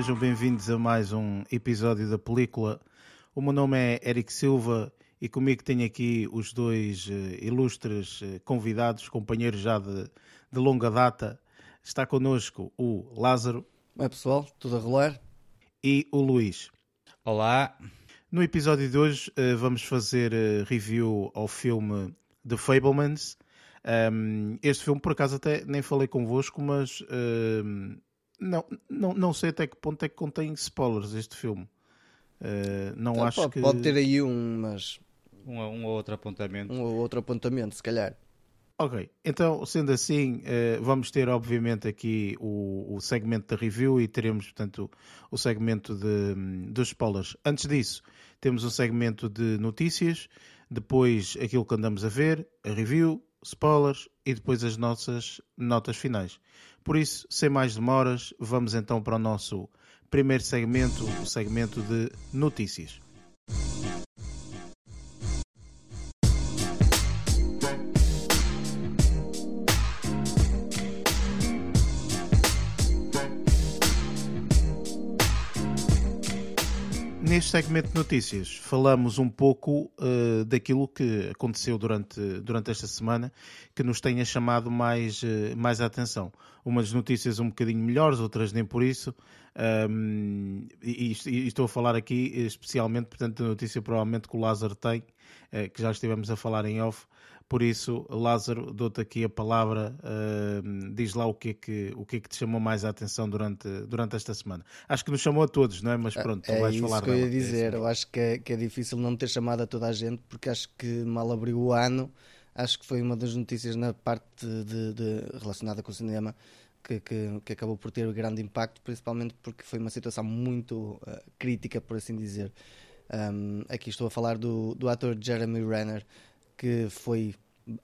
sejam bem-vindos a mais um episódio da película. O meu nome é Eric Silva e comigo tenho aqui os dois uh, ilustres uh, convidados, companheiros já de, de, longa data. Está connosco o Lázaro. Oi pessoal, tudo a rolar? E o Luís. Olá. No episódio de hoje uh, vamos fazer review ao filme The Fablemans. Um, este filme, por acaso, até nem falei convosco, mas não, não, não sei até que ponto é que contém spoilers este filme. Uh, não então, acho pode, que... pode ter aí um, mas... Um, um ou outro apontamento. Um ou outro apontamento, se calhar. Ok, então sendo assim, uh, vamos ter obviamente aqui o, o, segmento da review e teremos, portanto, o segmento de, dos spoilers. Antes disso, temos um segmento de notícias, depois aquilo que andamos a ver, a review, spoilers e depois as nossas notas finais. Por isso, sem mais demoras, vamos então para o nosso primeiro segmento, o segmento de notícias. Neste segmento de notícias, falamos um pouco uh, daquilo que aconteceu durante, durante esta semana que nos tenha chamado mais, uh, mais a atenção. Umas notícias um bocadinho melhores, outras nem por isso. Um, e, e, estou a falar aqui especialmente, portanto, da notícia provavelmente que o Lázaro tem, uh, que já estivemos a falar em off, por isso, Lázaro, dou-te aqui a palavra, uh, diz lá o que, é que, o que é que te chamou mais a atenção durante, durante esta semana. Acho que nos chamou a todos, não é? Mas pronto, é, tu vais é falar isso que eu ia dizer, é eu acho que é, que é difícil não ter chamado a toda a gente, porque acho que mal abriu o ano, acho que foi uma das notícias na parte de, de relacionada com o cinema que, que, que, acabou por ter grande impacto, principalmente porque foi uma situação muito uh, crítica, por assim dizer. Um, aqui estou a falar do, do ator Jeremy Renner, que foi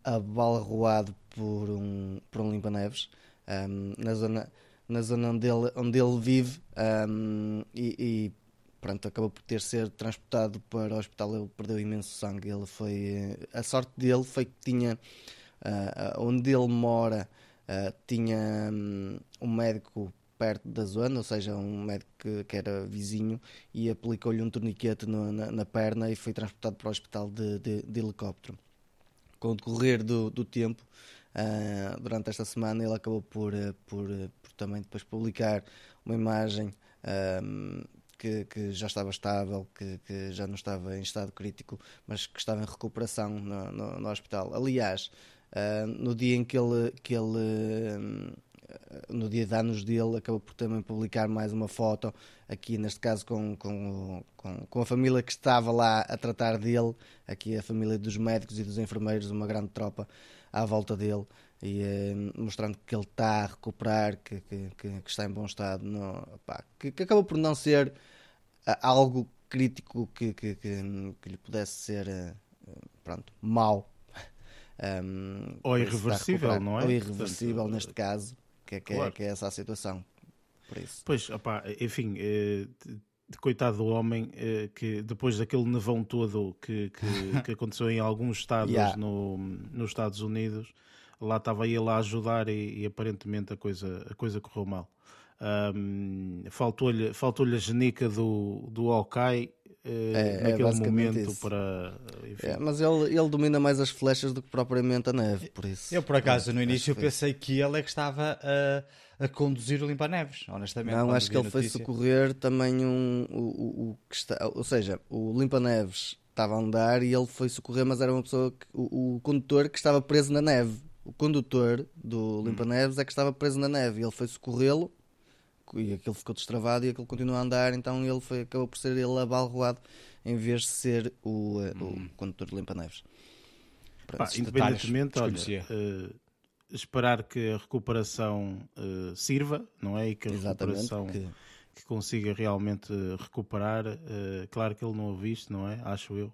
abalroado por um, por um limpa-neves um, na zona, na zona onde, ele, onde ele vive um, e, e pronto, acabou por ter ser transportado para o hospital. Ele perdeu imenso sangue. Ele foi, a sorte dele foi que tinha uh, onde ele mora uh, tinha um, um médico perto da zona, ou seja, um médico que, que era vizinho, e aplicou-lhe um torniquete no, na, na, perna e foi transportado para o hospital de, de, de helicóptero. Com o decorrer do, do tempo, uh, durante esta semana, ele acabou por, uh, por, uh, por, também depois publicar uma imagem que, que, já estava estável, que, que, já não estava em estado crítico, mas que estava em recuperação no, no, no hospital. Aliás, no dia em que ele, que ele no dia de anos dele, acabou por também publicar mais uma foto, aqui neste caso com, com, com, com, a família que estava lá a tratar dele, aqui a família dos médicos e dos enfermeiros, uma grande tropa à volta dele, e eh, mostrando que ele está a recuperar, que, que, que, que está em bom estado, no, pá, que, que, acabou por não ser uh, algo crítico que, que, que, que, lhe pudesse ser uh, pronto, mau. Um, ou irreversível, não é? Ou irreversível neste caso que é, que, é, claro. é, que é essa a situação. Por isso. Pois, opá, enfim, eh, coitado do homem eh, que depois daquele nevão todo que, que, que aconteceu em alguns estados yeah. no, nos Estados Unidos, lá estava ele a ajudar e, e aparentemente a coisa, a coisa correu mal. Um, faltou-lhe faltou a genica do, do Hawkeye eh, é, é, naquele é momento isso. para. É, mas ele, ele domina mais as flechas do que propriamente a neve, por isso. Eu, por acaso, no início eu pensei que ele é que estava a, a conduzir o limpa-neves, honestamente. Não, acho que ele foi socorrer também um. O, o, o que está, ou seja, o limpa-neves estava a andar e ele foi socorrer, mas era uma pessoa. Que, o, o condutor que estava preso na neve. O condutor do hum. limpa-neves é que estava preso na neve e ele foi socorrê-lo e aquilo ficou destravado e aquilo continua a andar, então ele foi, acabou por ser ele abalroado em vez de ser o, uh, hum. o condutor de limpa-neves. independentemente, olha, uh, esperar que a recuperação uh, sirva, não é? E que a Exatamente, recuperação que... que... consiga realmente recuperar. claro que ele não o viste, não é? Acho eu.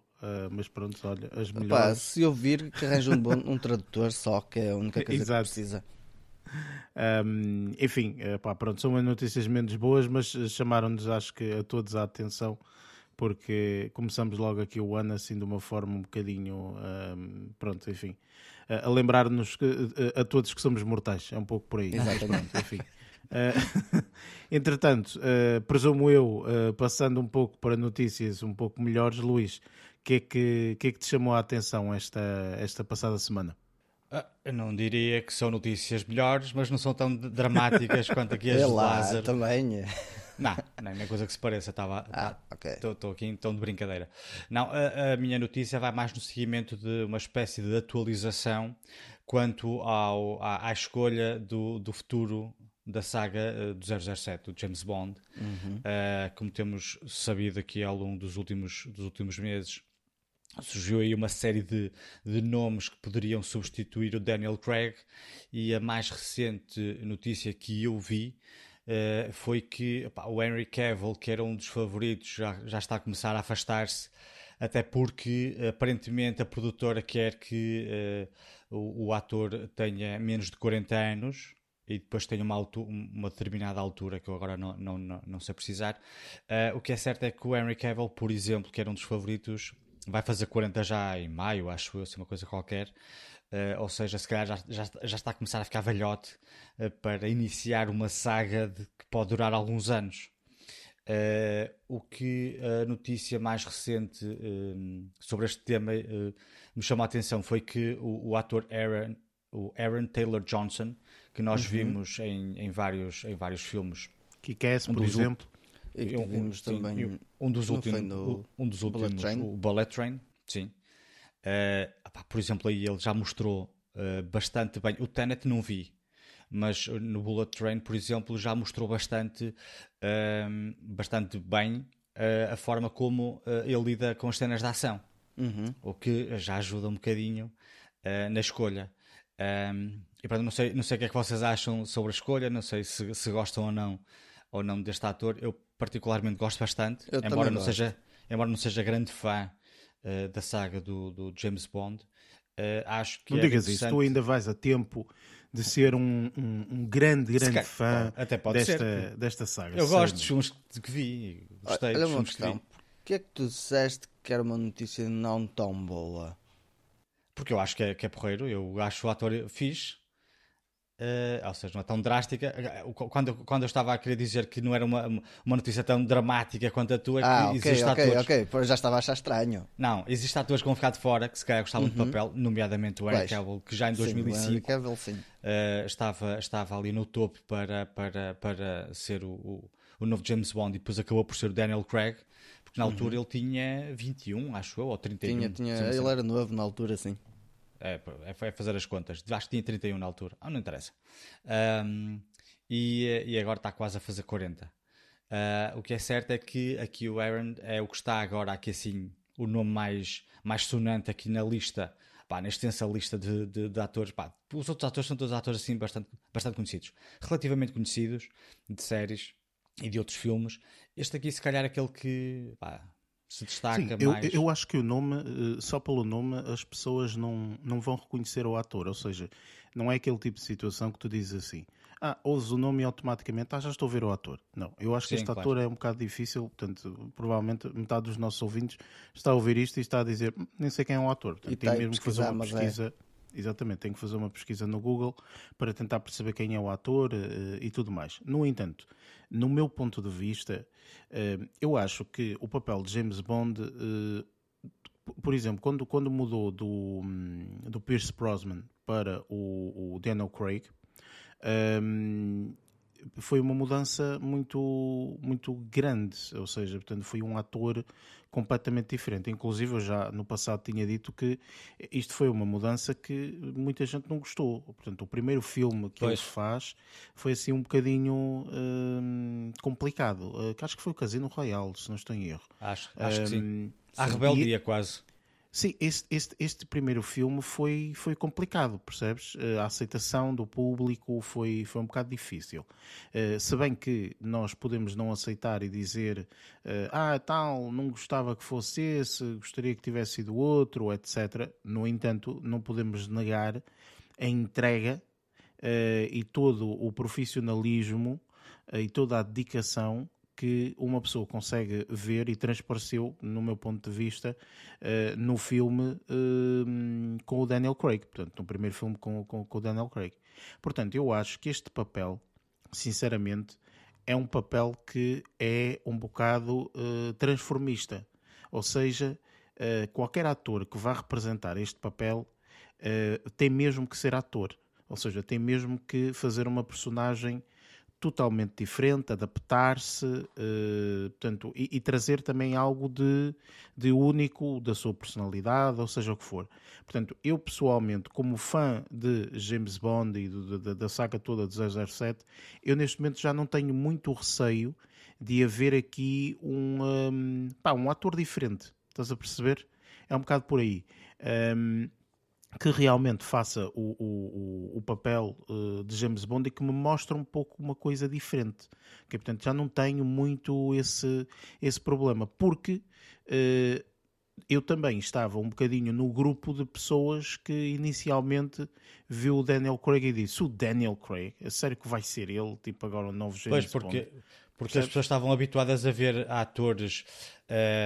mas pronto, olha, as melhores. Opa, se ouvir, que arranje um, bom, um tradutor só, que é a única coisa que precisa. Um, enfim, eh, pá, pronto, são notícias menos boas, mas chamaram-nos, acho que, a todos a atenção, porque começamos logo aqui o ano assim de uma forma um bocadinho, um, pronto, enfim, a lembrar-nos a todos que somos mortais, é um pouco por aí. Exatamente. enfim. Uh, entretanto, uh, presumo eu, uh, passando um pouco para notícias um pouco melhores, Luís, o que, é que, que, é que te chamou a atenção esta, esta passada semana? Ah, eu não diria que são notícias melhores, mas não são tão dramáticas quanto aqui as É de lá, Lázaro. também. Não, nem é coisa que se pareça, estava. Ah, ok. Estou aqui tom de brincadeira. Não, a, a minha notícia vai mais no seguimento de uma espécie de atualização quanto ao, à, à escolha do, do futuro da saga eh, do 007, do James Bond. Eh, como temos sabido aqui ao longo dos últimos, dos últimos meses, surgiu aí uma série de, de nomes que poderiam substituir o Daniel Craig e a mais recente notícia que eu vi eh, foi que opá, o Henry Cavill, que era um dos favoritos, já, já está a começar a afastar-se, até porque aparentemente a produtora quer que eh, o, o ator tenha menos de 40 anos e depois tenha uma, altu- uma determinada altura que eu agora não, não, não, não sei precisar. Eh, o que é certo é que o Henry Cavill, por exemplo, que era um dos favoritos, vai fazer 40 já em maio, acho eu, assim, uma coisa qualquer. Eh, ou seja, se calhar já, já, já está a começar a ficar velhote eh, para iniciar uma saga de- que pode durar alguns anos. Eh, o que a notícia mais recente eh, sobre este tema me chamou a atenção foi que o, o ator Aaron, o Aaron Taylor Johnson, que nós vimos em, em, vários, em vários filmes, Kikass, Um por exemplo. E um- vimos sim, também. um dos últimos, no um dos Bullet últimos, Train? o Bullet Train, sim. Opá, por exemplo, aí ele já mostrou eh, bastante bem. O Tenet não vi, mas no Bullet Train, por exemplo, já mostrou bastante, ehm, bastante bem eh, a forma como ele lida com as cenas de ação, Uhum. o que já ajuda um bocadinho na escolha. Ehm, e pronto, não sei, não sei o que é que vocês acham sobre a escolha, não sei se, se gostam ou não, ou não deste ator. Eu particularmente gosto bastante, Eu embora não gosto. seja, embora não seja grande fã eh, da saga do, do James Bond. eh, acho que Não era digas isso, tu ainda vais a tempo de ser um, um, um grande, grande calhar, fã até pode desta, ser. desta saga. Eu gosto dos filmes que vi, gostei Olha dos filmes que questão. vi. Porquê é que tu disseste que era uma notícia não tão boa? Porque eu acho que é, que é porreiro, eu acho o ator fixe, eh, ou seja, não é tão drástica. Quando, eu- quando eu estava a querer dizer que não era uma, uma notícia tão dramática quanto a tua, é que Ah, ok, existe ok, atores. ok. Pois já estava a achar estranho. Não, existem atores que vão ficar de fora, que se calhar gostavam de papel, nomeadamente o Pois. Cavill, que já em Sim, o Henry 2005 Cavill, sim. eh, estava, estava ali no topo para, para, para ser o, o, o novo James Bond e depois acabou por ser o Daniel Craig, porque na altura ele tinha 21, acho eu, ou 31. Tinha, tinha, sim, sim. ele era novo na altura, sim. É, é, fazer as contas. Acho que tinha 31 na altura. Ah, não interessa. Ahm, e, e agora está quase a fazer 40. Ah, o que é certo é que aqui o Aaron é o que está agora aqui assim, o nome mais, mais sonante aqui na lista. Pá, na extensa lista de, de, de atores. Pá, os outros atores são todos atores assim bastante, bastante conhecidos. Relativamente conhecidos, de séries e de outros filmes. Este aqui se calhar é aquele que pá, se destaca Sim, eu, mais. eu acho que o nome, eh, só pelo nome, as pessoas não, não vão reconhecer o ator. Ou seja, não é aquele tipo de situação que tu dizes assim: ah, ouves o nome e automaticamente, ah, já estou a ver o ator. Não, eu acho que Sim, este claro. ator é um bocado difícil. Portanto, provavelmente metade dos nossos ouvintes está a ouvir isto e está a dizer: "Hum, nem sei quem é o ator. Portanto, E tem a mesmo que fazer uma mas é. Exatamente, tem que fazer uma pesquisa no Google para tentar perceber quem é o ator eh, e tudo mais. No entanto, no meu ponto de vista, eh, eu acho que o papel de James Bond, p- por exemplo, quando, quando mudou do, do Pierce Brosnan para o, o Daniel Craig, hum, foi uma mudança muito, muito grande, ou seja, portanto, foi um ator completamente diferente. Inclusive, eu já no passado tinha dito que isto foi uma mudança que muita gente não gostou. Portanto, o primeiro filme que Pois. ele faz foi assim um bocadinho hum, complicado. Que acho que foi o Casino Royale, se não estou em erro. Acho, acho que sim. Hum, À sim, rebeldia, quase. Sim, este, este, este primeiro filme foi, foi complicado, percebes? Eh, A aceitação do público foi, foi um bocado difícil. Eh, se bem que nós podemos não aceitar e dizer eh, ah, tal, não gostava que fosse esse, gostaria que tivesse sido outro, etc. No entanto, não podemos negar a entrega eh, e todo o profissionalismo e toda a dedicação que uma pessoa consegue ver e transpareceu, no meu ponto de vista, eh, no filme eh, com o Daniel Craig. Portanto, no primeiro filme com, com, com o Daniel Craig. Portanto, eu acho que este papel sinceramente, é um papel que é um bocado uh, transformista. Ou seja, uh, qualquer ator que vá representar este papel uh, tem mesmo que ser ator. Ou seja, tem mesmo que fazer uma personagem totalmente diferente, adaptar-se, uh, portanto, e, e, trazer também algo de, de único da sua personalidade, ou seja o que for. Portanto, eu pessoalmente, como fã de James Bond e do, da, da saga toda de 007, eu neste momento já não tenho muito receio de haver aqui um, um, pá, um ator diferente. Estás a perceber? É um bocado por aí. Um, que realmente faça o, o, o papel uh, de James Bond e que me mostre um pouco uma coisa diferente. Que, portanto, já não tenho muito esse, esse problema, porque uh, eu também estava um bocadinho no grupo de pessoas que inicialmente viu o Daniel Craig e disse: O Daniel Craig, é sério que vai ser ele, tipo agora o novo James pois, porque, Bond? Porque as pessoas estavam habituadas a ver atores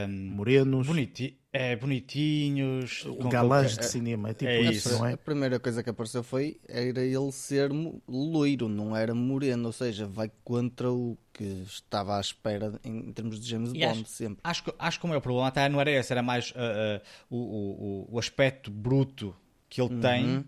um, morenos, boniti é, bonitinhos, galãs de cinema. É tipo é isso, não é? A primeira coisa que apareceu foi era ele ser loiro, não era moreno, ou seja, vai contra o que estava à espera em termos de James e Bond acho, sempre. Acho, acho que o meu problema até não era esse, era mais uh, uh, o, o, o aspecto bruto que ele uhum. tem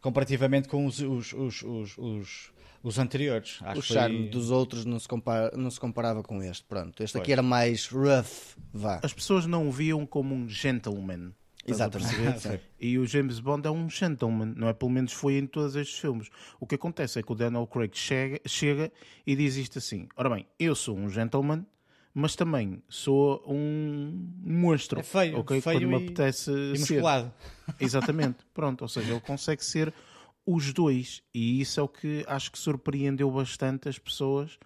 comparativamente com os, os, os, os os anteriores. Acho o charme foi... dos outros não se, compara, não se comparava com este. Pronto, este pois. aqui era mais rough, vá. As pessoas não o viam como um gentleman. Exatamente. e o James Bond é um gentleman, não é? Pelo menos foi em todos estes filmes. O que acontece é que o Daniel Craig chega, chega e diz isto assim: Ora bem, eu sou um gentleman, mas também sou um monstro. É feio, okay? feio Quando e, me apetece e musculado. Exatamente, pronto. Ou seja, ele consegue ser os dois. E isso é o que acho que surpreendeu bastante as pessoas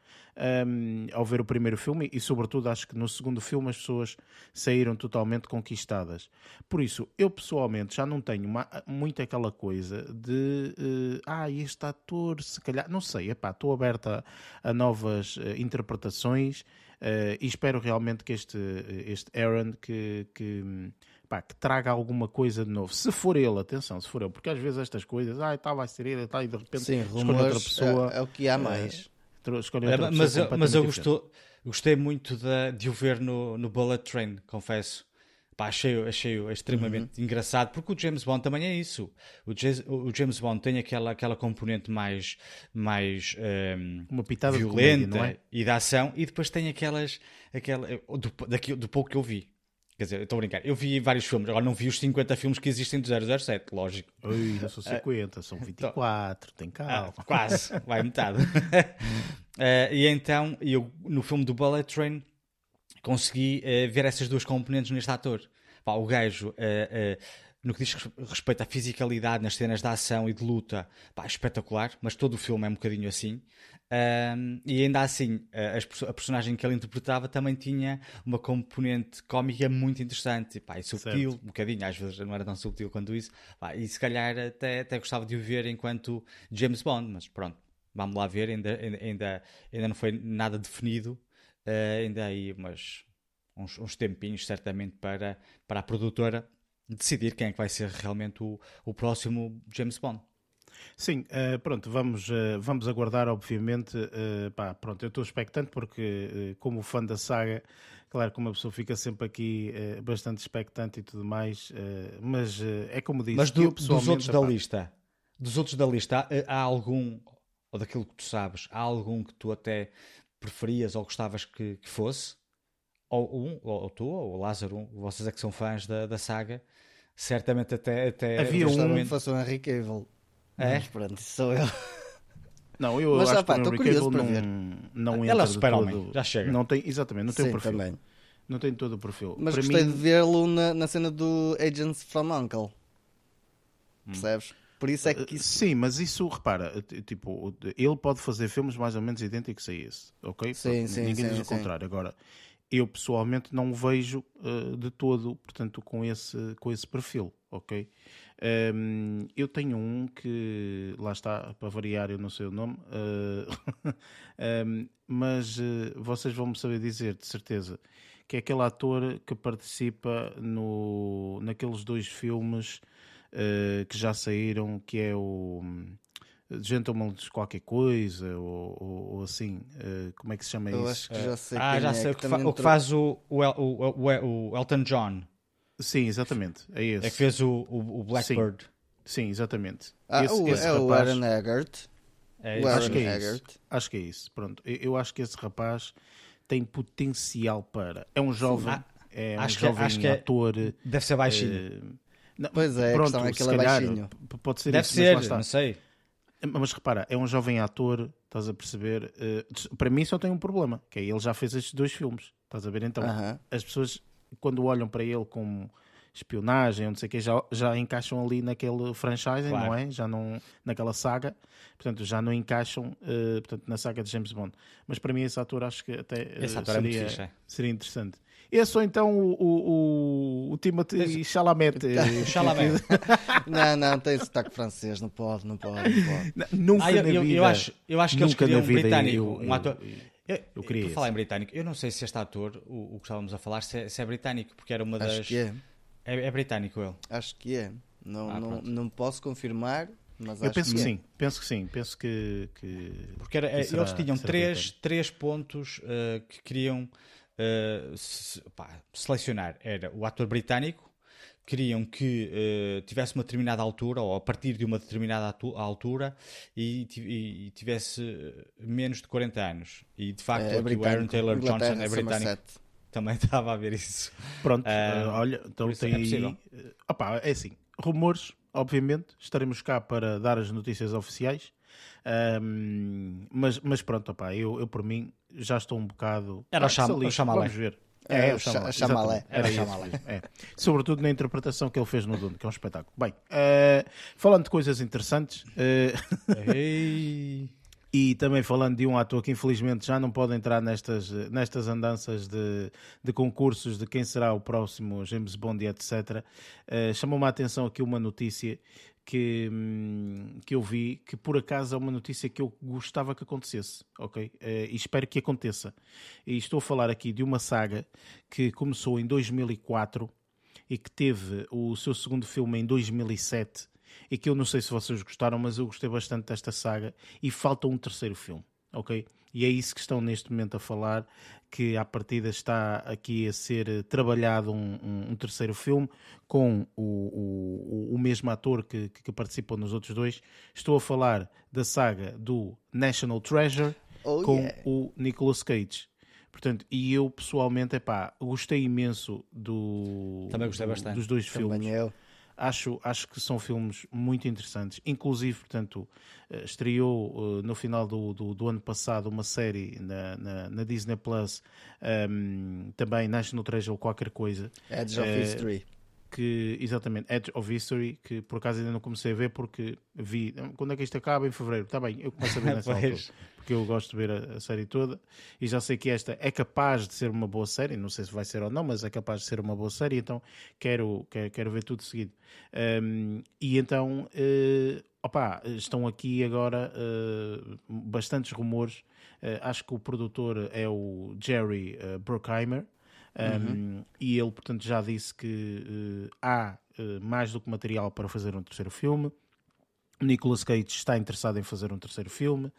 um, ao ver o primeiro filme e, sobretudo, acho que no segundo filme as pessoas saíram totalmente conquistadas. Por isso, eu pessoalmente já não tenho uma, muito aquela coisa de uh, ah, este ator, se calhar, não sei, estou aberta a, novas uh, interpretações. Uh, e espero realmente que este, este Aaron que, que pá, que traga alguma coisa de novo. Se for ele, atenção, se for ele, porque às vezes estas coisas, ah, tá, vai ser ele, tá, e de repente Sim, escolhe outra pessoa. É, é, o que há mais. É, escolhe outra é, mas, eu, mas eu gostou, gostei muito de, de o ver no, no Bullet Train, confesso. Pá, achei, achei extremamente uhum. engraçado, porque o James Bond também é isso. O, James, o James Bond tem aquela, aquela componente mais, mais um, Uma pitada violenta de comédia, é? e da ação, e depois tem aquelas. Aquela, do, daqui, do pouco que eu vi. Quer dizer, estou a brincar. Eu vi vários filmes, agora não vi os 50 filmes que existem do 007, lógico. Ui, não são 50, são 24, tem calma. Ah, quase, vai metade. uh, e então, eu, no filme do Bullet Train, consegui uh, ver essas duas componentes neste ator. Pá, o gajo, uh, no que diz respeito à fisicalidade nas cenas de ação e de luta, pá, espetacular, mas todo o filme é um bocadinho assim. Um, e ainda assim, a, a, personagem que ele interpretava também tinha uma componente cómica muito interessante e, pá, e subtil, certo. um bocadinho, às vezes não era tão subtil quanto isso, pá, e se calhar até, até gostava de o ver enquanto James Bond, mas pronto, vamos lá ver, ainda, ainda, ainda não foi nada definido, uh, ainda aí umas, uns, uns tempinhos certamente para, para a produtora decidir quem é que vai ser realmente o, o próximo James Bond. Sim, uh, pronto, vamos, uh, vamos aguardar, obviamente. Uh, pá, pronto, eu estou expectante porque, como fã da saga, claro que uma pessoa fica sempre aqui bastante expectante e tudo mais, mas é como disse. Mas do, dos outros da lista, dos outros da lista, há, há algum, ou daquilo que tu sabes, há algum que tu até preferias ou gostavas que, que fosse? Ou, um, ou, ou tu, ou o Lázaro, vocês é que são fãs da, da saga, certamente até. até Havia um que fosse o Henry Cavill. É? Mas pronto, sou eu. Não, eu Mas, acho que o Henry não, não entra Ela é super homem, já chega. Não tem, exatamente, não tem Sim, o perfil. Também. Não tem todo o perfil. Mas Para gostei mim... de vê-lo na, na cena do Agents from Uncle. Hum. Percebes? Por isso é que isso... Sim, mas isso, repara, tipo, ele pode fazer filmes mais ou menos idênticos a esse, ok? Sim, sim, Ninguém sim, diz o contrário. Agora, eu pessoalmente não o vejo uh, de todo, portanto, com esse, com esse perfil, ok? Um, eu tenho um que, lá está, para variar, eu não sei o nome, uh, um, mas uh, vocês vão-me saber dizer, de certeza, que é aquele ator que participa no, naqueles dois filmes uh, que já saíram, que é o Gentleman de qualquer coisa, ou, ou, ou assim, uh, como é que se chama Eu isso? acho que já sei ah, quem já é, sei. O que fa- também o que entrou- faz o, o, El- o, o- o Elton John. Sim, exatamente, é esse. É que fez o, o, o Blackbird. Sim, exatamente. Ah, Esse- o, esse é o rapaz- Aaron Eggert. É, O isso. Acho que é isso. Eggert. Acho que é isso. Pronto, eu, eu acho que esse rapaz tem potencial para. É um jovem, Ah, é um acho que é- jovem acho que é- ator. Deve ser baixinho. eh, não, Pois é, a pronto, questão é que é baixinho. Pode ser Deve isso, ser, mas lá não sei. Mas repara, é um jovem ator, estás a perceber? eh, para mim só tem um problema, que é ele já fez estes dois filmes. Estás a ver? Então, Aham. as pessoas, quando olham para ele como espionagem, ou não sei o quê, já, já encaixam ali naquele franchising, Claro. não é? Já não, naquela saga, portanto, já não encaixam eh, portanto, na saga de James Bond. Mas para mim, esse ator acho que até Esse ator é seria, fixe, é. seria interessante. Esse ou então o, o, o, o Timothy Chalamet. eh, Chalamet. Não, não, tem sotaque francês, não pode, não pode, não pode. Nunca Ah, eu, na eu, vida. eu acho, eu acho que eles Nunca queriam na um vida britânico, eu- um eu- ator. Eu, eu queria por falar em britânico, eu não sei se este ator, o, o que estávamos a falar, se é, se é britânico, porque era uma das. Acho que é, É, é britânico ele. acho que é. Não, Ah, não, não posso confirmar, mas Eu acho penso que é. sim, penso que sim, penso que, que... Porque era, que será- eles tinham três, três pontos eh, que queriam eh, se- pá, selecionar. Era o ator britânico, queriam que eh, tivesse uma determinada altura, ou a partir de uma determinada altura, e, e- e tivesse eh, menos de 40 anos. E de facto, É, aqui o Aaron. Taylor Inglaterra, Johnson é britânico. Somerset. Também estava a ver isso. Pronto, eh, olha, então tem é possível. aí. eh, opá, é assim, rumores, obviamente, estaremos cá para dar as notícias oficiais. Ahm, mas, mas pronto, opá, eu, eu por mim já estou um bocado. Era o Ah, Chamalé. Vamos ver. É, É, o o Cha- Chamalé. Era o esse Chamalé. é. Sobretudo na interpretação que ele fez no Dune, que é um espetáculo. Bem, eh, falando de coisas interessantes. Ei. E também falando de um ator que infelizmente já não pode entrar nestas, nestas andanças de, de concursos de quem será o próximo James Bond e etc. eh, Chamou-me a atenção aqui uma notícia que, hum, que eu vi, que por acaso é uma notícia que eu gostava que acontecesse, ok? Eh, e espero que aconteça. E estou a falar aqui de uma saga que começou em 2004 e que teve o seu segundo filme em 2007 e que eu não sei se vocês gostaram, mas eu gostei bastante desta saga e falta um terceiro filme, ok? E é isso que estão neste momento a falar, que à partida está aqui a ser eh, trabalhado um, um- um terceiro filme com o, o, o mesmo ator que, que, que participou nos outros dois. Estou a falar da saga do National Treasure Oh, com yeah. o Nicolas Cage. Portanto, e eu pessoalmente, epá, gostei imenso do, Também gostei do- bastante. dos dois filmes. Também eu. Acho, acho que são filmes muito interessantes. Inclusive, portanto, eh, estreou eh, no final do, do, do ano passado uma série na, na, na Disney Plus, ehm, também National Treasure ou qualquer coisa, Edge of Eh, History. Que exatamente Edge of History, que por acaso ainda não comecei a ver porque vi quando é que isto acaba em fevereiro. Está bem, eu começo a ver nessa altura, porque eu gosto de ver a, a série toda e já sei que esta é capaz de ser uma boa série, não sei se vai ser ou não, mas é capaz de ser uma boa série, então quero, quero, quero ver tudo seguido. Um, e então, opa, estão aqui agora eh, bastantes rumores. Eh, acho que o produtor é o Jerry eh, Bruckheimer. Um, E ele, portanto, já disse que eh, há eh, mais do que material para fazer um terceiro filme. Nicolas Cage está interessado em fazer um terceiro filme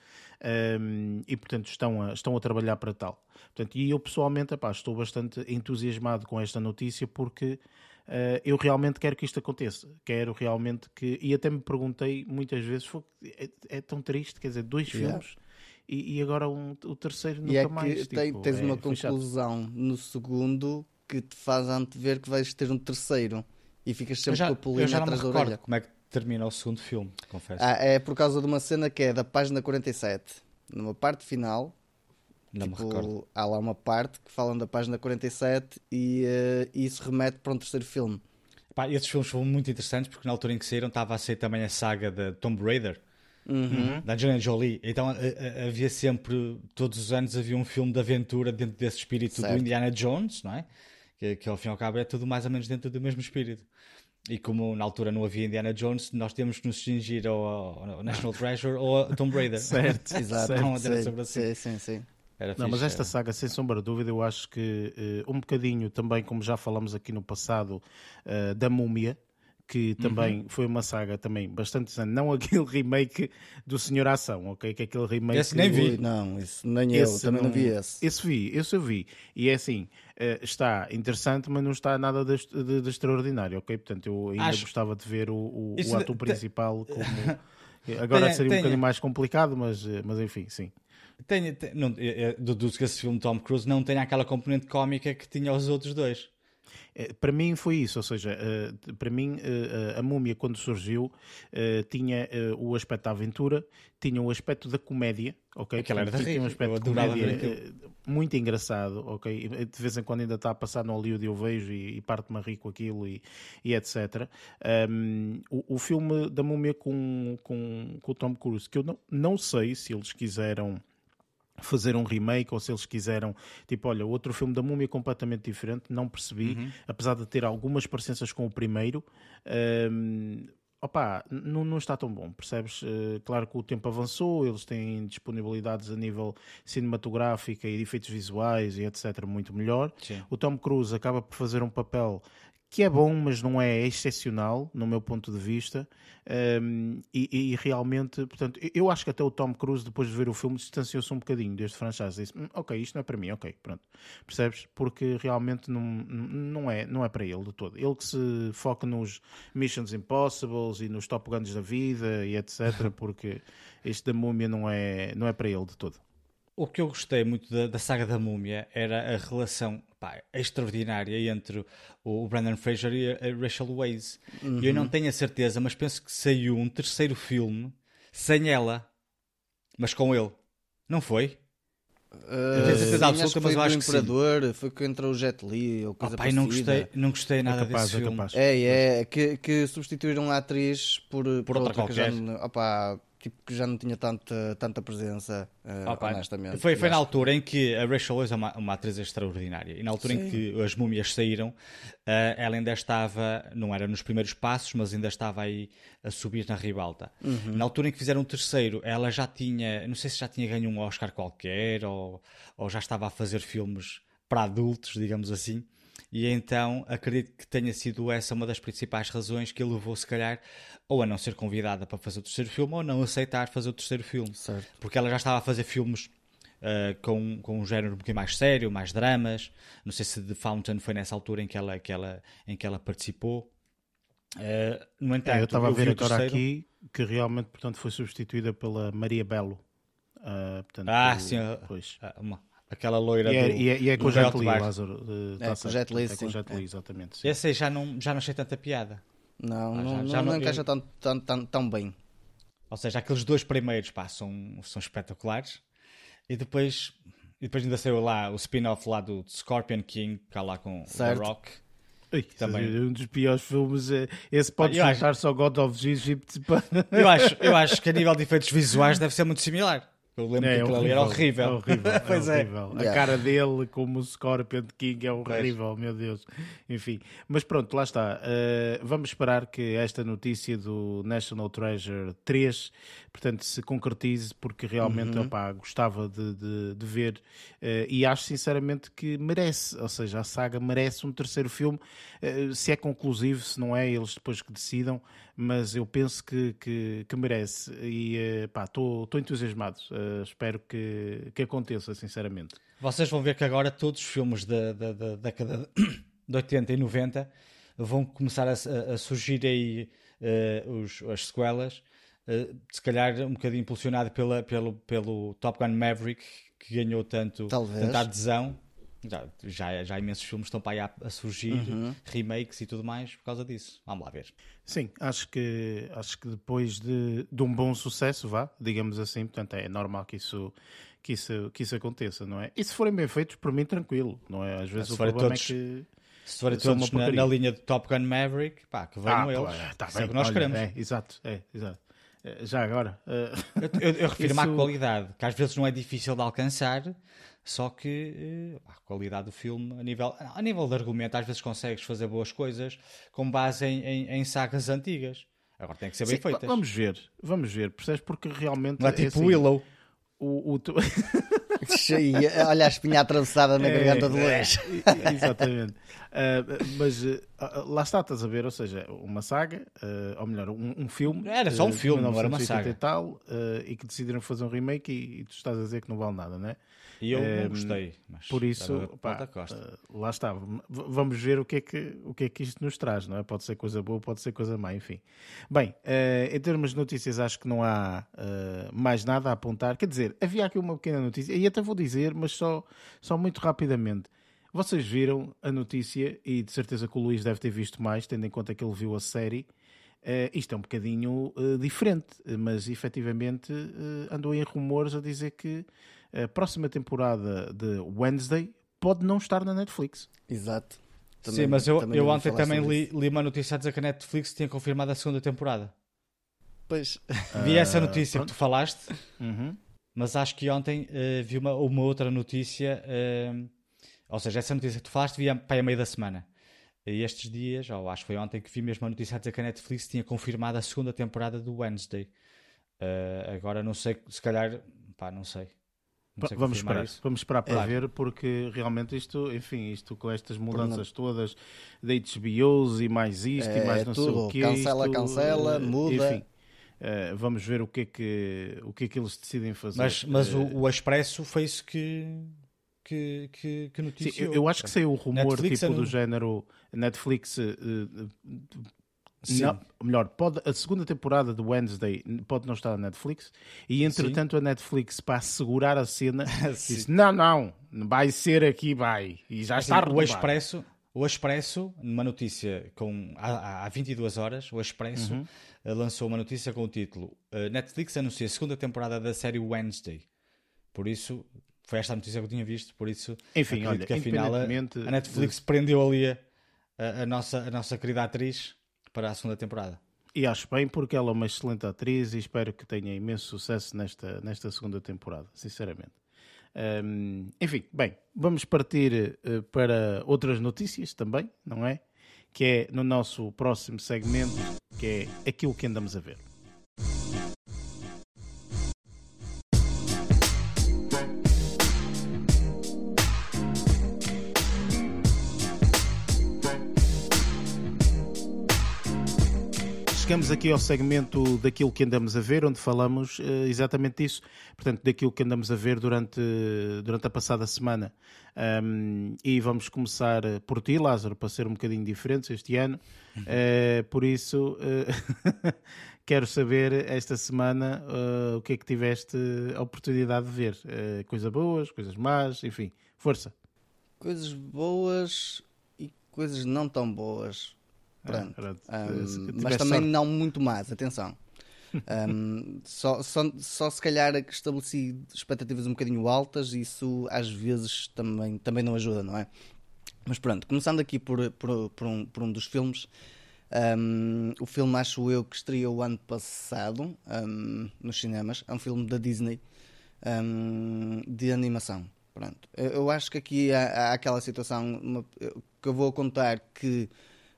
um, e, portanto, estão a, estão a trabalhar para tal. Portanto, e eu, pessoalmente, epá, estou bastante entusiasmado com esta notícia porque eh, eu realmente quero que isto aconteça. Quero realmente que. E até me perguntei muitas vezes: "Fogo, é, é tão triste, quer dizer, dois Yeah. filmes e, e agora um, o terceiro nunca E é mais. tem- tipo, tens é- uma chato. conclusão no segundo que te faz antever que vais ter um terceiro e ficas sempre já, com a me atrás da orelha. como é que termina o segundo filme, confesso. Ah, é por causa de uma cena que é da página 47. Numa parte final, não me tipo, recordo. há lá uma parte que falam da página 47 e eh, isso remete para um terceiro filme. Pá, esses filmes foram muito interessantes porque na altura em que saíram estava a ser também a saga da Tomb Raider, Uhum. da Angelina Jolie. Então a- a- havia sempre, todos os anos, havia um filme de aventura dentro desse espírito Certo. do Indiana Jones, não é? Que, que ao fim e ao cabo é tudo mais ou menos dentro do mesmo espírito. E como na altura não havia Indiana Jones, nós temos que nos cingir ao, ao National Treasure ou a Tomb Raider. Certo, Exato. certo. Não, Sim, assim. sim, sim, sim. Era Não, mas fixe, esta era. saga, sem sombra de dúvida, eu acho que eh, um bocadinho também, como já falamos aqui no passado, eh, da múmia, que também uhum. foi uma saga também bastante interessante. Não aquele remake do Senhor Ação, ok? Que é aquele remake. Esse nem vi. Não, isso nem esse eu, também não, não vi esse. Esse vi, esse eu vi. E é assim, uh, está interessante, mas não está nada de, de, de extraordinário, ok? Portanto, eu ainda Acho... gostava de ver o, o, o ator principal como. Agora tenha, seria tenha. um bocadinho mais complicado, mas, eh, mas enfim, sim. Tem, tem, não, deduzo que esse filme Tom Cruise não tem aquela componente cómica que tinha os outros dois. Eh, para mim foi isso, ou seja, eh, para mim eh, a múmia quando surgiu tinha o aspecto da aventura, tinha o aspecto da comédia, ok? Aquela era tinha um aspecto de comédia muito engraçado, ok? De vez em quando ainda está a passar no Hollywood eu vejo e, e parte-me com aquilo e, e etc. Um, o, o, filme da múmia com, com, com o Tom Cruise, que eu não, não sei se eles quiseram fazer um remake ou se eles quiseram, tipo, olha, outro filme da Múmia completamente diferente, não percebi, uhum. apesar de ter algumas parecenças com o primeiro. Um, opa, não, não está tão bom, percebes? Uh, claro que o tempo avançou, eles têm disponibilidades a nível cinematográfica e de efeitos visuais e etc. muito melhor. Sim. O Tom Cruise acaba por fazer um papel que é bom, mas não é excepcional, no meu ponto de vista. Um, e, e, realmente, portanto, eu acho que até o Tom Cruise, depois de ver o filme, distanciou-se um bocadinho deste franchise. Disse, hum, ok, isto não é para mim, ok, pronto. Percebes? Porque realmente não, não, é, não é para ele de todo. Ele que se foca nos Missions Impossibles e nos Top Guns da vida e etc., porque este da múmia não é, não é para ele de todo. O que eu gostei muito da, da saga da múmia era a relação pá, extraordinária entre o Brandon Fraser e a Rachel Weisz. Uhum. Eu não tenho a certeza, mas penso que saiu um terceiro filme sem ela, mas com ele. Não foi? Uh, tenho certeza absoluta, mas eu acho que Imperador, sim. foi que entrou o Jet Li ou coisa oh, pai, não gostei, não gostei nada é capaz, desse é filme. É, é, que, que substituíram a atriz por, por, por outra, outra qualquer. Já, opa, tipo, que já não tinha tanta, tanta presença, uh, honestamente. Foi, foi na altura em que a Rachel Weisz é uma, uma atriz extraordinária. E na altura Sim. em que as múmias saíram, uh, ela ainda estava, não era nos primeiros passos, mas ainda estava aí a subir na ribalta. Uhum. Na altura em que fizeram o terceiro, ela já tinha, não sei se já tinha ganho um Oscar qualquer ou, ou já estava a fazer filmes para adultos, digamos assim. E então acredito que tenha sido essa uma das principais razões que ele levou, se calhar, ou a não ser convidada para fazer o terceiro filme, ou não aceitar fazer o terceiro filme. Certo. Porque ela já estava a fazer filmes uh, com, com um género um pouquinho mais sério, mais dramas. Não sei se The Fountain foi nessa altura em que ela, que ela, em que ela participou. Uh, no entanto, é, eu estava a ver agora terceiro... aqui que realmente portanto, foi substituída pela Maria Belo. Uh, portanto, ah, sim. Pois. Uma, Aquela loira e é, do, e é, e é com o Jet Li, Lázaro. é, tá com o Jet Li, é com o Jet Li, exatamente. Sim. Esse aí já não, já não achei tanta piada. Não, ah, não, já, já não, não, encaixa tão, tão, tão, tão bem. Ou seja, aqueles dois primeiros pá, são, são espetaculares. E depois, e depois ainda saiu lá o spin-off lá do Scorpion King, cá lá com certo. The Rock. Ui, também. Um dos piores filmes. É, esse pode ah, juntar acho... só God of Egypt. Eu acho, eu acho que a nível de efeitos visuais deve ser muito similar. Eu lembro é, que aquilo ali era horrível. É horrível, pois é. Horrível. A cara dele, como o Scorpion King, é horrível, pois. meu Deus. Enfim, mas pronto, lá está. Uh, vamos esperar que esta notícia do National Treasure 3 portanto, se concretize, porque realmente uhum. opá, gostava de, de, de ver uh, e acho sinceramente que merece, ou seja, a saga merece um terceiro filme, uh, se é conclusivo, se não é, eles depois que decidam, mas eu penso que, que, que merece e estou uh, entusiasmado, uh, espero que, que aconteça, sinceramente. Vocês vão ver que agora todos os filmes da, da, da década de 80 e 90 vão começar a, a surgir aí os, as sequelas eh, se calhar um bocadinho impulsionado pela, pelo, pelo Top Gun Maverick, que ganhou tanto, tanta adesão. Já, já, já imensos filmes estão para aí a, a surgir, uhum. remakes e tudo mais por causa disso. Vamos lá ver. Sim, acho que, acho que depois de, de um bom sucesso, vá, digamos assim, portanto é normal que isso, que isso, que isso aconteça, não é? E se forem bem feitos, por mim, tranquilo, não é? Às vezes o problema todos... é que se forem todos na, na, linha de Top Gun Maverick, pá, que venham ah, eles. Tá, tá bem, é o que nós olha, queremos. É, exato, é, exato. Eh, já agora. Uh, eu, eu, eu refiro-me isso... à qualidade, que às vezes não é difícil de alcançar, só que uh, a qualidade do filme, a nível, a nível de argumento, às vezes consegues fazer boas coisas com base em, em, em sagas antigas. Agora tem que ser bem Sim, feitas. Vamos ver, vamos ver, percebes? Porque realmente. Não é, é tipo assim, Willow. O, o tu... Olha a espinha atravessada na é, garganta do é, Exatamente. Uh, mas uh, lá está, estás a ver, ou seja, uma saga, uh, ou melhor, um, um, filme. Era só um filme, não era uma saga. E, tal, e que decidiram fazer um remake e, e, tu estás a dizer que não vale nada, não é? E eu não gostei. por isso, pá, lá está. vamos ver o que, é que, o que é que isto nos traz, não é? Pode ser coisa boa, pode ser coisa má, enfim. Bem, em termos de notícias, acho que não há mais nada a apontar. Quer dizer, havia aqui uma pequena notícia, e até vou dizer, mas só, só muito rapidamente. Vocês viram a notícia, e de certeza que o Luís deve ter visto mais, tendo em conta que ele viu a série. Uh, isto é um bocadinho uh, diferente, mas efetivamente uh, andou em rumores a dizer que a próxima temporada de Wednesday pode não estar na Netflix. Exato. Também, Sim, mas eu, eu ontem também li, li, uma notícia a dizer que a Netflix tinha confirmado a segunda temporada. Pois. Vi essa notícia que tu falaste, uhum. mas acho que ontem vi uma, uma outra notícia ou seja, essa notícia que tu falaste via para a meio da semana. E estes dias, ou acho que foi ontem que vi mesmo a notícia a dizer que a Netflix tinha confirmado a segunda temporada do Wednesday. Uh, agora não sei, se calhar, pá, não sei. Não sei vamos esperar, isso. vamos esperar para claro. ver, porque realmente isto, enfim, isto com estas mudanças todas de HBOs e mais isto é, e mais não tudo. sei o quê. Cancela, isto, cancela, muda. Enfim, Uh, vamos ver o que é que, o que, é que eles decidem fazer. Mas, mas uh, o, o Expresso foi isso que, que, que, que noticiou. Sim, eu acho que saiu o rumor Netflix tipo do género Netflix. Uh, não, melhor, pode, a segunda temporada de Wednesday pode não estar na Netflix e entretanto Sim. a Netflix para assegurar a cena disse, não, não, vai ser aqui, vai e já está o Expresso, o Expresso, numa notícia com, há, há 22 horas, o Expresso uhum. Eh, lançou uma notícia com o título Netflix anuncia a segunda temporada da série Wednesday por isso foi esta a notícia que eu tinha visto, por isso Enfim, olha, que afinal a, a Netflix de... prendeu ali a, a, nossa, a nossa querida atriz para a segunda temporada. E acho bem porque ela é uma excelente atriz e espero que tenha imenso sucesso nesta, nesta segunda temporada, sinceramente. Um, enfim, bem, vamos partir uh, para outras notícias também, não é? Que é no nosso próximo segmento, que é aquilo que andamos a ver. Chegamos aqui ao segmento daquilo que andamos a ver, onde falamos uh, exatamente disso, portanto, daquilo que andamos a ver durante, durante a passada semana. Um, e vamos começar eh, por ti, Lázaro, para ser um bocadinho diferentes este ano. Uh, por isso, uh, quero saber esta semana o que é que tiveste a oportunidade de ver. coisas boas, coisas más, enfim, força. Coisas boas e coisas não tão boas. Pronto. Ah, um, mas também sorte. não muito mais, atenção. Um, só, só, só se calhar estabeleci expectativas um bocadinho altas, isso às vezes também, também não ajuda, não é? Mas pronto, começando aqui por, por, por, um, por um dos filmes, um, o filme acho eu que estreou o ano passado um, nos cinemas, é um filme da Disney um, de animação. Pronto. Eu acho que aqui há, há aquela situação uma, que eu vou contar que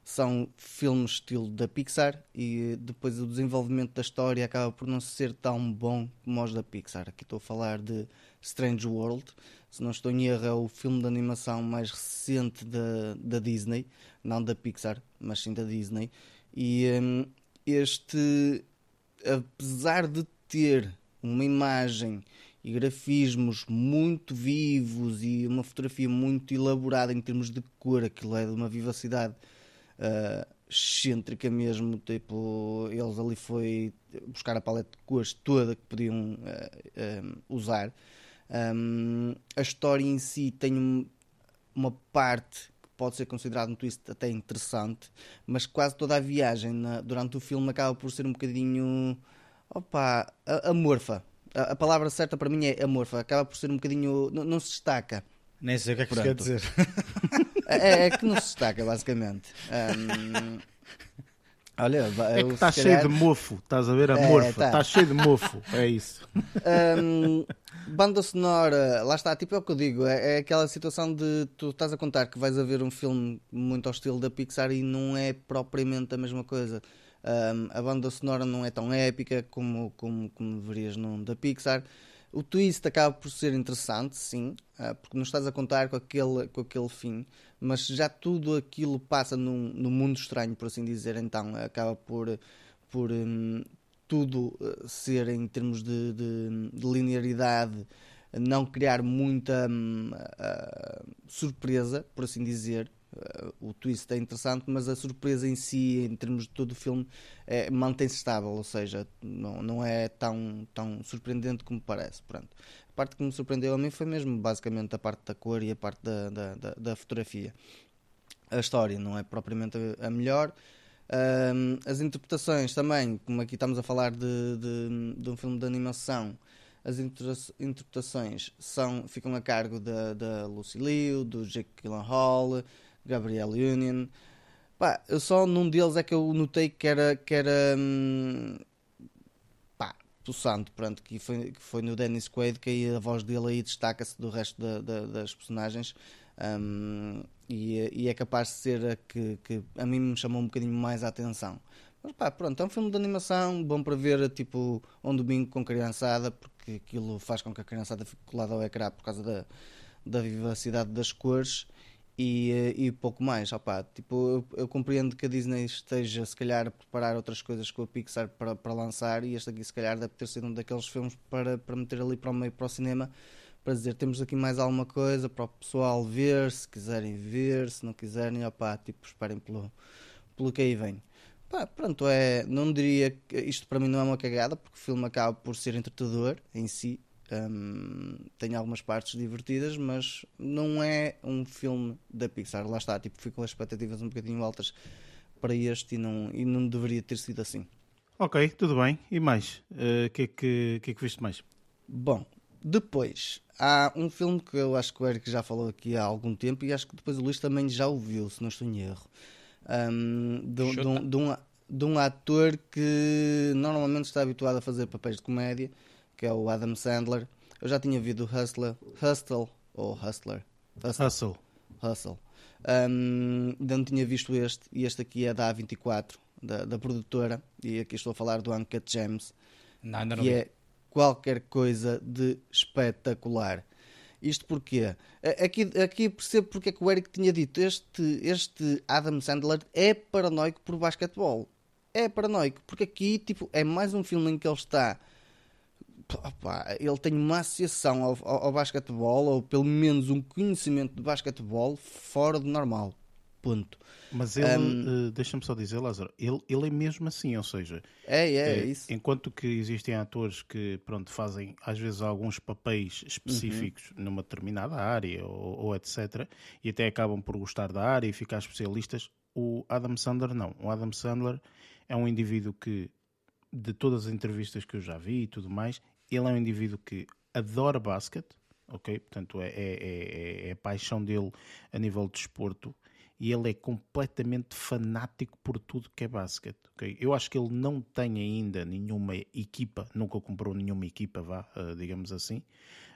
são filmes estilo da Pixar e depois o desenvolvimento da história acaba por não ser tão bom como os da Pixar. Aqui estou a falar de Strange World, se não estou em erro, é o filme de animação mais recente da, da Disney, não da Pixar, mas sim da Disney. E um, este, apesar de ter uma imagem e grafismos muito vivos e uma fotografia muito elaborada em termos de cor, aquilo é de uma vivacidade uh, excêntrica mesmo, tipo, eles ali foi buscar a paleta de cores toda que podiam uh, uh, usar. Um, a história em si tem uma parte que pode ser considerada um twist até interessante, mas quase toda a viagem na, durante o filme acaba por ser um bocadinho opa, amorfa. A, a palavra certa para mim é amorfa, acaba por ser um bocadinho. não, não se destaca. Nem sei o que é que Pronto. quer dizer. É, é, que não se destaca, basicamente. Um, olha, é que está cheio de mofo, estás a ver a é, morfa, está tá cheio de mofo, é isso. Um, banda sonora, lá está, tipo é o que eu digo, é, é, aquela situação de tu estás a contar que vais a ver um filme muito ao estilo da Pixar e não é propriamente a mesma coisa. Um, a banda sonora não é tão épica como, como, como verias num da Pixar O twist acaba por ser interessante, sim, uh, porque não estás a contar com aquele, com aquele fim, mas já tudo aquilo passa num, num mundo estranho, por assim dizer, então acaba por, por um, tudo ser em termos de, de, de linearidade não criar muita uh, surpresa, por assim dizer. Uh, o twist é interessante, mas a surpresa em si, em termos de todo o filme, é, mantém-se estável, ou seja, não, não é tão, tão surpreendente como parece. Pronto. A parte que me surpreendeu a mim foi mesmo basicamente a parte da cor e a parte da, da, da, da fotografia. A história não é propriamente a melhor. Uh, as interpretações também, como aqui estamos a falar de, de, de um filme de animação, as interpretações são, ficam a cargo da, da Lucy Liu, do Jake Gyllenhaal, Gabriel Union. Pá, eu só num deles é que eu notei que era, que era hum, pá, pulsante, pronto, que foi, que foi no Dennis Quaid, que a voz dele aí destaca-se do resto da, da, das personagens. Um, e, e, é capaz de ser a que, que a mim me chamou um bocadinho mais a atenção. Mas pá, pronto, é um filme de animação, bom para ver tipo um domingo com criançada, porque aquilo faz com que a criançada fique colada ao ecrã por causa da, da vivacidade das cores e, eh, e pouco mais. Opa, tipo, eu, eu, compreendo que a Disney esteja se calhar a preparar outras coisas com a Pixar para, para lançar e este aqui se calhar deve ter sido um daqueles filmes para, para meter ali para o meio para o cinema para dizer temos aqui mais alguma coisa para o pessoal ver, se quiserem ver, se não quiserem, opá, tipo, esperem pelo, pelo que aí vem. Pá, pronto, é, não diria que isto para mim não é uma cagada, porque o filme acaba por ser entretador em si. Um, tem algumas partes divertidas, mas não é um filme da Pixar. Lá está, tipo, ficam as expectativas um bocadinho altas para este e não, e não deveria ter sido assim. Ok, tudo bem. E mais? O uh, que, é que, que é que viste mais? Bom, depois há um filme que eu acho que o Eric já falou aqui há algum tempo e acho que depois o Luís também já ouviu, se não estou em erro um, de, de, um, de, um, de um ator que normalmente está habituado a fazer papéis de comédia, que é o Adam Sandler. Eu já tinha visto o Hustler, Hustle, ou Hustler. Hustle. Hustle. Um, ainda não tinha visto este, e este aqui é da A24, da, da produtora, e aqui estou a falar do Uncut Gems, não, ainda não que vi. é qualquer coisa de espetacular. Isto porquê? Aqui, aqui percebo porque é que o Eric tinha dito. Este, este Adam Sandler é paranoico por basquetebol. É paranoico, porque aqui tipo, é mais um filme em que ele está. Opa, ele tem uma associação ao, ao, ao basquetebol, ou pelo menos um conhecimento de basquetebol fora do normal. Ponto. Mas ele, um, uh, deixa-me só dizer, Lázaro, ele, ele é mesmo assim, ou seja, é, é, é, isso. enquanto que existem atores que pronto, fazem às vezes alguns papéis específicos uhum. numa determinada área ou, ou, etc., e até acabam por gostar da área e ficar especialistas, o Adam Sandler não. O Adam Sandler é um indivíduo que, de todas as entrevistas que eu já vi e tudo mais, ele é um indivíduo que adora basquete, ok? Portanto, é, é, é, é a paixão dele a nível de desporto e ele é completamente fanático por tudo que é basquete. Okay? Eu acho que ele não tem ainda nenhuma equipa, nunca comprou nenhuma equipa, vá, uh, digamos assim,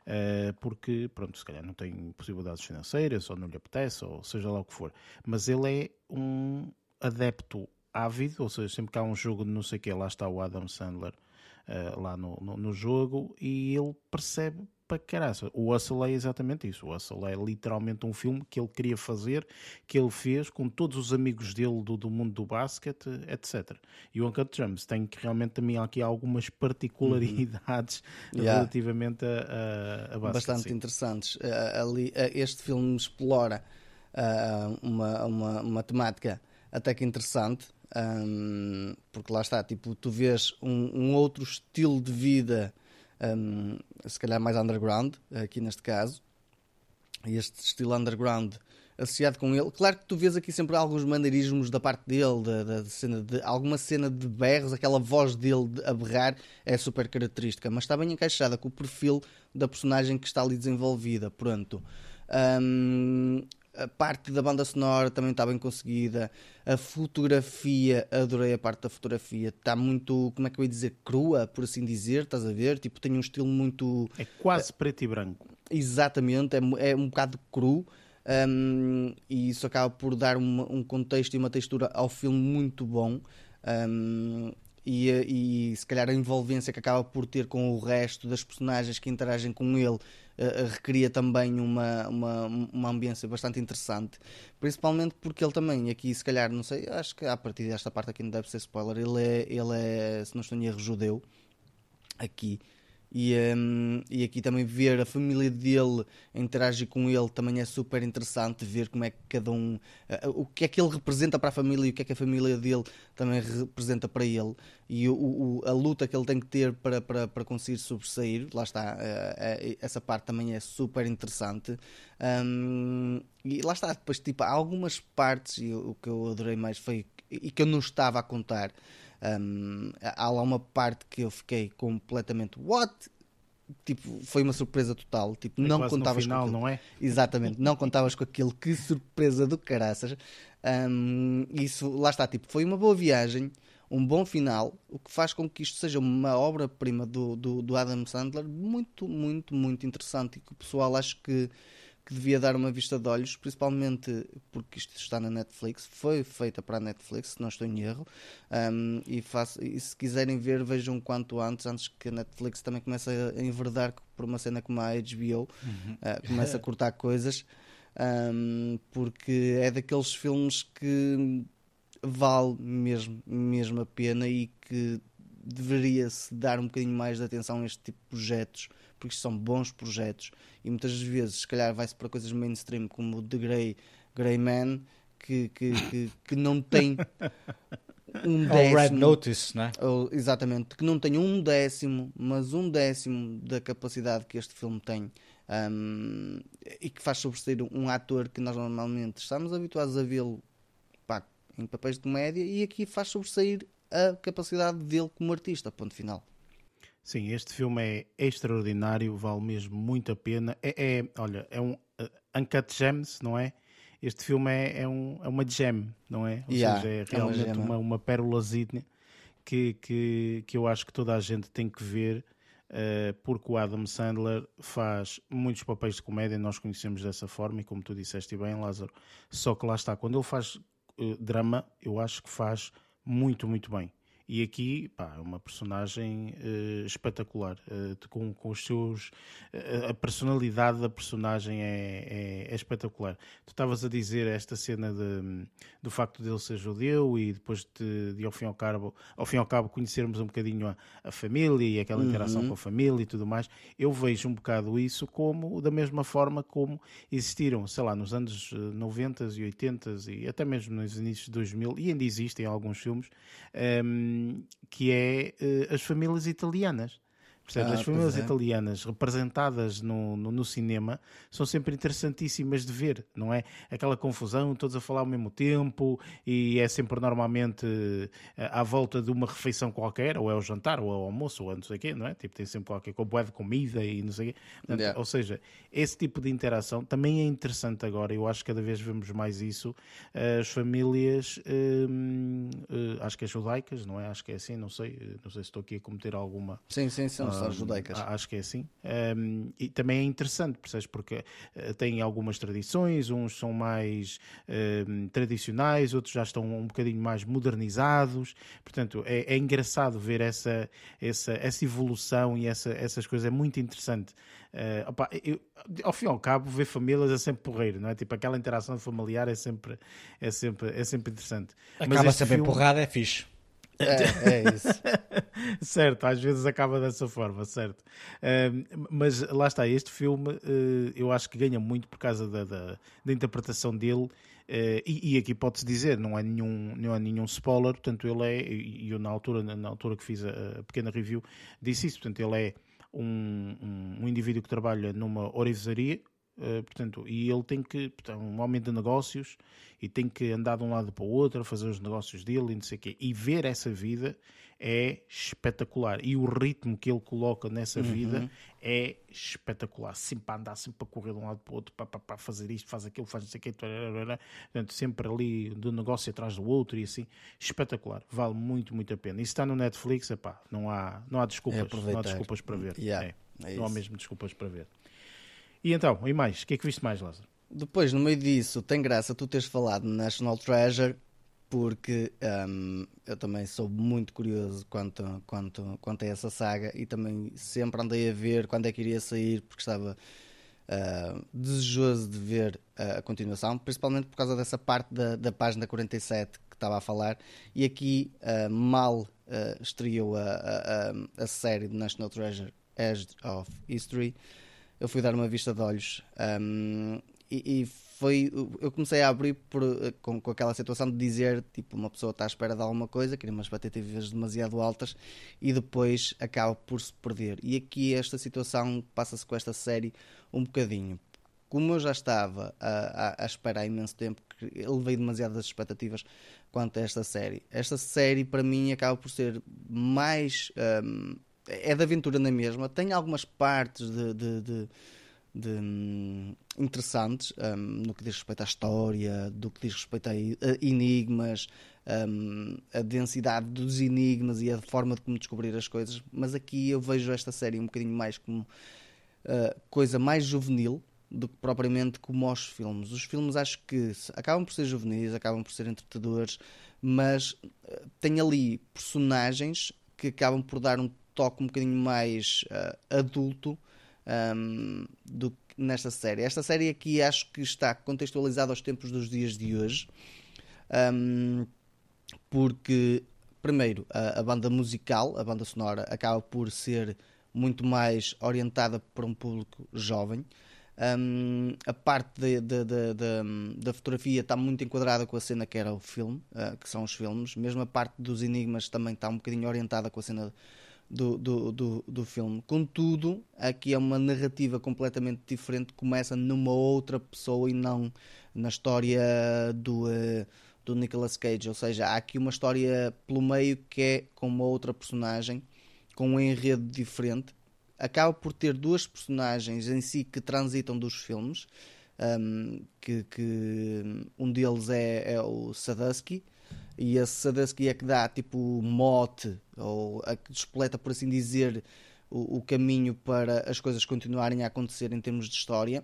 uh, porque, pronto, se calhar não tem possibilidades financeiras, ou não lhe apetece, ou seja lá o que for. Mas ele é um adepto ávido, ou seja, sempre que há um jogo de não sei o que, lá está o Adam Sandler. Uh, lá no, no, no, jogo e ele percebe para caraça. O Hustle é exatamente isso. O Hustle é literalmente um filme que ele queria fazer, que ele fez com todos os amigos dele do, do mundo do basquete, etc. E o Uncut Gems tem que realmente também aqui algumas particularidades uhum. relativamente a, a, a basquete. Bastante sim. interessantes. Uh, ali, uh, este filme explora uma, uma, uma temática até que interessante. Um, porque lá está, tipo, tu vês um, um outro estilo de vida um, se calhar mais underground, aqui neste caso. E este estilo underground associado com ele. Claro que tu vês aqui sempre alguns maneirismos da parte dele, da, da cena de alguma cena de berros, aquela voz dele de, a berrar é super característica, mas está bem encaixada com o perfil da personagem que está ali desenvolvida. Pronto. Um, a parte da banda sonora também está bem conseguida. A fotografia, adorei a parte da fotografia. Está muito, como é que eu ia dizer, crua, por assim dizer, estás a ver? Tipo, tem um estilo muito. É quase preto e branco. Exatamente, é, é um bocado cru. Um, e isso acaba por dar uma, um contexto e uma textura ao filme muito bom. Um, e, e se calhar a envolvência que acaba por ter com o resto das personagens que interagem com ele uh, recria também uma, uma, uma ambiência bastante interessante, principalmente porque ele também, aqui se calhar, não sei, acho que a partir desta parte aqui não deve ser spoiler, ele é, ele é se não estou em erro, judeu, aqui, e, um, e aqui também ver a família dele interagir com ele também é super interessante ver como é que cada um uh, o que é que ele representa para a família e o que é que a família dele também representa para ele. E o, o, a luta que ele tem que ter para, para, para conseguir sobressair lá está, uh, uh, essa parte também é super interessante. Um, e lá está, depois tipo, há algumas partes e o que eu adorei mais foi e que eu não estava a contar um, há lá uma parte que eu fiquei completamente what? Tipo, foi uma surpresa total. Tipo, é não contavas final, com aquilo. não é? Exatamente, não contavas com aquilo. Que surpresa do caraças. Um, isso, lá está, tipo, foi uma boa viagem, um bom final, o que faz com que isto seja uma obra-prima do, do, do Adam Sandler muito, muito, muito interessante e que o pessoal acho que que devia dar uma vista de olhos, principalmente porque isto está na Netflix, foi feita para a Netflix, se não estou em erro, um, e, faço, e, se quiserem ver, vejam quanto antes, antes que a Netflix também comece a enverdar por uma cena como a HBO, uhum. uh, comece a cortar coisas, um, porque é daqueles filmes que vale mesmo, mesmo a pena e que deveria-se dar um bocadinho mais de atenção a este tipo de projetos porque são bons projetos e muitas vezes, se calhar, vai-se para coisas mainstream como o The Grey, Grey Man, que, que, que, que não tem um décimo. Ou Red Notice, né? Ou, exatamente, que não tem um décimo, mas um décimo da capacidade que este filme tem. Um, e que faz sobressair um ator que nós normalmente estamos habituados a vê-lo em papéis de comédia e aqui faz sobressair a capacidade dele como artista, ponto final. Sim, este filme é extraordinário, vale mesmo muito a pena. É, é olha, é um uh, Uncut Gems, não é? Este filme é, é, um, é uma gem, não é? Ou yeah, seja, é realmente é uma, uma, uma pérolazinha que, que, que eu acho que toda a gente tem que ver, uh, porque o Adam Sandler faz muitos papéis de comédia, nós conhecemos dessa forma, e como tu disseste bem, Lázaro, só que lá está, quando ele faz uh, drama, eu acho que faz muito, muito bem. E aqui, pá, é uma personagem uh, espetacular, uh, com, com os seus. Uh, a personalidade da personagem é, é, é espetacular. Tu estavas a dizer esta cena de, do facto de ele ser judeu e depois de, de ao, fim ao, cabo, ao fim e ao cabo conhecermos um bocadinho a, a família e aquela interação uhum. com a família e tudo mais. Eu vejo um bocado isso como da mesma forma como existiram, sei lá, nos anos 90 e 80 e até mesmo nos inícios de 2000 e ainda existem alguns filmes. Um, ehm, que é uh, as famílias italianas. Percebes? Ah, As famílias é. italianas representadas no, no, no, cinema são sempre interessantíssimas de ver, não é? Aquela confusão, todos a falar ao mesmo tempo e é sempre normalmente eh, à volta de uma refeição qualquer, ou é o jantar, ou é o almoço, ou é não sei o quê, não é? Tipo, tem sempre qualquer coisa de comida e não sei o quê. Portanto, yeah. Ou seja, esse tipo de interação também é interessante agora. Eu acho que cada vez vemos mais isso. As famílias, hum, eh, acho que é judaicas, não é? Acho que é assim, não sei. Não sei se estou aqui a cometer alguma. Sim, sim, sim judaicas. Acho que é assim. Um, e também é interessante, percebes? Porque uh, tem algumas tradições, uns são mais uh, tradicionais, outros já estão um bocadinho mais modernizados. Portanto, é, é engraçado ver essa, essa, essa evolução e essa, essas coisas. É muito interessante. Uh, opa, eu, ao fim e ao cabo, ver famílias é sempre porreiro, não é? Tipo, aquela interação familiar é sempre, é sempre, é sempre interessante. Acaba sempre filme... empurrada, é fixe. É, é isso. certo, às vezes acaba dessa forma, certo. Uh, mas lá está, este filme uh, eu acho que ganha muito por causa da, da, da interpretação dele. Uh, e, e, aqui pode-se dizer, não é, nenhum, não é nenhum spoiler, portanto ele é, e eu na altura, na altura que fiz a, a pequena review disse isso, portanto ele é um, um, um indivíduo que trabalha numa orivesaria, Uh, portanto, e ele tem que, portanto, um homem de negócios e tem que andar de um lado para o outro, fazer os negócios dele e não sei o quê. E ver essa vida é espetacular. E o ritmo que ele coloca nessa uhum. vida é espetacular. Sempre a andar, sempre a correr de um lado para o outro, para, para, para fazer isto, faz aquilo, faz não sei o quê. Portanto, sempre ali do negócio atrás do outro e assim. Espetacular. Vale muito, muito a pena. E se está no Netflix, epá, não há, não há desculpas. É não há desculpas para ver. Yeah, é. É não há mesmo desculpas para ver. E então, e mais? O que é que viste mais, Lázaro? Depois, no meio disso, tem graça tu teres falado National Treasure porque um, eu também sou muito curioso quanto, quanto, quanto a essa saga e também sempre andei a ver quando é que iria sair, porque estava uh, desejoso de ver a continuação, principalmente por causa dessa parte da, da página 47 que estava a falar. E aqui uh, mal uh, estreou a, a, a, série de National Treasure Edge of History, eu fui dar uma vista de olhos um, e, e foi eu comecei a abrir por, com, com aquela situação de dizer tipo uma pessoa está à espera de alguma coisa cria umas expectativas demasiado altas e depois acaba por se perder. E aqui esta situação passa-se com esta série um bocadinho. Como eu já estava a, a, a esperar imenso tempo que levei demasiadas expectativas quanto a esta série esta série para mim acaba por ser mais um, é de aventura na mesma tem algumas partes de, de, de de, um, interessantes um, no que diz respeito à história, do que diz respeito a, enigmas, um, a densidade dos enigmas e a forma de como descobrir as coisas. Mas aqui eu vejo esta série um bocadinho mais como uh, coisa mais juvenil do que propriamente como os filmes. Os filmes acho que acabam por ser juvenis, acabam por ser entretadores, mas uh, tem ali personagens que acabam por dar um toque um bocadinho mais uh, adulto um, do, nesta série. Esta série aqui acho que está contextualizada aos tempos dos dias de hoje, um, porque, primeiro, a, a, banda musical, a banda sonora, acaba por ser muito mais orientada para um público jovem. Um, a parte de, de, de, da fotografia está muito enquadrada com a cena que era o filme, uh, que são os filmes. Mesmo a parte dos enigmas também está um bocadinho orientada com a cena do, do, do, do, filme. Contudo, aqui é uma narrativa completamente diferente, começa numa outra pessoa e não na história do, uh, do Nicolas Cage. Ou seja, há aqui uma história pelo meio que é com uma outra personagem, com um enredo diferente. Acaba por ter duas personagens em si que transitam dos filmes. Um, que, que um deles é, é o Sadusky, e esse Sadusky é que dá tipo mote ou a que despoleta, por assim dizer, o, o, caminho para as coisas continuarem a acontecer em termos de história,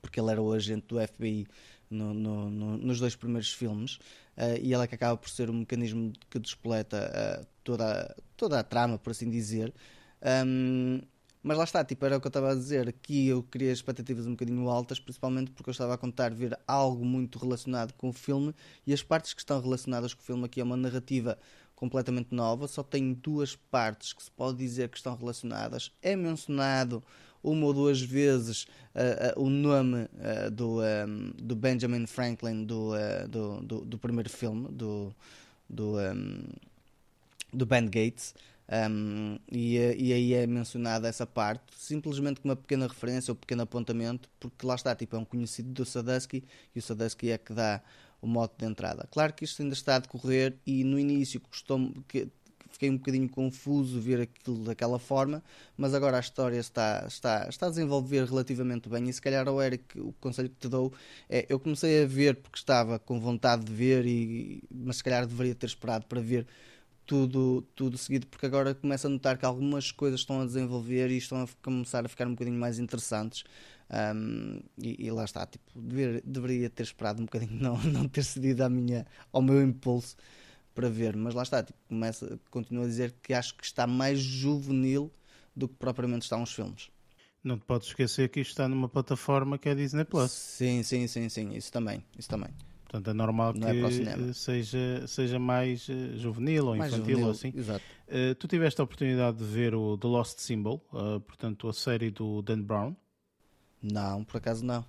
porque ele era o agente do FBI no, no, no, nos dois primeiros filmes, uh, e ele é que acaba por ser o mecanismo que despoleta uh, toda, toda a trama, por assim dizer. Um, mas lá está, tipo, era o que eu estava a dizer. Aqui eu queria expectativas um bocadinho altas, principalmente porque eu estava a contar ver algo muito relacionado com o filme e as partes que estão relacionadas com o filme aqui é uma narrativa completamente nova, só tem duas partes que se pode dizer que estão relacionadas. É mencionado uma ou duas vezes uh, uh, o nome uh, do, um, do Benjamin Franklin do, do, do, do, primeiro filme, do, do, um, do Ben Gates. Um, e, e, aí é mencionada essa parte, simplesmente com uma pequena referência ou pequeno apontamento, porque lá está, tipo, é um conhecido do Sadusky e o Sadusky é que dá o mote de entrada. Claro que isto ainda está a decorrer e no início custou que fiquei um bocadinho confuso ver aquilo daquela forma, mas agora a história está, está, está a desenvolver relativamente bem e se calhar ao Eric o conselho que te dou é eu comecei a ver porque estava com vontade de ver e mas se calhar deveria ter esperado para ver tudo, tudo seguido, porque agora começo a notar que algumas coisas estão a desenvolver e estão a começar a ficar um bocadinho mais interessantes. Um, e, e, lá está, tipo, dever, deveria ter esperado um bocadinho, não, não ter cedido à minha, ao meu impulso para ver, mas lá está, tipo, começa, continuo a dizer que acho que está mais juvenil do que propriamente estão os filmes. Não te podes esquecer que isto está numa plataforma que é a Disney Plus. Sim, sim, sim, sim, isso também, isso também. Portanto, é normal não é que é seja, seja mais uh, juvenil ou mais infantil juvenil, ou assim. Exato. Uh, tu tiveste a oportunidade de ver o The Lost Symbol, uh, portanto, a série do Dan Brown? Não, por acaso não.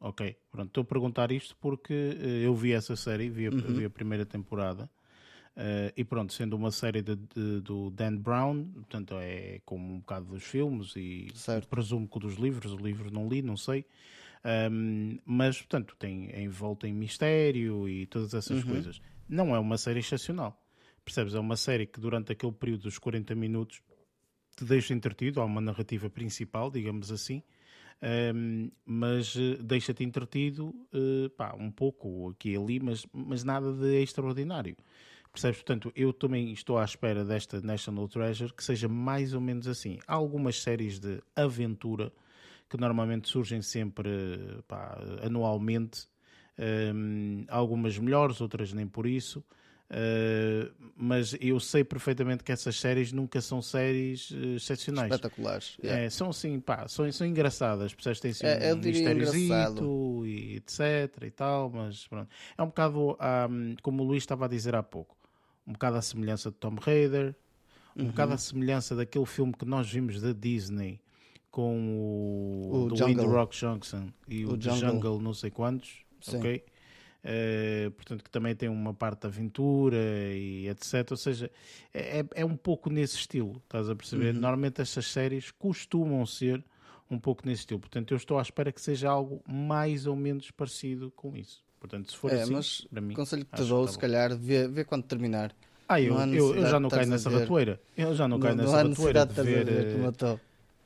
Ok, pronto. Estou a perguntar isto porque eu vi essa série, vi a, uhum. vi a primeira temporada. e pronto, sendo uma série de, de, do Dan Brown, portanto é como um bocado dos filmes e certo. presumo que dos livros, o livro não li, não sei. Um, mas, portanto, tem envolta em mistério e todas essas uhum. coisas. Não é uma série excepcional. Percebes? É uma série que durante aquele período dos 40 minutos te deixa entretido, há uma narrativa principal, digamos assim, um, mas uh, deixa-te entretido uh, pá, um pouco aqui e ali, mas, mas nada de extraordinário. Percebes? Portanto, eu também estou à espera desta National Treasure que seja mais ou menos assim. Há algumas séries de aventura que normalmente surgem sempre pá, anualmente Um, algumas melhores, outras nem por isso. Uh, mas eu sei perfeitamente que essas séries nunca são séries uh, excepcionais. Espetaculares. Yeah. É, são assim, pá, são, são engraçadas. Percebes? Tem assim, é, um mistériozito e etc e tal, mas pronto. É um bocado, um, como o Luís estava a dizer há pouco, um bocado a semelhança de Tom Raider, um uhum. bocado a semelhança daquele filme que nós vimos da Disney com o, o do Wind Rock Johnson e o, o Jungle. Jungle não sei quantos, Sim. ok? Uh, portanto, que também tem uma parte de aventura e etc. Ou seja, é, é, é um pouco nesse estilo, estás a perceber? Uhum. Normalmente estas séries costumam ser um pouco nesse estilo. Portanto, eu estou à espera que seja algo mais ou menos parecido com isso. Portanto, se for é, assim, mas para mim, conselho que te dou, tá se calhar, vê, vê quando terminar. Ah, eu, eu, eu, já não caio nessa ratoeira. Eu já não caio não, nessa ratoeira de ver. De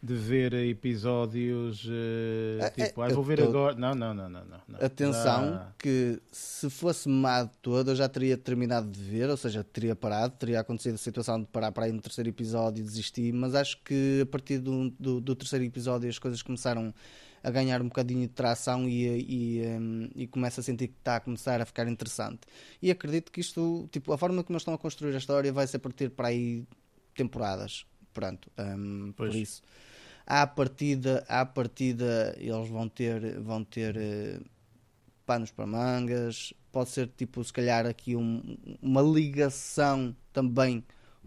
de ver episódios uh, tipo, ah, vou ver tô... agora. Não, não, não, não, não. Atenção, ah. que se fosse mado todo, eu já teria terminado de ver, ou seja, teria parado, teria acontecido a situação de parar para aí no terceiro episódio e desistir, mas acho que a partir do, do, do terceiro episódio as coisas começaram a ganhar um bocadinho de tração e, e, um, e começa a sentir que está a começar a ficar interessante. E acredito que isto, tipo, a forma que nós estão a construir a história vai ser partir para aí temporadas. Pronto, um, por isso à partida, à partida eles vão ter, vão ter uh, panos para mangas, pode ser tipo, se calhar aqui um, uma ligação também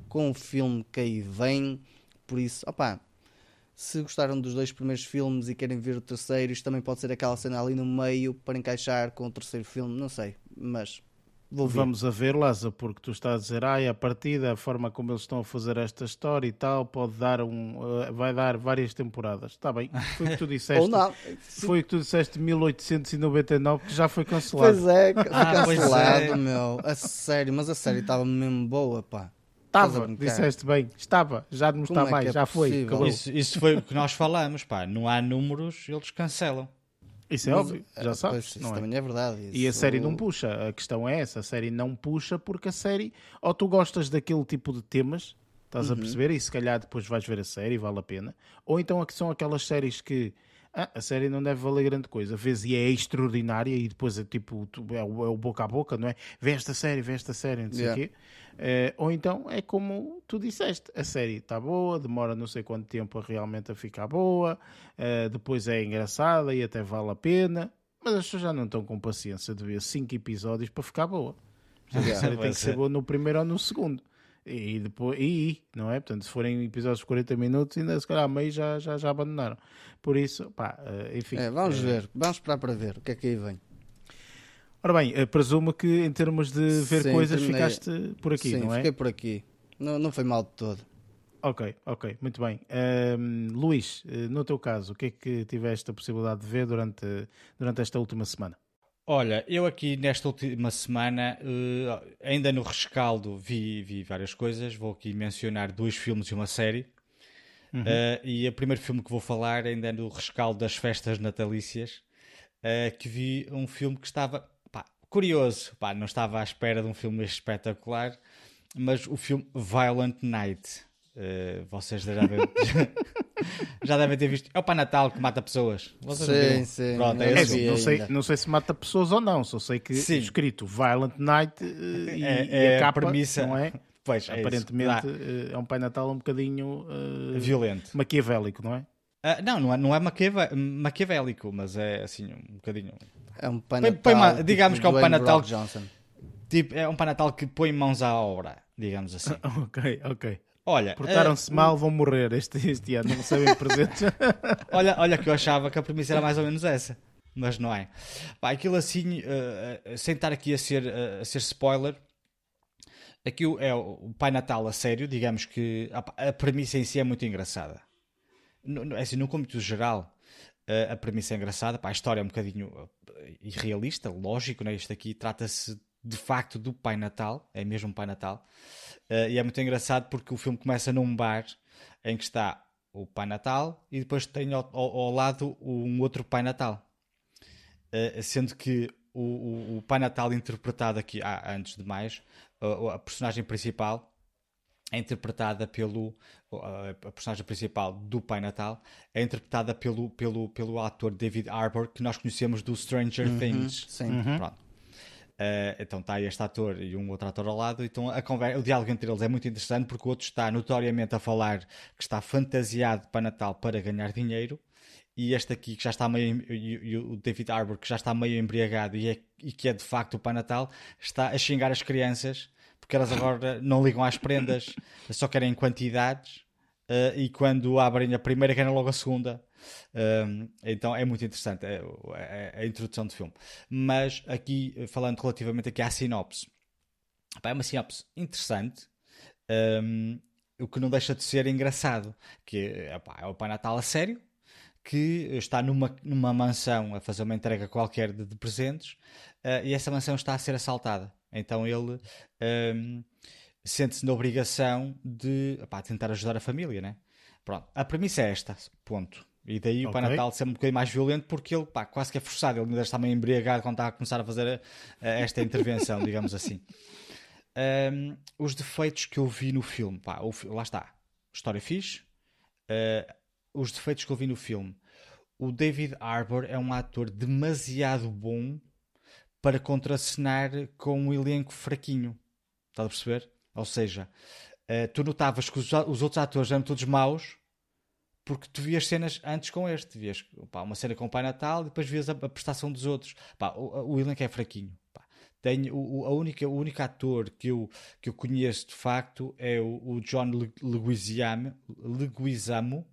com o filme que aí vem, por isso, opá, se gostaram dos dois primeiros filmes e querem ver o terceiro, isto também pode ser aquela cena ali no meio para encaixar com o terceiro filme, não sei, mas Vamos a ver, Lázaro, porque tu estás a dizer, ai, a partida, a forma como eles estão a fazer esta história e tal, pode dar um, uh, vai dar várias temporadas. Está bem, foi o que tu disseste. Ou não. Foi o que tu disseste 1899 que já foi cancelado. Pois é, foi ah, cancelado, é. meu. A sério, mas a série estava mesmo boa, pá. Estava, disseste bem, estava, já não está é mais, é já foi. Isso, isso foi o que nós falamos, pá. Não há números, eles cancelam. Isso é Mas, óbvio, já sabes. Pois, isso é? também é verdade. Isso... E a série não puxa, a questão é essa: a série não puxa porque a série, ou tu gostas daquele tipo de temas, estás uhum. a perceber, e se calhar depois vais ver a série, vale a pena, ou então são aquelas séries que ah, a série não deve valer grande coisa. Vês e é extraordinária e depois é tipo é o, é o boca a boca, não é? Vê esta série, vê esta série, não sei o yeah. quê. Uh, ou então é como tu disseste, a série está boa, demora não sei quanto tempo a realmente a ficar boa, uh, depois é engraçada e até vale a pena, mas as pessoas já não estão com paciência de ver 5 episódios para ficar boa. a série tem que ser boa no primeiro ou no segundo. E depois, e, não é? Portanto, se forem episódios de 40 minutos, ainda se calhar a meio já, já, já abandonaram. Por isso, pá, uh, enfim. É, vamos ver, vamos esperar para ver o que é que aí vem. Ora bem, eh, presumo que em termos de ver Sim, coisas terminei... ficaste por aqui, Sim, não é? fiquei por aqui. Não, não foi mal de todo. Ok, ok, muito bem. Um, Luís, eh, no teu caso, o que é que tiveste a possibilidade de ver durante, durante esta última semana? Olha, eu aqui nesta última semana, uh, ainda no rescaldo, vi, vi várias coisas. Vou aqui mencionar dois filmes e uma série. Uhum. Uh, e o primeiro filme que vou falar ainda é no rescaldo das festas natalícias, uh, que vi um filme que estava curioso, pá, não estava à espera de um filme espetacular, mas o filme Violent Night. Vocês devem, já devem ter visto. É o Pai Natal que mata pessoas. Vocês sim, sim. Pronto, é não, sei, não sei se mata pessoas ou não, só sei que sim. escrito Violent Night uh, e, é, é, e, a capa, a premissa, não é? Pois, é Aparentemente é, é um Pai Natal um bocadinho uh, violento, maquiavélico, não é? Uh, não, não é, não é maquiavélico, mas é assim um bocadinho é um Pai Natal. Põe, põe, digamos tipo que é um Pai Natal. Tipo, é um Pai Natal que põe mãos à obra, digamos assim. ok, ok. Olha, portaram-se uh, mal, vão morrer este, este ano, não recebem presentes. olha, olha que eu achava que a premissa era mais ou menos essa, mas não é. Pá, aquilo assim, uh, sem estar aqui a ser, uh, a ser spoiler, aqui é o Pai Natal a sério, digamos que a, a premissa em si é muito engraçada. No, é assim, no cômito geral, a premissa é engraçada, pá, a história é um bocadinho irrealista, lógico, né? Isto aqui trata-se de facto do Pai Natal, é mesmo Pai Natal, uh, e é muito engraçado porque o filme começa num bar em que está o Pai Natal e depois tem ao, ao, ao lado um outro Pai Natal, uh, sendo que o, o, o, Pai Natal interpretado aqui, ah, antes de mais, uh, a personagem principal é interpretada pelo a personagem principal do Pai Natal é interpretada pelo, pelo, pelo ator David Harbour que nós conhecemos do Stranger uhum, Things sim. Uhum. Pronto. Uh, então está este ator e um outro ator ao lado então a conversa, o diálogo entre eles é muito interessante porque o outro está notoriamente a falar que está fantasiado para Natal para ganhar dinheiro e este aqui que já está meio e, o David Harbour que já está meio embriagado e, é, e que é de facto o Pai Natal está a xingar as crianças porque elas agora não ligam às prendas, só querem quantidades uh, e quando abrem a primeira querem logo a segunda. Então é muito interessante é, é, é, a introdução do filme. Mas aqui, falando relativamente aqui à sinopse, é uma sinopse interessante. Um, o que não deixa de ser engraçado, que é o Pai Natal a sério, que está numa, numa mansão a fazer uma entrega qualquer de, de presentes uh, e essa mansão está a ser assaltada. Então ele um, sente-se na obrigação de tentar ajudar a família, né? Pronto, a premissa é esta, ponto. E daí okay. o Pai Natal ser um bocadinho mais violento porque ele pá, quase que é forçado, ele ainda está meio embriagado quando está a começar a fazer a, a esta intervenção, digamos assim. Um, os defeitos que eu vi no filme, pá, o, lá está, história fixe. Uh, os defeitos que eu vi no filme, o David Harbour é um ator demasiado bom para contracenar com um elenco fraquinho. Estás a perceber? Ou seja, uh, tu notavas que os, os, outros atores eram todos maus porque tu vias cenas antes com este. Vias pá, uma cena com o Pai Natal e depois vias a, a prestação dos outros. Pá, o, o elenco é fraquinho. Pá. Tenho, o, a única, o único ator que eu, que eu conheço de facto é o, o John Leguizamo. Leguizamo.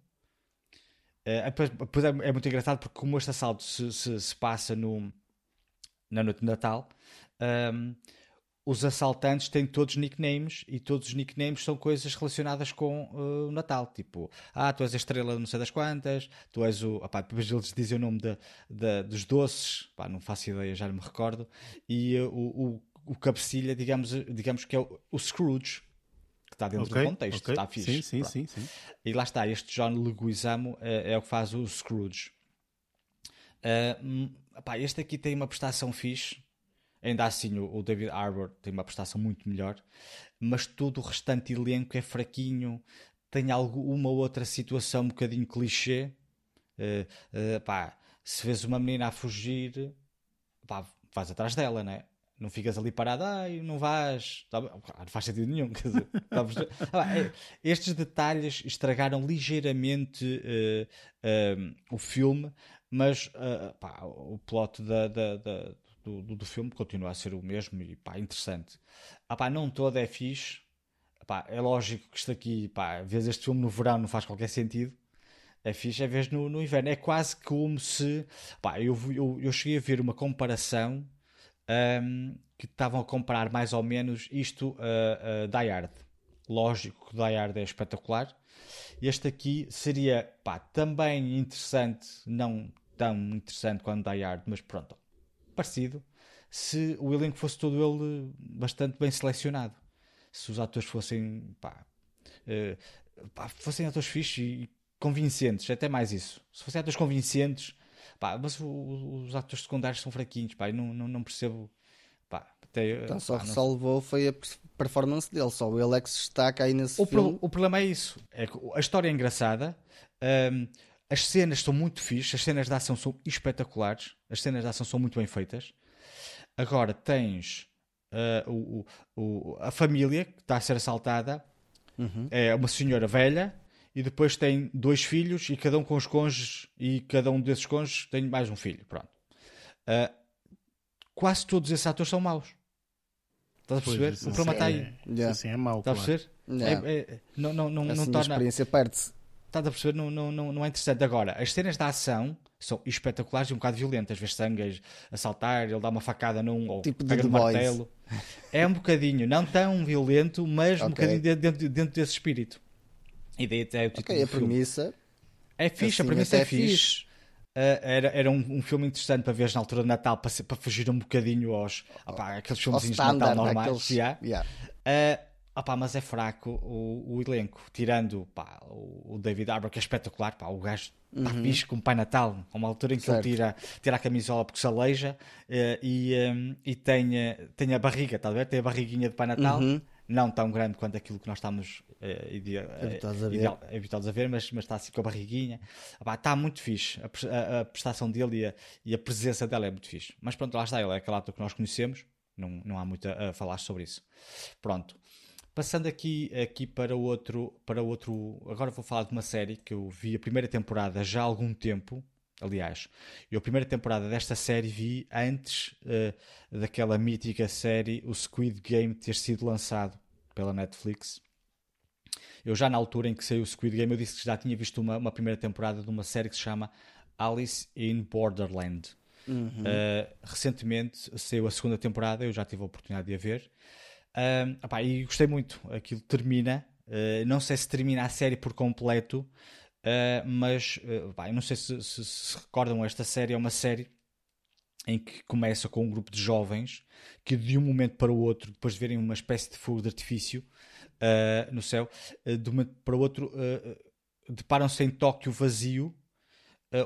É, é muito engraçado porque como este assalto se, se, se passa no, na noite de Natal, um, os assaltantes têm todos nicknames e todos os nicknames são coisas relacionadas com uh, o Natal. Tipo, ah, tu és a estrela não sei das quantas, tu és o. Opá, depois eles dizem o nome de, de, dos doces, pá, não faço ideia, já não me recordo. E uh, o, o, o cabecilha, digamos, digamos que é o, o Scrooge, que está dentro okay, do contexto, okay. está fixe. Sim, sim, sim, sim, E lá está, este John Leguizamo é, é o que faz o Scrooge. Uh, Epá, este aqui tem uma prestação fixe. Ainda assim, o David Harbour tem uma prestação muito melhor. Mas todo o restante elenco é fraquinho. Tem algo, uma ou outra situação um bocadinho clichê. Uh, uh, pá, se vês uma menina a fugir, pá, vais atrás dela, né? Não ficas ali parado, ai, não vais. Tá, não faz sentido nenhum. Quer dizer, tá é, estes detalhes estragaram ligeiramente uh, o filme, mas pá, o plot da, da, da, do, do, filme continua a ser o mesmo e pá, interessante. Ah, pá, não todo é fixe. Pá, é lógico que isto aqui, pá, vês este filme no verão não faz qualquer sentido. É fixe, é vez no, no inverno. É quase como se. Pá, eu, eu, eu cheguei a ver uma comparação um, que estavam a comparar mais ou menos isto a, a Die Hard. Lógico que Die Hard é espetacular este aqui seria pá, também interessante, não tão interessante quanto Die Hard, mas pronto, parecido. Se o elenco fosse todo ele bastante bem selecionado, se os atores fossem pá, uh, pá, fossem atores fixos e convincentes, até mais isso. Se fossem atores convincentes, pá, mas os, os atores secundários são fraquinhos, pá, não, não, não percebo. Pá, até, então, só pá, salvou foi a performance dele, só ele é que se destaca aí nesse o filme. Pro, o problema é isso, é que a história é engraçada, um, as cenas são muito fixas, as cenas de ação são espetaculares, as cenas de ação são muito bem feitas. Agora tens uh, o, o, a família que está a ser assaltada, uhum. é uma senhora velha, e depois tem dois filhos, e cada um com os cônjuges, e cada um desses cônjuges tem mais um filho. Pronto. Uh, quase todos esses atores são maus. Estás a perceber? Pois, o problema está aí. Yeah. Assim é mau. Estás a perceber? Yeah. É, é, não, não, não, assim não torna. A experiência perde-se. Estás a perceber? Não, não, não, não é interessante. Agora, as cenas da ação são espetaculares e um bocado violentas. Vês sangue a saltar, ele dá uma facada num ou tipo pega de no martelo. É um bocadinho, não tão violento, mas okay. um bocadinho dentro, dentro desse espírito. E daí até o título okay, a premissa. É fixe, assim, a premissa é, é fixe. fixe. Uh, era, era um, um, filme interessante para ver na altura de Natal, para, para fugir um bocadinho aos opa, aqueles filmes de Natal normais. Aqueles... Yeah. Yeah. Uh, opa, mas é fraco o, o elenco, tirando pá, o, David Arbor, que é espetacular, pá, o gajo está uhum. fixe com o Pai Natal, a uma altura em que certo. ele tira, tira a camisola porque se aleija uh, e, um, e tem, tem a barriga, está a ver? Tem a barriguinha de Pai Natal. Uhum. não tão grande quanto aquilo que nós estamos uh, habituados, a ver. Mas, mas está assim com a barriguinha. Epá, está muito fixe. A, a, a prestação dele e a, e a, presença dela é muito fixe. Mas pronto, lá está, ele é aquele ator que nós conhecemos. Não, não há muito a, a falar sobre isso. Pronto. Passando aqui, aqui para outro, para outro. Agora vou falar de uma série que eu vi a primeira temporada já há algum tempo. Aliás, eu a primeira temporada desta série vi antes uh, daquela mítica série, o Squid Game, ter sido lançado pela Netflix. Eu já na altura em que saiu o Squid Game, eu disse que já tinha visto uma, uma primeira temporada de uma série que se chama Alice in Borderland. Uhum. Uh, recentemente saiu a segunda temporada, eu já tive a oportunidade de a ver. Uh, opá, e gostei muito. Aquilo termina. Uh, não sei se termina a série por completo, uh, mas opá, eu não sei se, se, se, recordam. Esta série é uma série em que começa com um grupo de jovens que, de um momento para o outro, depois de verem uma espécie de fogo de artifício no céu, de um momento para o outro, deparam-se em Tóquio vazio.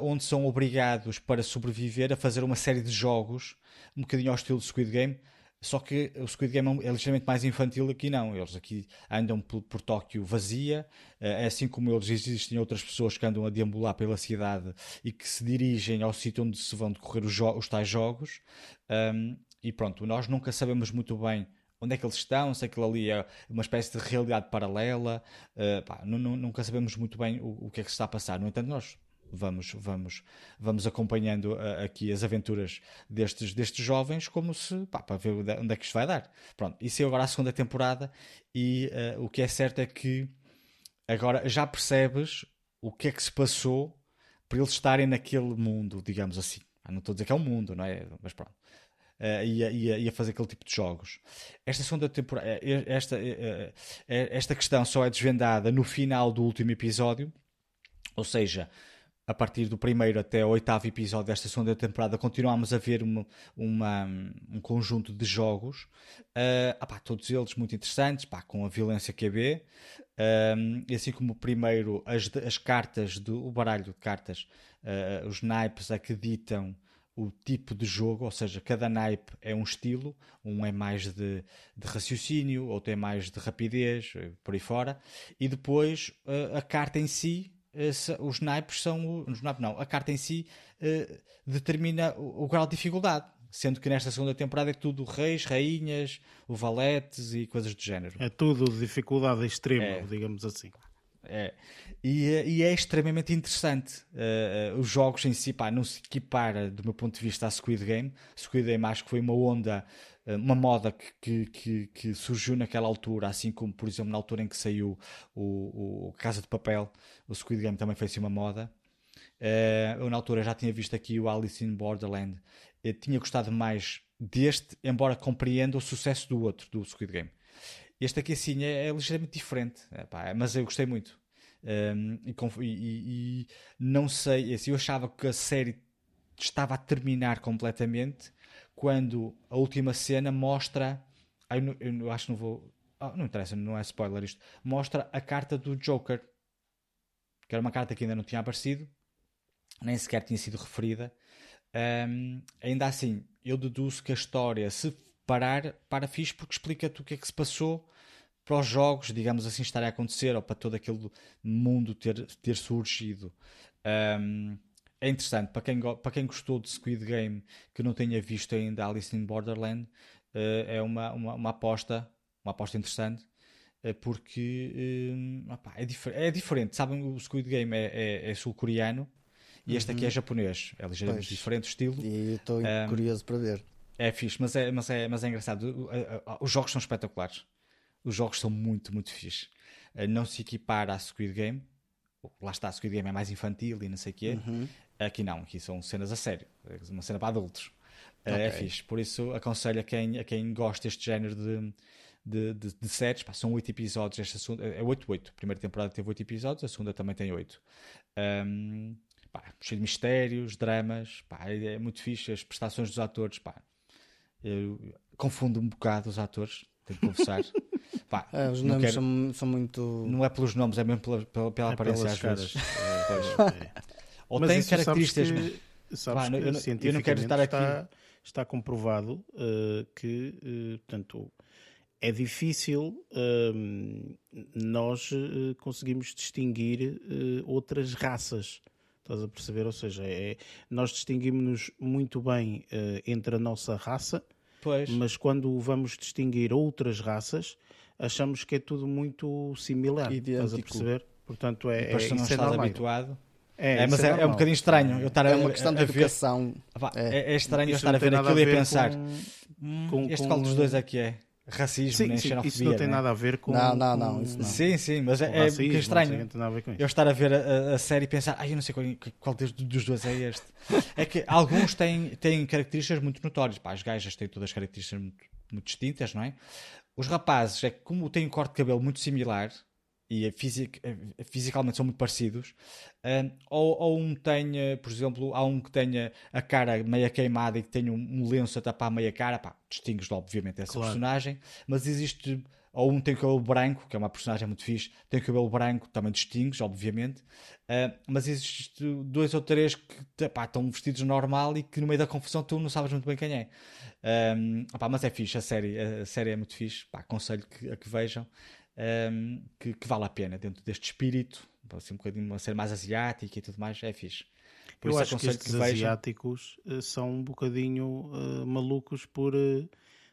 onde são obrigados para sobreviver a fazer uma série de jogos um bocadinho ao estilo Squid Game, só que o Squid Game é, é ligeiramente mais infantil aqui não. Eles aqui andam por, por Tóquio vazia, é assim como eles existem outras pessoas que andam a deambular pela cidade e que se dirigem ao sítio onde se vão decorrer os, os tais jogos. Um, e pronto, nós nunca sabemos muito bem onde é que eles estão, se aquilo ali é uma espécie de realidade paralela, uh, pá, nunca sabemos muito bem o, o que é que se está a passar. No entanto, nós vamos, vamos, vamos acompanhando uh, aqui as aventuras destes, destes jovens como se, pá, para ver onde é que isto vai dar. Pronto, isso é agora a segunda temporada e uh, o que é certo é que agora já percebes o que é que se passou para eles estarem naquele mundo, digamos assim. Ah, não estou a dizer que é um mundo, não é? Mas pronto. Ia, ia fazer aquele tipo de jogos. Esta segunda temporada, esta, esta questão só é desvendada no final do último episódio, ou seja, a partir do primeiro até o oitavo episódio desta segunda temporada, continuamos a ver uma, uma um conjunto de jogos, uh, ah, todos eles muito interessantes, pá, com a violência QB, um, e assim como primeiro, as, as cartas, do, o baralho de cartas, uh, os naipes acreditam o tipo de jogo, ou seja, cada naipe é um estilo, um é mais de, de raciocínio, outro é mais de rapidez, por aí fora, e depois uh, a carta em si eh, os naipes são. Os naipes não, a carta em si uh, determina o, o, grau de dificuldade. Sendo que nesta segunda temporada é tudo reis, rainhas, o valetes e coisas do género. É tudo de dificuldade extrema, é. digamos assim. É. E, eh, e, é extremamente interessante. Uh, uh, os jogos em si, pá, não se equipara, do meu ponto de vista, a Squid Game. Squid Game acho que foi uma onda eh, uma moda que, que, que, surgiu naquela altura, assim como, por exemplo, na altura em que saiu o, o Casa de Papel, o Squid Game também fez uma moda. Uh, eu, na altura, já tinha visto aqui o Alice in Borderland, eu tinha gostado mais deste, embora compreenda o sucesso do outro, do Squid Game. Este aqui, assim, é, é ligeiramente diferente, é, pá, mas eu gostei muito. Um, e, e, e, não sei, assim, eu achava que a série estava a terminar completamente quando a última cena mostra. Eu, eu acho que não vou. Oh, não interessa, não é spoiler isto. Mostra a carta do Joker. Que era uma carta que ainda não tinha aparecido, nem sequer tinha sido referida. Um, ainda assim, eu deduzo que a história, se parar, para fixe porque explica-te o que é que se passou para os jogos, digamos assim, estarem a acontecer ou para todo aquele mundo ter, ter surgido. Um, é interessante para quem, para quem gostou de Squid Game que não tenha visto ainda Alice in Borderland uh, é uma, uma, uma, aposta uma aposta interessante uh, porque opa, é, difer é diferente sabem o Squid Game é, é, é sul-coreano e este aqui é uhum. japonês é ligeiramente pois. diferente o estilo e estou um, curioso para ver é fixe mas é, mas é, mas é engraçado os jogos são espetaculares os jogos são muito muito fixe não se equipara a Squid Game lá está, Squid Game é mais infantil e não sei o quê. Uhum. Aqui não, aqui são cenas a sério, é uma cena para adultos. É, okay. É fixe, por isso aconselho a quem, a quem gosta deste género de, de, de, de séries. Pá, são 8 episódios, esta segunda, é 8-8. A primeira temporada teve 8 episódios, a segunda também tem 8. Um, pá, cheio de mistérios, dramas, pá, é, é, muito fixe. As prestações dos atores, pá, eu confundo um bocado os atores, tenho que confessar. Pá, é, os nomes quero... são, são, muito. Não é pelos nomes, é mesmo pela, pela, pela é aparência às vezes. É, ou Mas tem características. Sabes que, sabes que, eu, eu, não quero estar aqui. Está, comprovado uh, que, uh, portanto, é difícil hum, nós uh, conseguimos distinguir uh, outras raças. Estás a perceber? Ou seja, é, nós distinguimos-nos muito bem uh, entre a nossa raça, Pois. mas quando vamos distinguir outras raças, achamos que é tudo muito similar. Estás a Idêntico. perceber? Portanto, é, Depois é, não é estás normal. habituado. É, É, mas isso é, é um bocadinho estranho. Eu estar a, É uma questão de a ver. educação. É. É, é estranho eu estar a ver aquilo e a ver pensar. com- "Hum, com- este com- qual dos dois é que é? Racismo, Sim, nem sim, xenofobia. isso não tem né? nada a ver com. Não, não, não, isso não. Sim, sim, mas é, com é um racismo, estranho. sei, não tem nada a ver com isso. Eu estar a ver a, a série e pensar, ai, eu não sei qual, qual dos, dos dois é este. É que alguns têm, têm características muito notórias. Pá, as gajas têm todas características muito, muito distintas, não é? Os rapazes, é que como têm um corte de cabelo muito similar e fisic, fisicamente são muito parecidos, ou, ou um tenha, por exemplo, há um que tenha a cara meia queimada e que tenha um, um lenço a tapar meia cara, pá, distingues obviamente essa Claro. personagem, mas existe. Ou um tem cabelo branco, que é uma personagem muito fixe, tem cabelo branco, também distingues, obviamente. Uh, mas existe dois ou três que pá, estão vestidos normal e que no meio da confusão tu não sabes muito bem quem é. Um, opá, mas é fixe, a série, a série é muito fixe, pá, aconselho que, a que vejam, um, que, que vale a pena dentro deste espírito, assim, um bocadinho uma série mais asiática e tudo mais, é fixe. Por Eu isso acho que estes vejam. asiáticos eh, são um bocadinho eh, malucos por eh,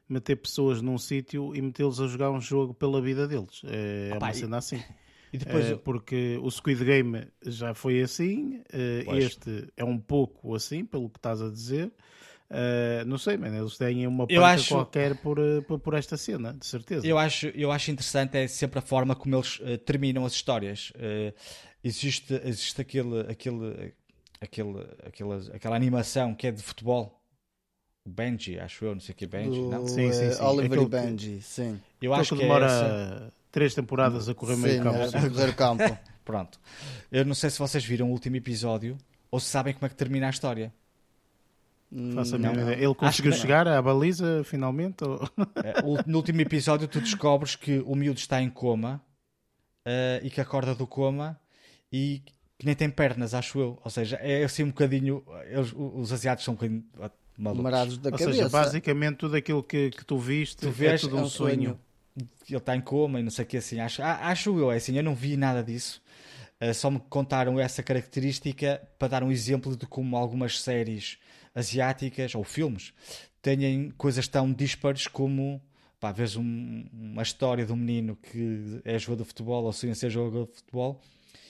meter pessoas num sítio e metê-los a jogar um jogo pela vida deles. É, é Opa, uma e- cena assim. E depois, Eh, porque o Squid Game já foi assim, este é um pouco assim, pelo que estás a dizer. Eh, não sei, mano, eles têm uma Eu panca acho- qualquer por, eh, por, por esta cena, de certeza. Eu acho, eu acho interessante é sempre a forma como eles eh, terminam as histórias. Eh, existe existe aquele, aquele, aquele, aquele, aquela animação que é de futebol. O Benji, acho eu, não sei o que é Benji. Do, Não? Sim, sim, sim. Oliver e que- Benji, sim. Eu acho que que é demora essa. três temporadas a correr meio Sim, campo. a correr campo. Pronto. Eu não sei se vocês viram o último episódio ou se sabem como é que termina a história. Faço a Não, não. Ele conseguiu não. chegar à baliza finalmente? ou- o- no último episódio tu descobres que o miúdo está em coma eh, e que acorda do coma e que nem tem pernas, acho eu. Ou seja, é assim um bocadinho. eles- os asiáticos são um bocadinho malucos. Marados da Ou cabeça. seja, basicamente tudo aquilo que, que tu viste Tu é vês, tudo é um um sonho. sonho. ele está em coma e não sei o que assim. Acho, acho eu, é assim, eu não vi nada disso. Uh, só me contaram essa característica para dar um exemplo de como algumas séries asiáticas ou filmes têm coisas tão dispares como pá, vês um- uma história de um menino que é jogador de futebol ou sonha ser jogador de futebol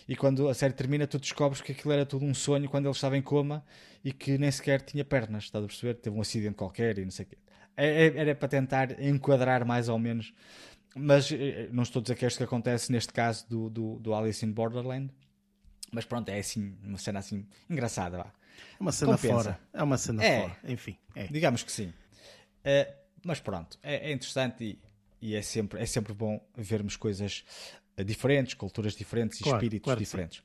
e quando a série termina tu descobres que aquilo era tudo um sonho quando ele estava em coma e que nem sequer tinha pernas, estás a perceber? Teve um acidente qualquer e não sei o quê. É- é- Era para tentar enquadrar mais ou menos mas eh, não estou a dizer que é isto que acontece neste caso do, do, do Alice in Borderland. Mas pronto, é assim, uma cena assim engraçada. Vá. É uma cena Compensa. fora. É uma cena É. fora. Enfim, é. Digamos que sim. Eh, mas pronto, é, é interessante e, e é, sempre, é sempre bom vermos coisas eh, diferentes, culturas diferentes e Claro, espíritos claro diferentes.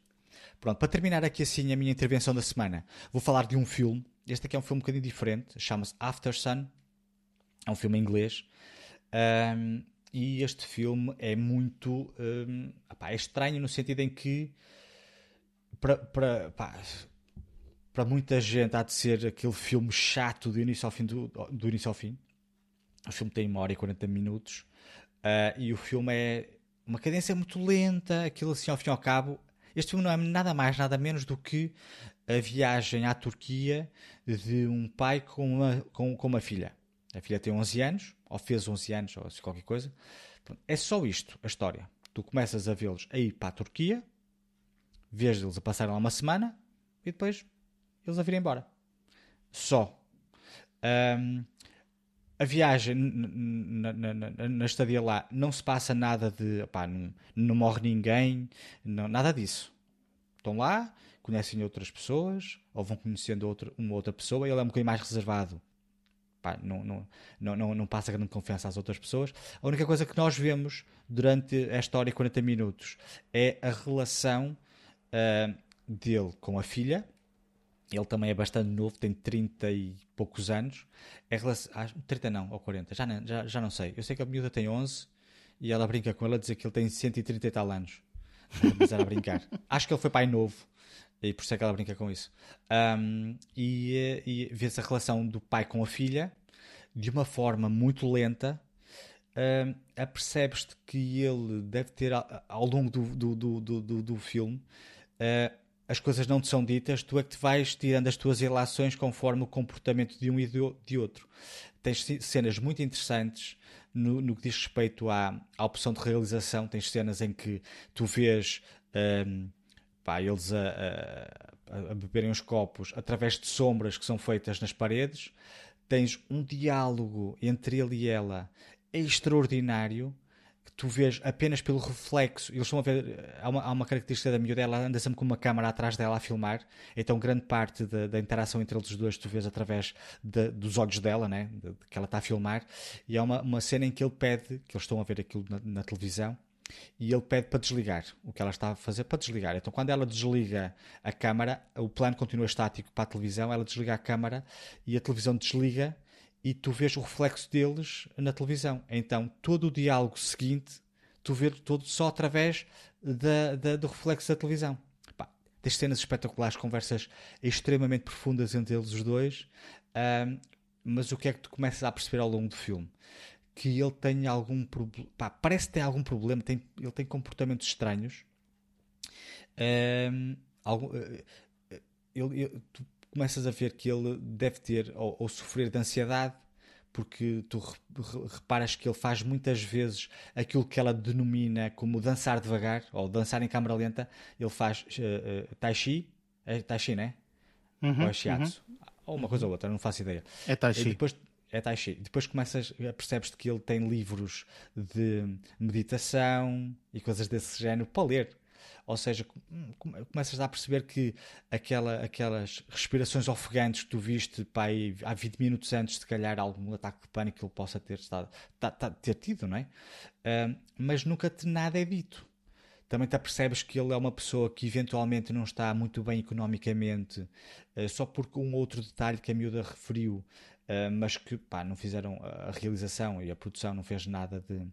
Pronto, para terminar aqui assim a minha intervenção da semana, vou falar de um filme. Este aqui é um filme um bocadinho diferente, chama-se After Sun. É um filme em inglês. Ahm, e este filme é muito. ahm, epá, é estranho no sentido em que. Para, para, pá, para muita gente há de ser aquele filme chato do início ao fim. Do, do início ao fim. O filme tem uma hora e 40 minutos. ah, e o filme é uma cadência muito lenta, aquilo assim ao fim e ao cabo. Este filme não é nada mais, nada menos do que a viagem à Turquia de um pai com uma, com, com uma filha. A filha tem 11 anos, ou fez 11 anos, ou assim qualquer coisa. É só isto, a história. Tu começas a vê-los a ir para a Turquia, vês eles a passarem lá uma semana e depois eles a virem embora. Só. Ahm, a viagem na, na- na- na estadia lá não se passa nada de opá, não, não morre ninguém, não- nada disso. Estão lá, conhecem outras pessoas, ou vão conhecendo uma outra pessoa, e ele é um bocadinho mais reservado. Não, não, não, não, passa grande confiança às outras pessoas. A única coisa que nós vemos durante esta hora e 40 minutos é a relação ah, dele com a filha. Ele também é bastante novo, tem 30 e poucos anos. É relação, ah, 30 não, ou 40, já não, já, já não sei. Eu sei que a miúda tem 11 e ela brinca com ele a dizer que ele tem 130 e tal anos. Mas era a brincar. Acho que ele foi pai novo e por isso é que ela brinca com isso. Ahm, e e vê-se a relação do pai com a filha de uma forma muito lenta uh, apercebes-te que ele deve ter, ao longo do, do, do, do, do filme, uh, as coisas não te são ditas, tu é que te vais tirando as tuas relações conforme o comportamento de um e de outro. Tens cenas muito interessantes no, no que diz respeito à, à opção de realização. Tens cenas em que tu vês um, pá, eles a, a, a beberem os copos através de sombras que são feitas nas paredes. Tens um diálogo entre ele e ela extraordinário tu vês apenas pelo reflexo. Eles estão a ver, há uma, há uma característica da miúda, ela anda sempre com uma câmera atrás dela a filmar, então grande parte da, da interação entre eles dois tu vês através de, dos olhos dela, né? De, que ela está a filmar. E há uma, uma cena em que ele pede, que eles estão a ver aquilo na, na televisão, e ele pede para desligar o que ela está a fazer para desligar. Então, quando ela desliga a câmara, o plano continua estático para a televisão, ela desliga a câmara e a televisão desliga e tu vês o reflexo deles na televisão. Então, todo o diálogo seguinte, tu vês todo só através da, da, do reflexo da televisão. Pá, tens cenas espetaculares, conversas extremamente profundas entre eles os dois, um, mas o que é que tu começas a perceber ao longo do filme? Que ele tem algum problema, parece que tem algum problema, tem, ele tem comportamentos estranhos. Um, algum, eh, eh, ele, ele, tu começas a ver que ele deve ter ou, ou sofrer de ansiedade, porque tu reparas que ele faz muitas vezes aquilo que ela denomina como dançar devagar ou dançar em câmera lenta. Ele faz uh, uh, tai chi, é tai chi, né? Uhum, ou é shiatsu, uhum. ou uma coisa ou outra, não faço ideia. É tai chi. E depois, é tai chi. Depois começas, percebes que ele tem livros de meditação e coisas desse género para ler. Ou seja, hum, começas a perceber que aquela, aquelas respirações ofegantes que tu viste pá, aí, há 20 minutos antes, de calhar, algum ataque de pânico que ele possa ter, estado, tá, tá, ter tido, não é? Uh, mas nunca te nada é dito. Também te apercebes que ele é uma pessoa que eventualmente não está muito bem economicamente, uh, só porque um outro detalhe que a miúda referiu, uh, mas que pá, não fizeram a realização e a produção não fez nada de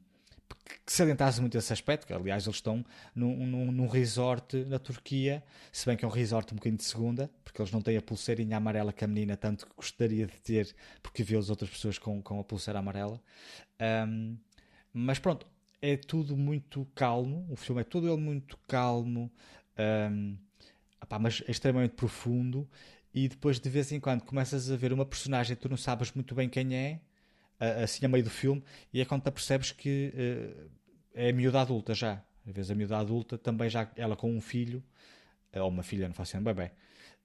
que salientasse muito esse aspecto, que aliás eles estão num, num, num, resort na Turquia, se bem que é um resort um bocadinho de segunda, porque eles não têm a pulseirinha amarela que a menina tanto gostaria de ter, porque vê as outras pessoas com, com a pulseira amarela. Um, mas pronto, é tudo muito calmo, o filme é todo ele muito calmo, um, opá, mas é extremamente profundo, e depois de vez em quando começas a ver uma personagem que tu não sabes muito bem quem é, assim a meio do filme, e é quando te percebes que uh, é a miúda adulta já. Às vezes a miúda adulta também já, ela com um filho, ou uma filha, não faço bem bem.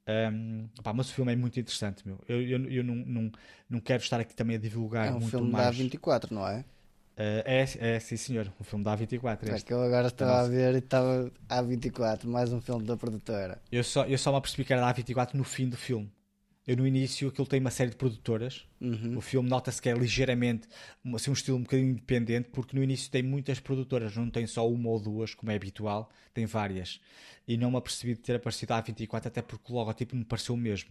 Um, pá, mas o filme é muito interessante, meu. Eu, eu, eu não, não, não quero estar aqui também a divulgar é um muito filme mais. da A24, não é? Uh, é, é, sim senhor, um filme da A24. É que eu agora estava a ver e estava A24, mais um filme da produtora. Eu só, eu só me apercebi que era da A24 no fim do filme. Eu no início aquilo tem uma série de produtoras. Uhum. O filme nota-se que é ligeiramente assim, um estilo um bocadinho independente, porque no início tem muitas produtoras, não tem só uma ou duas, como é habitual, tem várias. E não me apercebi de ter aparecido a A24, até porque o logotipo me pareceu o mesmo.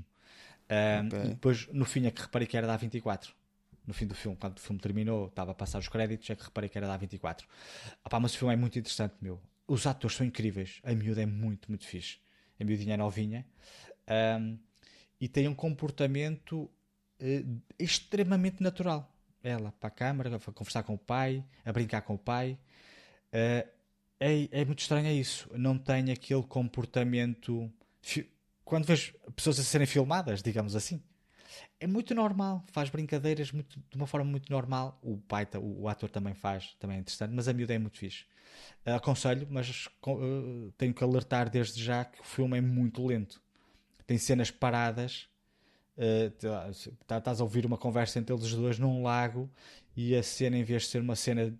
Um, okay. depois, no fim, é que reparei que era da A24. No fim do filme, quando o filme terminou, estava a passar os créditos, é que reparei que era da A24. Opa, mas o filme é muito interessante, meu. Os atores são incríveis. A miúda é muito, muito fixe. A miúdinha é novinha. Um, e tem um comportamento uh, extremamente natural. Ela para a câmara, a conversar com o pai, a brincar com o pai. Uh, é, é muito estranho é isso. Não tem aquele comportamento. Quando vejo pessoas a serem filmadas, digamos assim, é muito normal, faz brincadeiras muito, de uma forma muito normal. O pai, o ator também faz, também é interessante, mas a miúda é muito fixe. Uh, aconselho, mas uh, tenho que alertar desde já que o filme é muito lento tem cenas paradas. Uh, estás a ouvir uma conversa entre eles dois num lago e a cena, em vez de ser uma cena,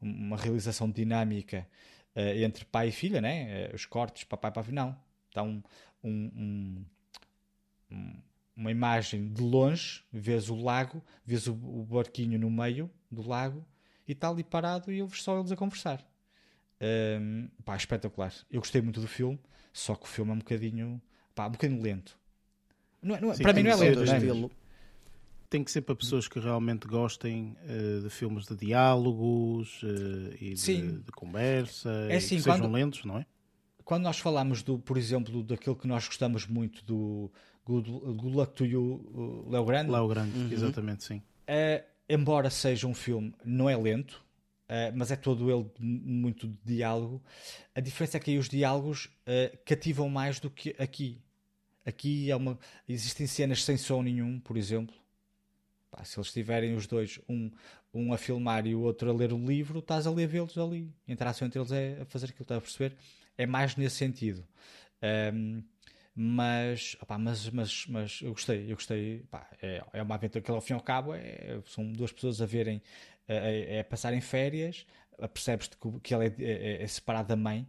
uma realização dinâmica uh, entre pai e filha, né? Uh, os cortes, papai para não. Está um, um, um, uma imagem de longe, vês o lago, vês o, o, barquinho no meio do lago e está ali parado e ouves só eles a conversar. Um, pá, espetacular. Eu gostei muito do filme, só que o filme é um bocadinho pá, um bocadinho lento. Não, é, não, é, Sim, para mim não é lento, não é? Tem que ser para pessoas que realmente gostem uh, de filmes de diálogos uh, e de, de, conversa é assim, que quando, sejam lentos, não é? Quando nós falamos, do, por exemplo, daquilo que nós gostamos muito do Good, Good Luck to You, Leo Grande. Leo Grande, uhum. exatamente, sim. Uh, embora seja um filme, não é lento, uh, mas é todo ele muito de diálogo. A diferença é que aí os diálogos uh, cativam mais do que aqui. Aqui é uma, existem cenas sem som nenhum, por exemplo. Pá, se eles estiverem os dois, um, um a filmar e o outro a ler o livro, estás a ler vê-los ali. A interação entre eles é a fazer aquilo estás a perceber. É mais nesse sentido. Um, mas, mas, mas, mas eu gostei, eu gostei. É, é uma aventura que ao fim e ao cabo é, são duas pessoas a verem, é, é passarem férias. Percebes que, que ela é, é, é separada da mãe,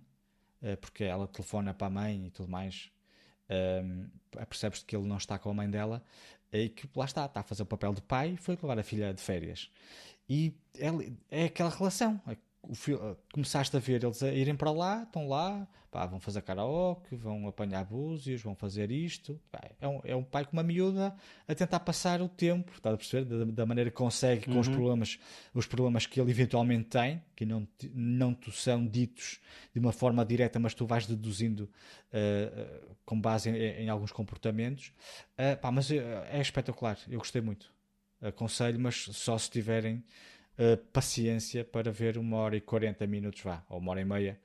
eh, porque ela telefona para a mãe e tudo mais. Um, que ele não está com a mãe dela e que lá está, está a fazer o papel de pai e foi levar a filha de férias. E é, é aquela relação ah, começaste a ver eles a irem para lá, estão lá, pá, vão fazer karaoke, vão apanhar búzios, vão fazer isto. Pá, é, um, é um pai com uma miúda a tentar passar o tempo, está a perceber? Da, da maneira que consegue com uhum. os, problemas, os problemas que ele eventualmente tem, que não, não te são ditos de uma forma direta, mas tu vais deduzindo uh, com base em, em alguns comportamentos. Uh, pá, mas é espetacular, eu gostei muito. Aconselho, mas só se tiverem uh, paciência para ver uma hora e 40 minutos, vá, ou uma hora e meia,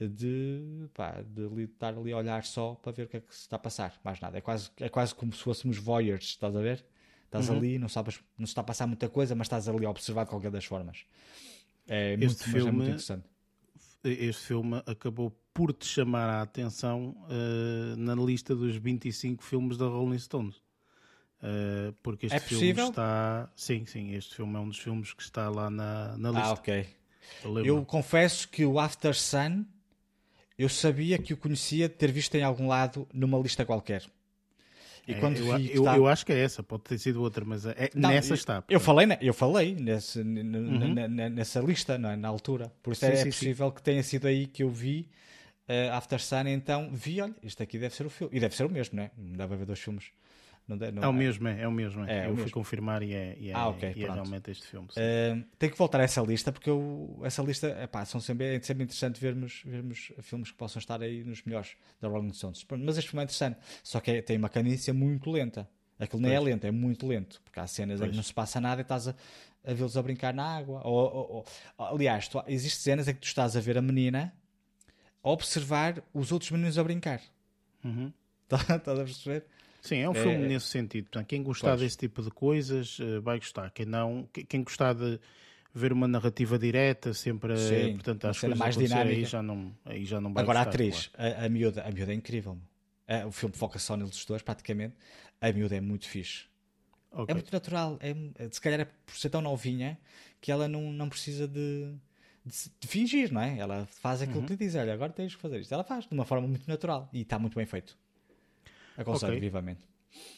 de, pá, de estar ali a olhar só para ver o que é que se está a passar. Mais nada. É quase, é quase como se fôssemos voyeurs, estás a ver? Estás uhum. ali, não sabes, não se está a passar muita coisa, mas estás ali a observar de qualquer das formas. É muito, este filme, é muito interessante. Este filme acabou por te chamar a atenção uh, na lista dos 25 filmes da Rolling Stones. Uh, porque este é filme está. Sim, sim, este filme é um dos filmes que está lá na, na lista. Ah, ok. Eu, eu confesso que o After Sun eu sabia que o conhecia de ter visto em algum lado numa lista qualquer. E é, quando eu, vi eu, está... eu, acho que é essa, pode ter sido outra, mas é, Não, nessa está. Eu falei, eu falei nesse, uhum. nessa lista na, na altura, por isso sim, é, sim, possível sim. que tenha sido aí que eu vi uh, After Sun. Então vi, olha, este aqui deve ser o filme, e deve ser o mesmo, não é? Não deve haver dois filmes não, não, é o mesmo, é, é o mesmo. É, é eu fui mesmo. confirmar e é, e é, ah, okay, e é realmente este filme. Uh, tenho que voltar a essa lista porque eu, essa lista epá, são sempre, é sempre interessante vermos, vermos filmes que possam estar aí nos melhores da Rolling Stones. Mas este filme é interessante, só que é, tem uma canícia muito lenta. Aquilo nem é lento, é muito lento, porque há cenas pois. em que não se passa nada e estás a, a vê-los a brincar na água. Ou, ou, ou aliás, tu, existem cenas em que tu estás a ver a menina a observar os outros meninos a brincar. Uhum. Estás a perceber? Sim, é um filme é... nesse sentido. Portanto, quem gostar desse tipo de coisas uh, vai gostar. Quem não, quem gostar de ver uma narrativa direta, sempre Sim, portanto, as coisas mais dinâmica. Aí já não, aí já não vai Agora gostar, a atriz, claro. a, a, miúda, a miúda é incrível. É, o filme foca só neles dois, praticamente. A miúda é muito fixe. Okay. É muito natural. É, se calhar é por ser tão novinha que ela não, não precisa de, de, de fingir, não é? Ela faz aquilo uhum. que lhe diz. Olha, agora tens que fazer isto. Ela faz de uma forma muito natural e está muito bem feito. Aconselho okay. vivamente.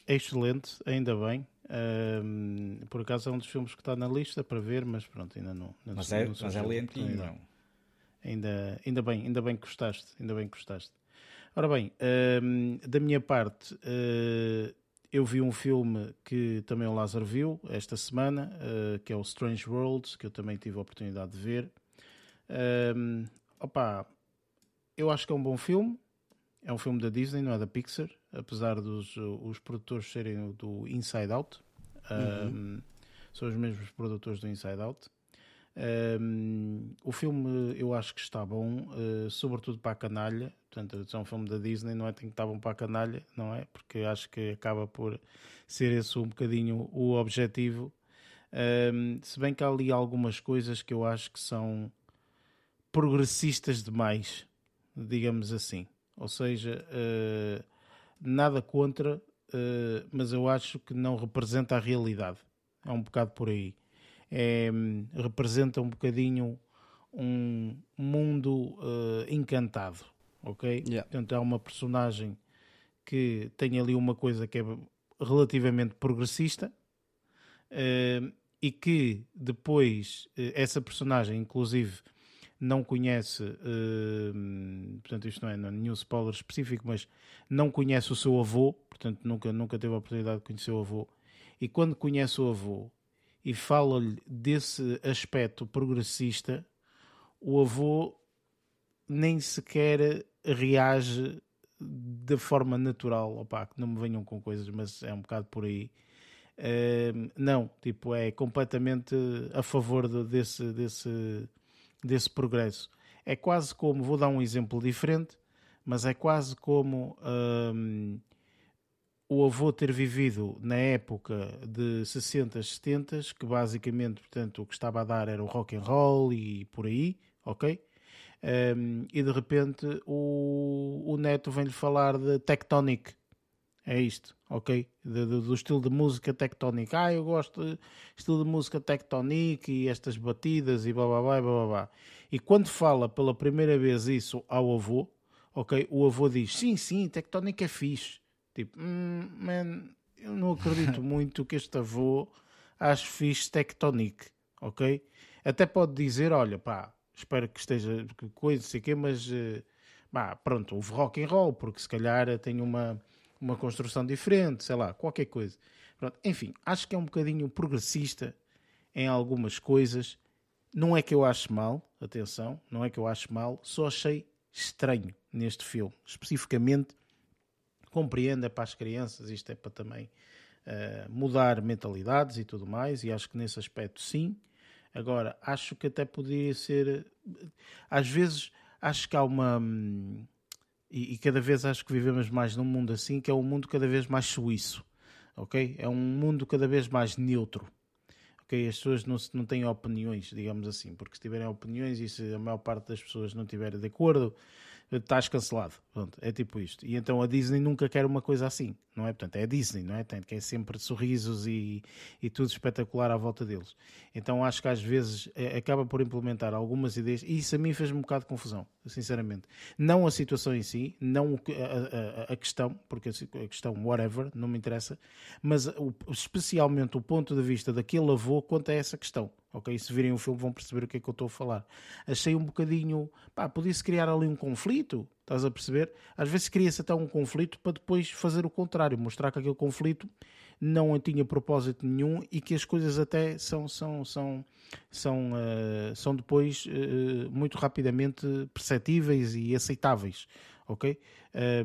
Excelente, ainda bem. Um, por acaso é um dos filmes que está na lista para ver, mas pronto, ainda não. Ainda mas, é, mas é lentinho, não. Ainda, ainda bem, ainda bem que gostaste, ainda bem que gostaste. Ora bem, um, da minha parte, uh, eu vi um filme que também o Lázaro viu esta semana, uh, que é o Strange Worlds, que eu também tive a oportunidade de ver. Um, opa, eu acho que é um bom filme. É um filme da Disney, não é da Pixar, apesar dos os produtores serem do Inside Out. Uhum. Um, são os mesmos produtores do Inside Out. Um, o filme eu acho que está bom, uh, sobretudo para a canalha. Portanto, é um filme da Disney, não é? Tem que estar bom para a canalha, não é? Porque acho que acaba por ser esse um bocadinho o objetivo. Um, se bem que há ali algumas coisas que eu acho que são progressistas demais, digamos assim. Ou seja, uh, nada contra, uh, mas eu acho que não representa a realidade. É um bocado por aí. É, representa um bocadinho um mundo uh, encantado, ok? Yeah. Portanto, há uma personagem que tem ali uma coisa que é relativamente progressista e que depois essa personagem, inclusive, não conhece, uh, portanto, isto não é, nenhum spoiler específico, mas não conhece o seu avô, portanto, nunca, nunca teve a oportunidade de conhecer o avô. E quando conhece o avô e fala-lhe desse aspecto progressista, o avô nem sequer reage da forma natural. Opa, que não me venham com coisas, mas é um bocado por aí. Uh, não, tipo, é completamente a favor de, desse, desse, desse progresso. É quase como, vou dar um exemplo diferente, mas é quase como um, o avô ter vivido na época de 60, 70, que basicamente, portanto, o que estava a dar era o rock and roll e por aí, ok? Um, e de repente o, o neto vem-lhe falar de Tectonic. É isto, ok? De, de, do estilo de música tectónica. Ah, eu gosto de estilo de música tectónica e estas batidas e blá blá blá blá blá. E quando fala pela primeira vez isso ao avô, ok? O avô diz: sim, sim, tectónica é fixe. Tipo, hum, man, eu não acredito muito que este avô ache fixe tectonic, ok? Até pode dizer: olha, pá, espero que esteja coisa, sei quê, mas uh, bah, pronto, houve rock and roll, porque se calhar tem uma, uma construção diferente, sei lá, qualquer coisa. Pronto, enfim, acho que é um bocadinho progressista em algumas coisas. Não é que eu ache mal, atenção, não é que eu ache mal, só achei estranho neste filme. Especificamente, compreendo, é para as crianças, isto é para também uh, mudar mentalidades e tudo mais, e acho que nesse aspecto sim. Agora, acho que até poderia ser. Às vezes, acho que há uma. E, e, cada vez acho que vivemos mais num mundo assim, que é um mundo cada vez mais suíço. Ok? É um mundo cada vez mais neutro. Ok? As pessoas não, não têm opiniões, digamos assim, porque se tiverem opiniões e se a maior parte das pessoas não estiverem de acordo, estás cancelado. Pronto, é tipo isto. E então a Disney nunca quer uma coisa assim, não é? Portanto, é a Disney, não é? Tem, quer sempre sorrisos e, e tudo espetacular à volta deles. Então acho que às vezes é, acaba por implementar algumas ideias e isso a mim fez-me um bocado de confusão, sinceramente. Não a situação em si, não a, a, a questão, porque a questão whatever, não me interessa, mas o, especialmente o ponto de vista daquele avô quanto a essa questão ok? Se virem o filme vão perceber o que é que eu estou a falar. Achei um bocadinho, pá, podia-se criar ali um conflito, estás a perceber? Às vezes cria-se até um conflito para depois fazer o contrário, mostrar que aquele conflito não tinha propósito nenhum e que as coisas até são, são, são, são, uh, são depois uh, muito rapidamente perceptíveis e aceitáveis ok?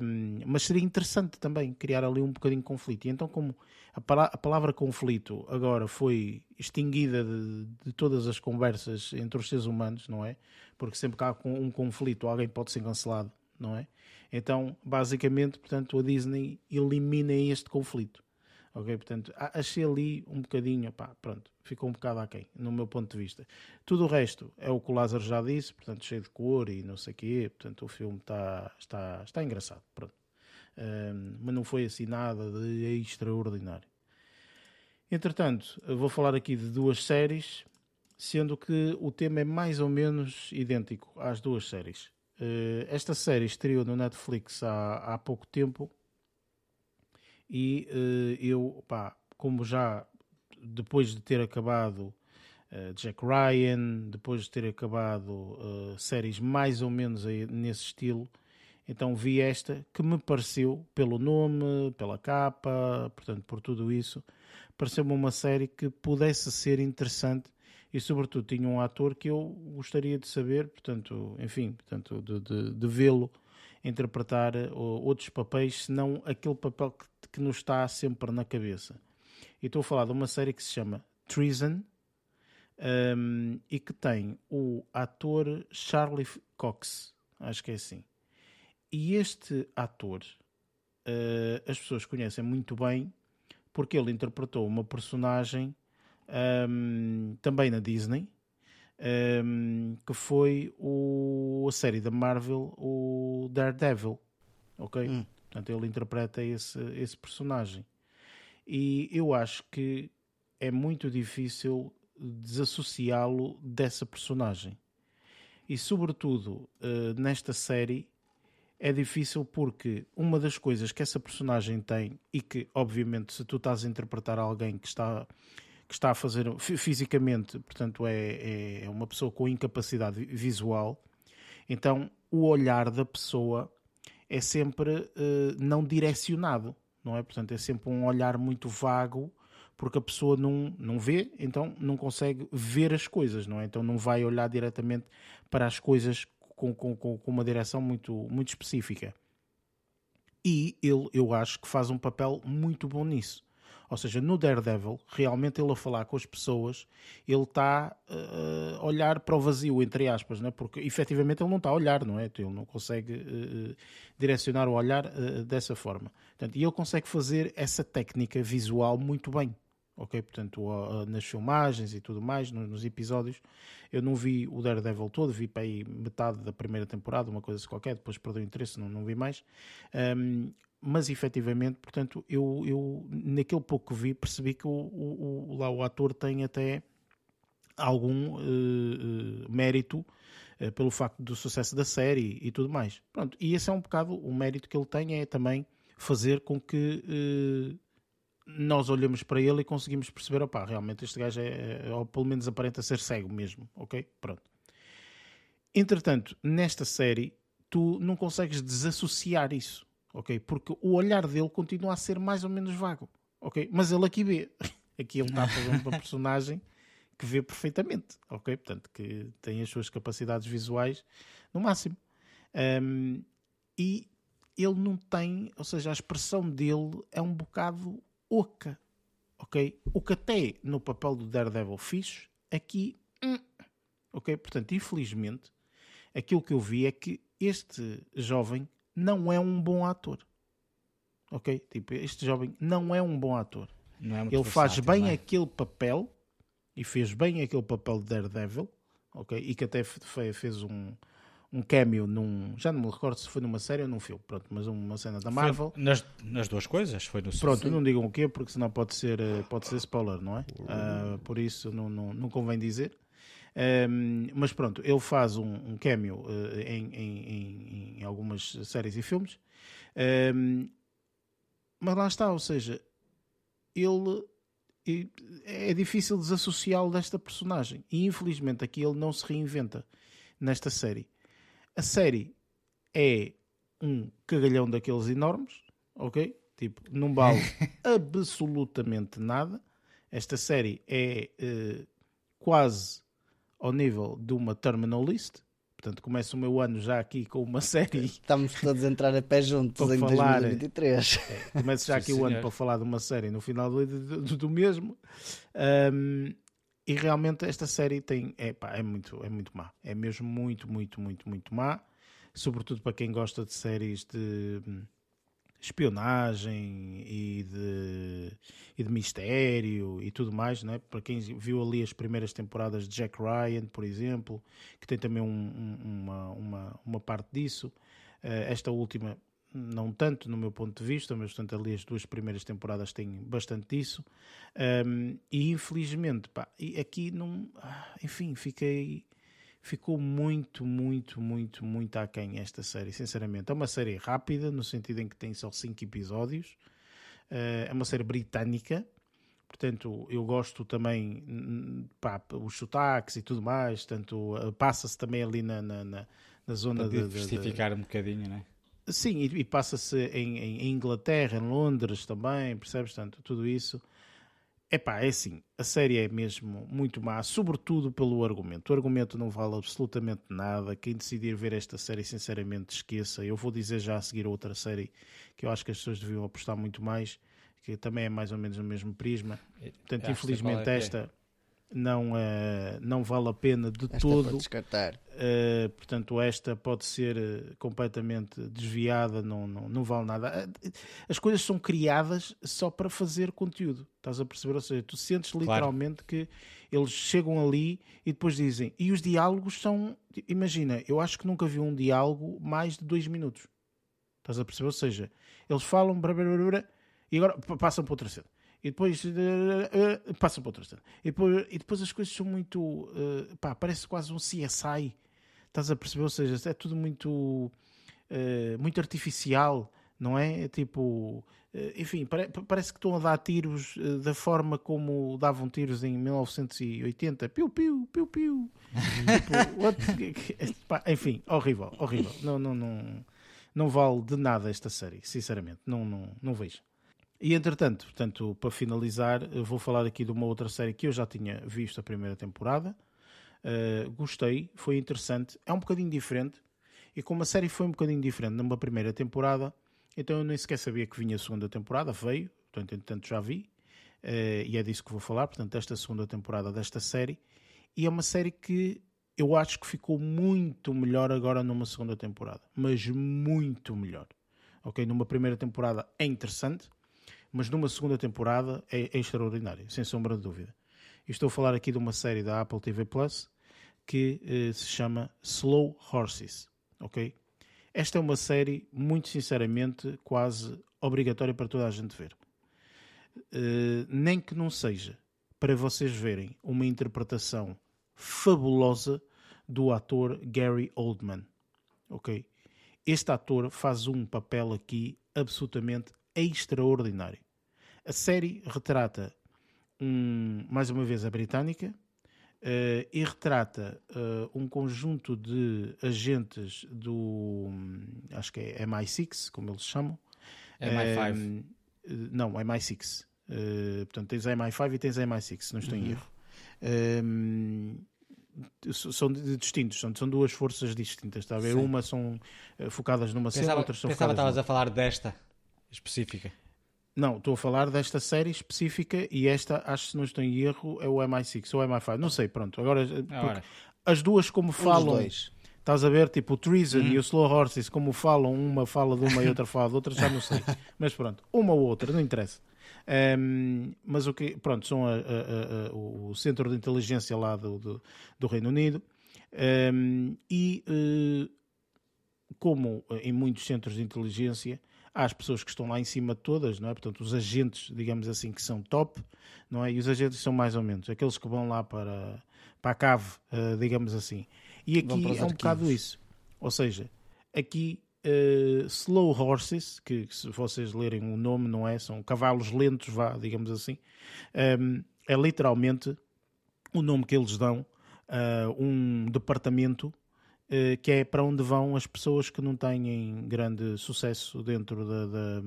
Um, mas seria interessante também criar ali um bocadinho de conflito. E então, como a, a palavra conflito agora foi extinguida de, de, todas as conversas entre os seres humanos, não é? Porque sempre que há um conflito, alguém pode ser cancelado, não é? Então, basicamente, portanto, a Disney elimina este conflito. Ok? Portanto, achei ali um bocadinho, pá, pronto, ficou um bocado aquém, no meu ponto de vista. Tudo o resto é o que o Lázaro já disse, portanto, cheio de cor e não sei o quê, portanto, o filme está, está, está engraçado, pronto. Um, mas não foi assim nada de extraordinário. Entretanto, vou falar aqui de duas séries, sendo que o tema é mais ou menos idêntico às duas séries. Uh, esta série estreou no Netflix há, há pouco tempo e uh, eu, pá, como já depois de ter acabado uh, Jack Ryan, depois de ter acabado uh, séries mais ou menos nesse estilo, então vi esta que me pareceu, pelo nome, pela capa, portanto, por tudo isso, pareceu-me uma série que pudesse ser interessante e, sobretudo, tinha um ator que eu gostaria de saber, portanto, enfim, portanto, de, de, de vê-lo interpretar outros papéis, senão aquele papel que que nos está sempre na cabeça. E estou a falar de uma série que se chama Treason um, e que tem o ator Charlie Cox, acho que é assim. E este ator uh, as pessoas conhecem muito bem porque ele interpretou uma personagem um, também na Disney. Um, que foi o, a série da Marvel, o Daredevil, ok? Hum. Portanto, ele interpreta esse, esse personagem. E eu acho que é muito difícil desassociá-lo dessa personagem. E, sobretudo, uh, nesta série, é difícil porque uma das coisas que essa personagem tem, e que, obviamente, se tu estás a interpretar alguém que está, que está a fazer fisicamente, portanto, é, é uma pessoa com incapacidade visual, então o olhar da pessoa é sempre uh, não direcionado, não é? Portanto, é sempre um olhar muito vago, porque a pessoa não, não vê, então não consegue ver as coisas, não é? Então não vai olhar diretamente para as coisas com, com, com uma direção muito, muito específica. E ele, eu acho que faz um papel muito bom nisso. Ou seja, no Daredevil, realmente ele a falar com as pessoas, ele está uh, a olhar para o vazio, entre aspas, né? porque efetivamente ele não está a olhar, não é? Ele não consegue uh, direcionar o olhar uh, dessa forma. Portanto, e ele consegue fazer essa técnica visual muito bem. Ok, portanto, nas filmagens e tudo mais, nos episódios, eu não vi o Daredevil todo, vi para aí metade da primeira temporada, uma coisa qualquer, depois perdeu o interesse, não, não vi mais. Um, mas efetivamente, portanto, eu, eu naquele pouco que vi percebi que o, o, o lá o ator tem até algum uh, uh, mérito uh, pelo facto do sucesso da série e tudo mais. Pronto, e esse é um bocado o mérito que ele tem é também fazer com que nós olhamos para ele e conseguimos perceber, opá, realmente este gajo é, é, ou pelo menos aparenta ser cego mesmo, ok? Pronto. Entretanto, nesta série, tu não consegues desassociar isso ok? Porque o olhar dele continua a ser mais ou menos vago, ok? Mas ele aqui vê. Aqui ele está a fazer uma personagem que vê perfeitamente, ok? Portanto, que tem as suas capacidades visuais no máximo. Um, e ele não tem, ou seja, a expressão dele é um bocado oca, ok? O que até no papel do Daredevil fiz, aqui, hum, ok? Portanto, infelizmente, aquilo que eu vi é que este jovem não é um bom ator. Ok? Tipo, este jovem não é um bom ator. É ele faz bem é? aquele papel e fez bem aquele papel de Daredevil, ok? E que até fez um, um cameo num. Já não me recordo se foi numa série ou num filme, pronto, mas uma cena da Marvel. Nas, nas, duas coisas, foi no Pronto, sim. não digam o quê, porque senão pode ser, eh, pode ser spoiler, não é? Uh, por isso não, não, não convém dizer. Um, mas pronto, ele faz um, um cameo uh, em, em, em, algumas séries e filmes. Um, mas lá está, ou seja, ele é difícil desassociá-lo desta personagem. E infelizmente aqui ele não se reinventa nesta série. A série é um cagalhão daqueles enormes, ok? Tipo, não vale absolutamente nada. Esta série é uh, quase ao nível de uma terminal list. Portanto, começo o meu ano já aqui com uma série. Estamos todos a entrar a pé juntos em falar, 2023. É, começo já aqui Sim, o ano para falar de uma série no final do, do, do mesmo. Um, e realmente esta série tem. É, pá, é, muito, é muito má. É mesmo muito, muito, muito, muito má. Sobretudo para quem gosta de séries de espionagem e de, e de mistério e tudo mais, não é? para quem viu ali as primeiras temporadas de Jack Ryan, por exemplo, que tem também um, um, uma, uma, uma parte disso. Uh, esta última, não tanto no meu ponto de vista, mas portanto, ali as duas primeiras temporadas têm bastante disso. Um, e infelizmente, pá, aqui não. Ah, enfim, fiquei ficou muito, muito, muito, muito aquém esta série, sinceramente. É uma série rápida, no sentido em que tem só 5 episódios. Uh, é uma série britânica, portanto, eu gosto também, pá, os sotaques e tudo mais, portanto, uh, passa-se também ali na, na, na, na zona de... diversificar um bocadinho, não é? Sim, e, e passa-se em, em, Inglaterra, em Londres também, percebes? Portanto, tudo isso Epá, é assim, a série é mesmo muito má, sobretudo pelo argumento. O argumento não vale absolutamente nada. Quem decidir ver esta série, sinceramente, esqueça. Eu vou dizer já a seguir outra série que eu acho que as pessoas deviam apostar muito mais, que também é mais ou menos o mesmo prisma. Portanto, infelizmente, é, é esta não, uh, não vale a pena de esta todo. descartar. Uh, portanto, esta pode ser uh, completamente desviada, não, não, não vale nada. As coisas são criadas só para fazer conteúdo, estás a perceber? Ou seja, tu sentes literalmente claro. que eles chegam ali e depois dizem. E os diálogos são. Imagina, eu acho que nunca vi um diálogo mais de dois minutos. Estás a perceber? Ou seja, eles falam e agora passam para outra cena e depois uh, uh, passam para outra cena. E depois, e depois as coisas são muito. Uh, pá, parece quase um CSI. Estás a perceber? Ou seja, é tudo muito. muito artificial, não é? é tipo. enfim, pare, parece que estão a dar tiros da forma como davam tiros em 1980. Piu, piu, piu, piu. tipo, pá, enfim, horrível, horrível. Não, não, não, não vale de nada esta série, sinceramente. Não, não, não vejo. E entretanto, portanto, para finalizar, vou falar aqui de uma outra série que eu já tinha visto a primeira temporada. Uh, gostei, foi interessante. É um bocadinho diferente. E como a série foi um bocadinho diferente numa primeira temporada, então eu nem sequer sabia que vinha a segunda temporada. Veio, portanto, entretanto já vi. uh, e é disso que vou falar, portanto, desta segunda temporada desta série. E é uma série que eu acho que ficou muito melhor agora numa segunda temporada, mas muito melhor. Ok, numa primeira temporada é interessante, mas numa segunda temporada é, é extraordinário, sem sombra de dúvida. estou a falar aqui de uma série da Apple TV Plus que uh, se chama Slow Horses, ok? Esta é uma série, muito sinceramente, quase obrigatória para toda a gente ver. Uh, nem que não seja para vocês verem uma interpretação fabulosa do ator Gary Oldman, ok? Este ator faz um papel aqui absolutamente extraordinário. A série retrata, um, mais uma vez, a britânica uh, e retrata uh, um conjunto de agentes do, acho que é MI6, como eles chamam. MI5. Um, eh, não, MI6. Uh, portanto, tens a MI5 e tens a MI6, se não estou uhum. em erro. Um, são distintos, são, são duas forças distintas, está a ver? Sim. Uma são focadas numa cena, outras são pensava focadas. Pensava estavas a falar desta específica. Não, estou a falar desta série específica e esta, acho que não estou em erro, é o MI6 ou o MI5, não sei, pronto. Agora, Agora. as duas como falam, estás a ver, tipo o Treason hum. e o Slow Horses, como falam, uma fala de uma e outra fala de outra, já não sei. mas pronto, uma ou outra, não interessa. Um, mas o que, pronto, são a, a, a, o centro de inteligência lá do, do, do Reino Unido um, e uh, como em muitos centros de inteligência há as pessoas que estão lá em cima de todas, não é? Portanto, os agentes, digamos assim, que são top, não é? E os agentes são mais ou menos aqueles que vão lá para, para a cave, uh, digamos assim. E aqui é um bocado isso. Ou seja, aqui uh, Slow Horses, que, que, se vocês lerem o nome, não é? São cavalos lentos, vá, digamos assim. Um, ehm, é literalmente o nome que eles dão a uh, um departamento eh, que é para onde vão as pessoas que não têm grande sucesso dentro da, da,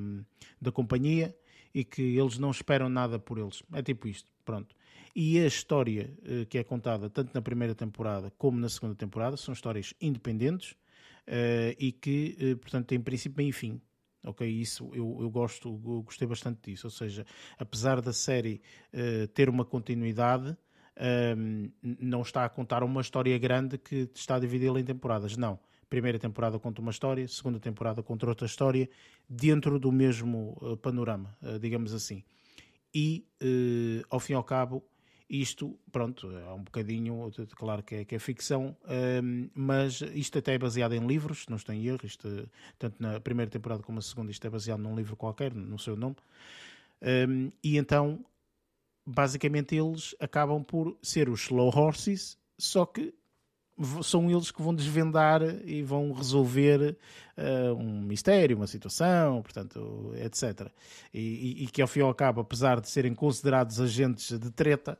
da, companhia e que eles não esperam nada por eles. É tipo isto, pronto. E a história eh, que é contada tanto na primeira temporada como na segunda temporada são histórias independentes uh, e que, portanto, têm princípio e fim. Ok, isso eu, eu gosto, eu gostei bastante disso. Ou seja, apesar da série ter uma continuidade, um, não está a contar uma história grande que está a dividi-la em temporadas. Não. Primeira temporada conta uma história, segunda temporada conta outra história, dentro do mesmo uh, panorama, uh, digamos assim. E, uh, ao fim e ao cabo, isto, pronto, é um bocadinho, claro que é, que é ficção, um, mas isto até é baseado em livros, não estou em erro, isto, tanto na primeira temporada como na segunda, isto é baseado num livro qualquer, no seu nome. Um, e então basicamente eles acabam por ser os slow horses, só que são eles que vão desvendar e vão resolver uh, um mistério, uma situação, portanto, etc. E, e, e, que ao fim e ao cabo, apesar de serem considerados agentes de treta,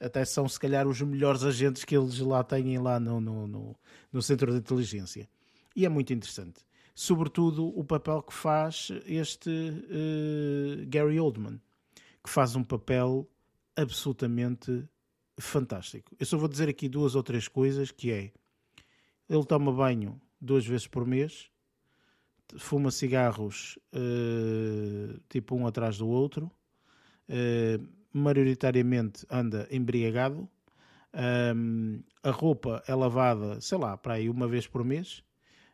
até são se calhar os melhores agentes que eles lá têm lá no, no, no, no centro de inteligência. E é muito interessante. Sobretudo o papel que faz este uh, Gary Oldman, que faz um papel absolutamente fantástico. Eu só vou dizer aqui duas ou três coisas, que é ele toma banho duas vezes por mês, fuma cigarros uh, tipo um atrás do outro, uh, maioritariamente anda embriagado, um, a roupa é lavada, sei lá, para aí uma vez por mês,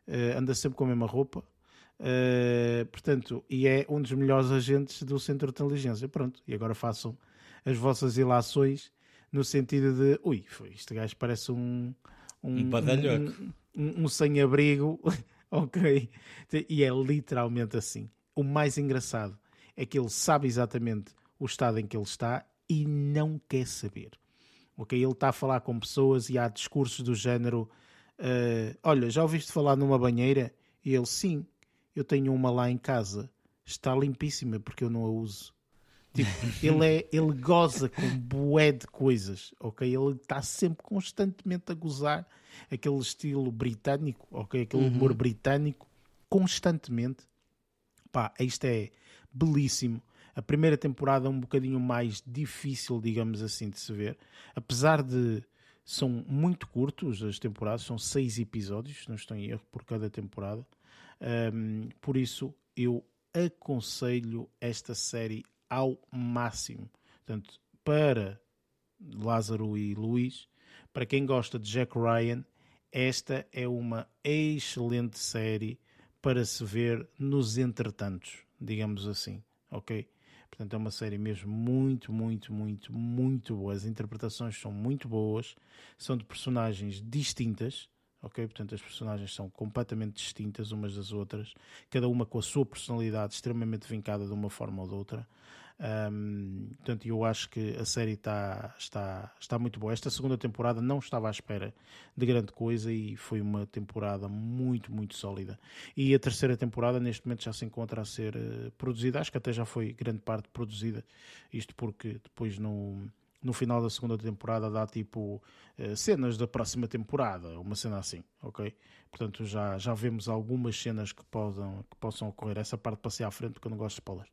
uh, anda sempre com a mesma roupa, portanto, e é um dos melhores agentes do centro de inteligência. Pronto, e agora façam as vossas ilações no sentido de ui, este gajo parece um um, um, um, um sem-abrigo, ok? E é literalmente assim. O mais engraçado é que ele sabe exatamente o estado em que ele está e não quer saber. Ok? Ele está a falar com pessoas e há discursos do género: uh, Olha, já ouviste falar numa banheira? E ele, sim, eu tenho uma lá em casa. Está limpíssima porque eu não a uso. Tipo, ele, é, ele goza com bué de coisas, ok? Ele está sempre constantemente a gozar aquele estilo britânico, ok? Aquele humor uhum. britânico, constantemente. Pá, isto é belíssimo. A primeira temporada é um bocadinho mais difícil, digamos assim, de se ver. Apesar de são muito curtos as temporadas, são seis episódios, não estou em erro, por cada temporada. Um, por isso, eu aconselho esta série ao máximo. Portanto, para Lázaro e Luís, para quem gosta de Jack Ryan, esta é uma excelente série para se ver nos entretantos, digamos assim, ok? Portanto, é uma série mesmo muito, muito, muito, muito boa. As interpretações são muito boas, são de personagens distintas, ok? Portanto, as personagens são completamente distintas umas das outras, cada uma com a sua personalidade extremamente vincada de uma forma ou de outra. Um, portanto, eu acho que a série está, está, está muito boa. Esta segunda temporada não estava à espera de grande coisa e foi uma temporada muito, muito sólida. E a terceira temporada, neste momento, já se encontra a ser uh, produzida. Acho que até já foi grande parte produzida. Isto porque depois no, no final da segunda temporada dá tipo uh, cenas da próxima temporada, uma cena assim, ok? Portanto, já, já vemos algumas cenas que, possam que possam ocorrer. Essa parte passei à frente porque eu não gosto de spoilers.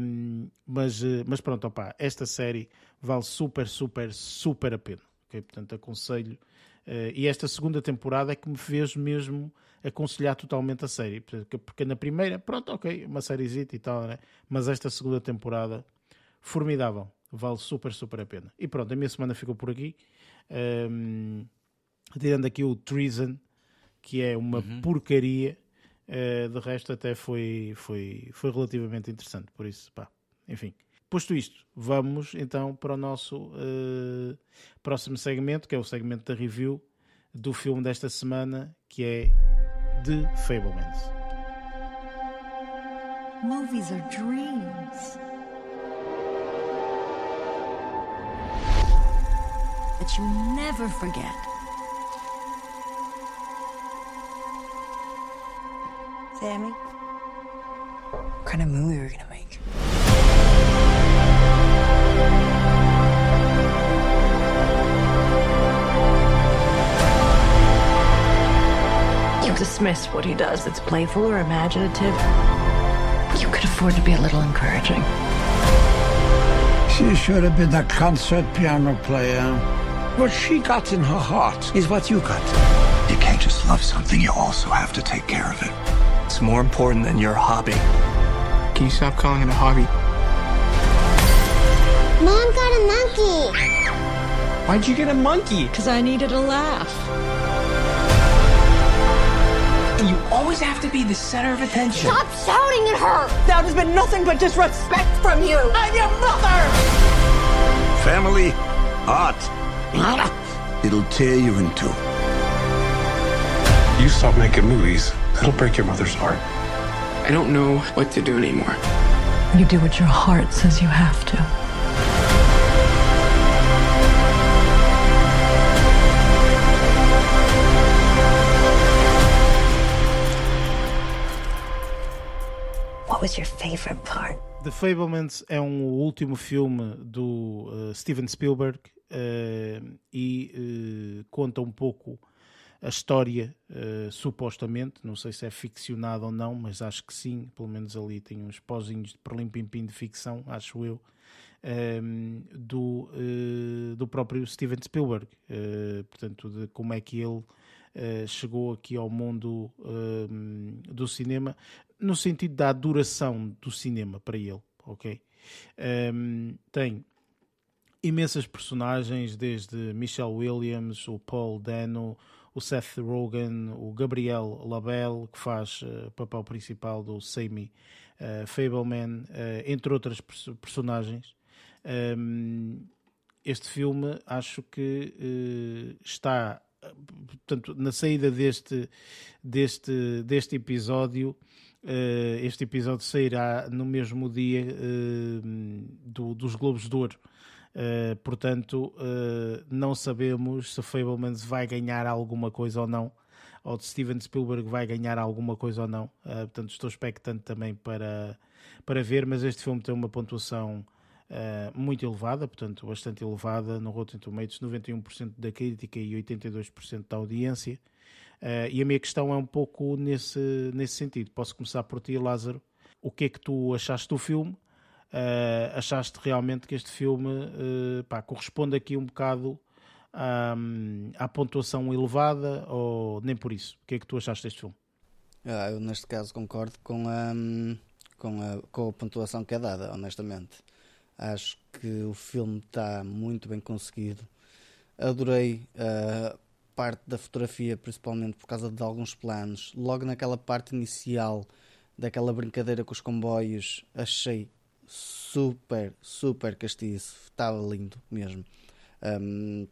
Um, mas, eh, mas pronto, opa, esta série vale super, super, super a pena. Okay? Portanto, aconselho. Uh, e esta segunda temporada é que me fez mesmo aconselhar totalmente a série. Porque, porque na primeira, pronto, ok, uma série e tal, né? mas esta segunda temporada, formidável. Vale super, super a pena. E pronto, a minha semana ficou por aqui. Um, tirando aqui o Treason, que é uma uhum. porcaria Uh, de resto, até foi, foi, foi relativamente interessante. Por isso, pá, enfim. Posto isto, vamos então para o nosso uh, próximo segmento, que é o segmento da review do filme desta semana, que é The Fablemans. Movies are dreams. That you never forget. Sammy? What kind of movie are we gonna make? You dismiss what he does that's playful or imaginative. You could afford to be a little encouraging. She should have been a concert piano player. What she got in her heart is what you got. You can't just love something, you also have to take care of it. It's more important than your hobby. Can you stop calling it a hobby? Mom got a monkey. Why'd you get a monkey? Because I needed a laugh. You always have to be the center of attention. Stop shouting at her! That has been nothing but disrespect from you. I'm your mother! Family, art. It'll tear you in two. You stop making movies, That'll break your mother's heart. I don't know what to do anymore. You do what your heart says you have to. What was your favorite part? The Fablemans é um último filme do uh, Steven Spielberg uh, e uh, conta um pouco a história, uh, supostamente, não sei se é ficcionado ou não, mas acho que sim, pelo menos ali tem uns pozinhos de perlim-pim-pim de ficção, acho eu, um, ehm, do, uh, do próprio Steven Spielberg, uh, portanto, de como é que ele chegou aqui ao mundo ehm, do cinema, no sentido da duração do cinema para ele, ok? Um, tem imensas personagens, desde Michelle Williams, o Paul Dano, o Seth Rogen, o Gabriel Labelle, que faz uh, papel principal do Sammy uh, Fableman, uh, entre outras pers personagens. Um, este filme acho que está portanto, na saída deste, deste, deste episódio. Uh, este episódio sairá no mesmo dia uh, do, dos Globos de Ouro. Uh, portanto, uh, não sabemos se Fablemans vai ganhar alguma coisa ou não, ou se Steven Spielberg vai ganhar alguma coisa ou não. Uh, portanto, estou expectante também para, para ver, mas este filme tem uma pontuação muito elevada, portanto, bastante elevada, no Rotten Tomatoes, 91% da crítica e 82% da audiência. E a minha questão é um pouco nesse, nesse sentido. Posso começar por ti, Lázaro. O que é que tu achaste do filme? Uh, achaste realmente que este filme uh, pá, corresponde aqui um bocado à, à, pontuação elevada ou nem por isso? O que é que tu achaste deste filme? Ah, eu neste caso concordo com a, com a, com a pontuação que é dada, honestamente. Acho que o filme está muito bem conseguido. Adorei a parte da fotografia, principalmente por causa de alguns planos. Logo naquela parte inicial daquela brincadeira com os comboios, achei super, super castiço. Estava lindo mesmo. Um,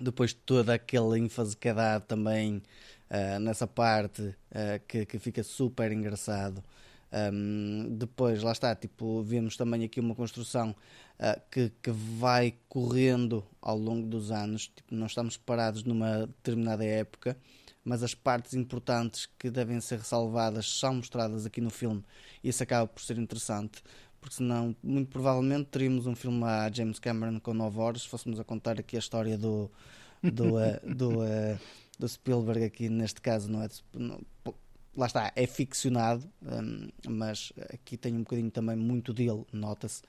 depois de toda aquela ênfase que é dado também uh, nessa parte uh, que, que fica super engraçado. Um, depois, lá está, tipo, vemos também aqui uma construção uh, que, que vai correndo ao longo dos anos. Tipo, não estamos parados numa determinada época, mas as partes importantes que devem ser ressalvadas são mostradas aqui no filme. Isso acaba por ser interessante, porque senão, muito provavelmente, teríamos um filme a James Cameron com 9 horas, se fôssemos a contar aqui a história do, do, uh, do, uh, do Spielberg aqui, neste caso, não é? Lá está, é ficcionado, um, mas aqui tem um bocadinho também muito dele, nota-se.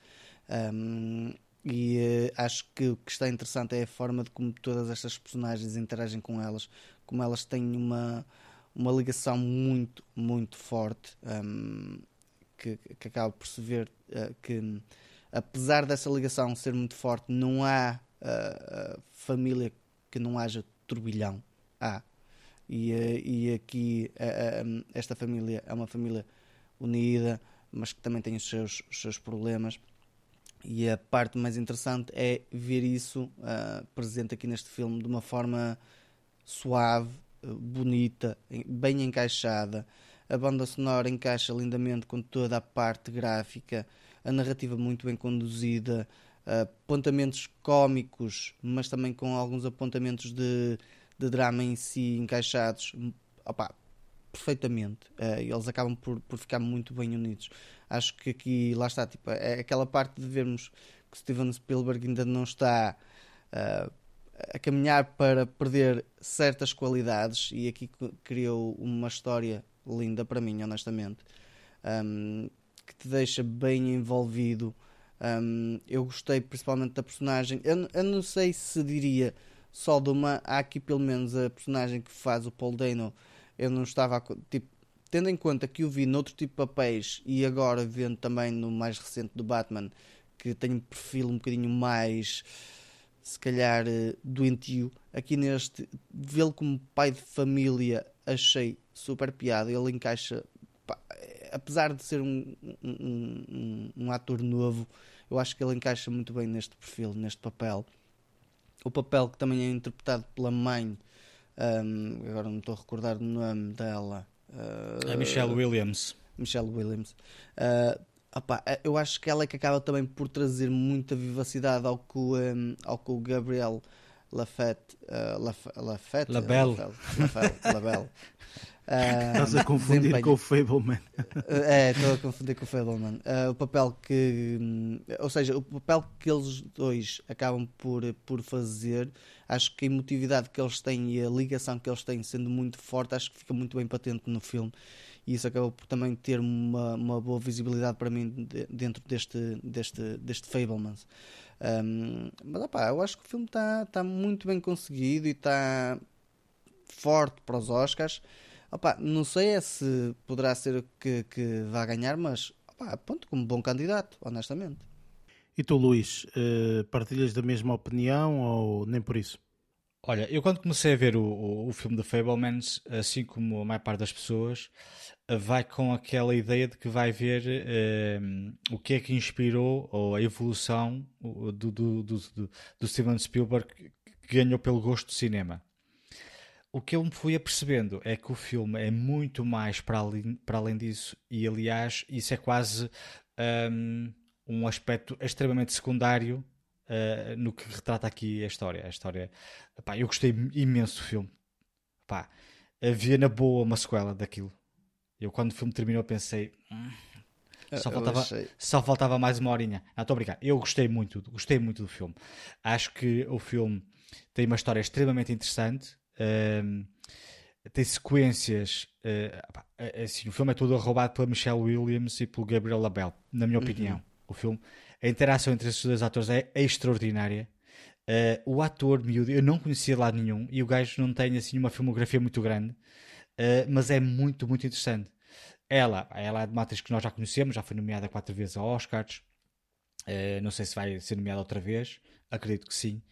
Um, e uh, acho que o que está interessante é a forma de como todas estas personagens interagem com elas, como elas têm uma, uma ligação muito, muito forte, um, que, que acaba por se ver uh, que, apesar dessa ligação ser muito forte, não há uh, família que não haja turbilhão. Há. E, uh, e aqui esta família é uma família unida, mas que também tem os seus, os seus problemas. E a parte mais interessante é ver isso presente aqui neste filme de uma forma suave, bonita, bem encaixada. A banda sonora encaixa lindamente com toda a parte gráfica, a narrativa muito bem conduzida, apontamentos cómicos, mas também com alguns apontamentos de, de drama em si encaixados. Opa, perfeitamente. Uh, eles acabam por, por ficar muito bem unidos. Acho que aqui, lá está, tipo, é aquela parte de vermos que Steven Spielberg ainda não está uh, a caminhar para perder certas qualidades e aqui criou uma história linda para mim, honestamente, um, que te deixa bem envolvido. Um, eu gostei principalmente da personagem. Eu, eu, não sei se diria só de uma. Há aqui pelo menos a personagem que faz o Paul Dano. Eu não estava a, tipo, tendo em conta que o vi noutro tipo de papéis e agora vendo também no mais recente do Batman, que tem um perfil um bocadinho mais se calhar uh, doentio. Aqui neste, vê-lo como pai de família, achei super piada. Ele encaixa, pá, apesar de ser um, um, um, um, ator novo, eu acho que ele encaixa muito bem neste perfil, neste papel. O papel que também é interpretado pela mãe, um, agora não estou a recordar o nome dela. Uh, a Michelle Williams. Michelle Williams. Uh, Opa, eh, eu acho que ela é que acaba também por trazer muita vivacidade ao que, um, ao que o Gabriel Lafette, uh, Laf, Lafette Labelle, Labelle, Uh, Estás a confundir com o Fableman. é, estou a confundir com o Fableman. Uh, o papel que. Um, ou seja, o papel que eles dois acabam por, por fazer, acho que a emotividade que eles têm e a ligação que eles têm sendo muito forte, acho que fica muito bem patente no filme e isso acabou por também ter uma, uma boa visibilidade para mim de, dentro deste, deste, deste Fablemans. Um, mas opá, eu acho que o filme está tá muito bem conseguido e está forte para os Oscars. Opa, não sei é se poderá ser o que, que vá ganhar, mas opa, aponto como bom candidato, honestamente. E tu, Luís, uh, partilhas da mesma opinião ou nem por isso? Olha, eu quando comecei a ver o, o, o filme de Fablemans, assim como a maior parte das pessoas, vai com aquela ideia de que vai ver uh, o que é que inspirou ou a evolução do, do, do, do, Steven Spielberg que ganhou pelo gosto do cinema. O que eu me fui apercebendo é que o filme é muito mais para além, para além disso, e aliás, isso é quase um, um aspecto extremamente secundário uh, no que retrata aqui a história. A história, eu gostei imenso do filme. Epá, havia na boa uma sequela daquilo eu, quando o filme terminou, pensei. Hum, só, faltava, só faltava mais uma horinha. Não, estou a brincar. Eu gostei muito, gostei muito do filme. Acho que o filme tem uma história extremamente interessante. Um, tem sequências. Uh, assim, o filme é todo roubado pela Michelle Williams e pelo Gabriel Labelle, na minha opinião. Uhum. O filme, a interação entre esses dois atores é, é extraordinária. Uh, o ator miúdo, eu não conhecia lá nenhum e o gajo não tem assim uma filmografia muito grande. Uh, mas é muito, muito interessante. Ela, ela é de uma atriz que nós já conhecemos, já foi nomeada quatro vezes a Oscars. Uh, não sei se vai ser nomeada outra vez, acredito que sim.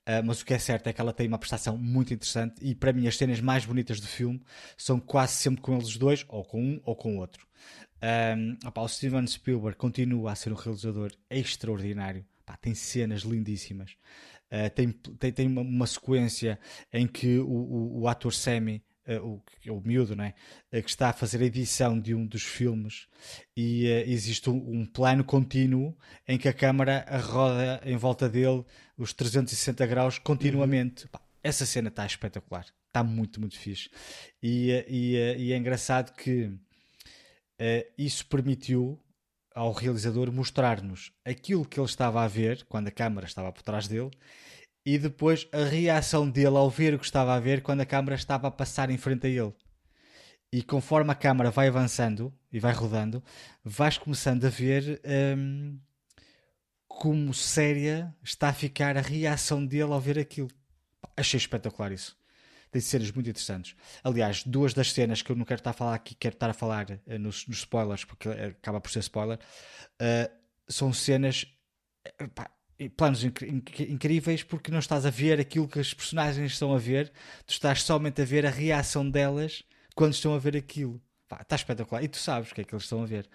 Uh, mas o que é certo é que ela tem uma prestação muito interessante e para mim as cenas mais bonitas do filme são quase sempre com eles dois, ou com um ou com outro. Um, opa, o Steven Spielberg continua a ser um realizador extraordinário, tem cenas lindíssimas. Uh, tem, tem, tem uma, uma, sequência em que o, o, o ator Sammy o, o miúdo, né? Uh, que está a fazer a edição de um dos filmes e uh, existe um, um, plano contínuo em que a câmara roda em volta dele os 360 graus continuamente. Uhum. Pá, essa cena está espetacular, está muito, muito fixe. E, e, e é engraçado que isso permitiu ao realizador mostrar-nos aquilo que ele estava a ver quando a câmara estava por trás dele e depois a reação dele ao ver o que estava a ver quando a câmara estava a passar em frente a ele. E conforme a câmara vai avançando e vai rodando, vais começando a ver hum, como séria está a ficar a reação dele ao ver aquilo. Achei espetacular isso. Tem cenas muito interessantes. Aliás, duas das cenas que eu não quero estar a falar aqui, quero estar a falar uh, nos, nos, spoilers, porque acaba por ser spoiler, uh, são cenas. Pá, planos inc inc incríveis porque não estás a ver aquilo que as personagens estão a ver, tu estás somente a ver a reação delas quando estão a ver aquilo. Pá, está espetacular. E tu sabes o que é que eles estão a ver.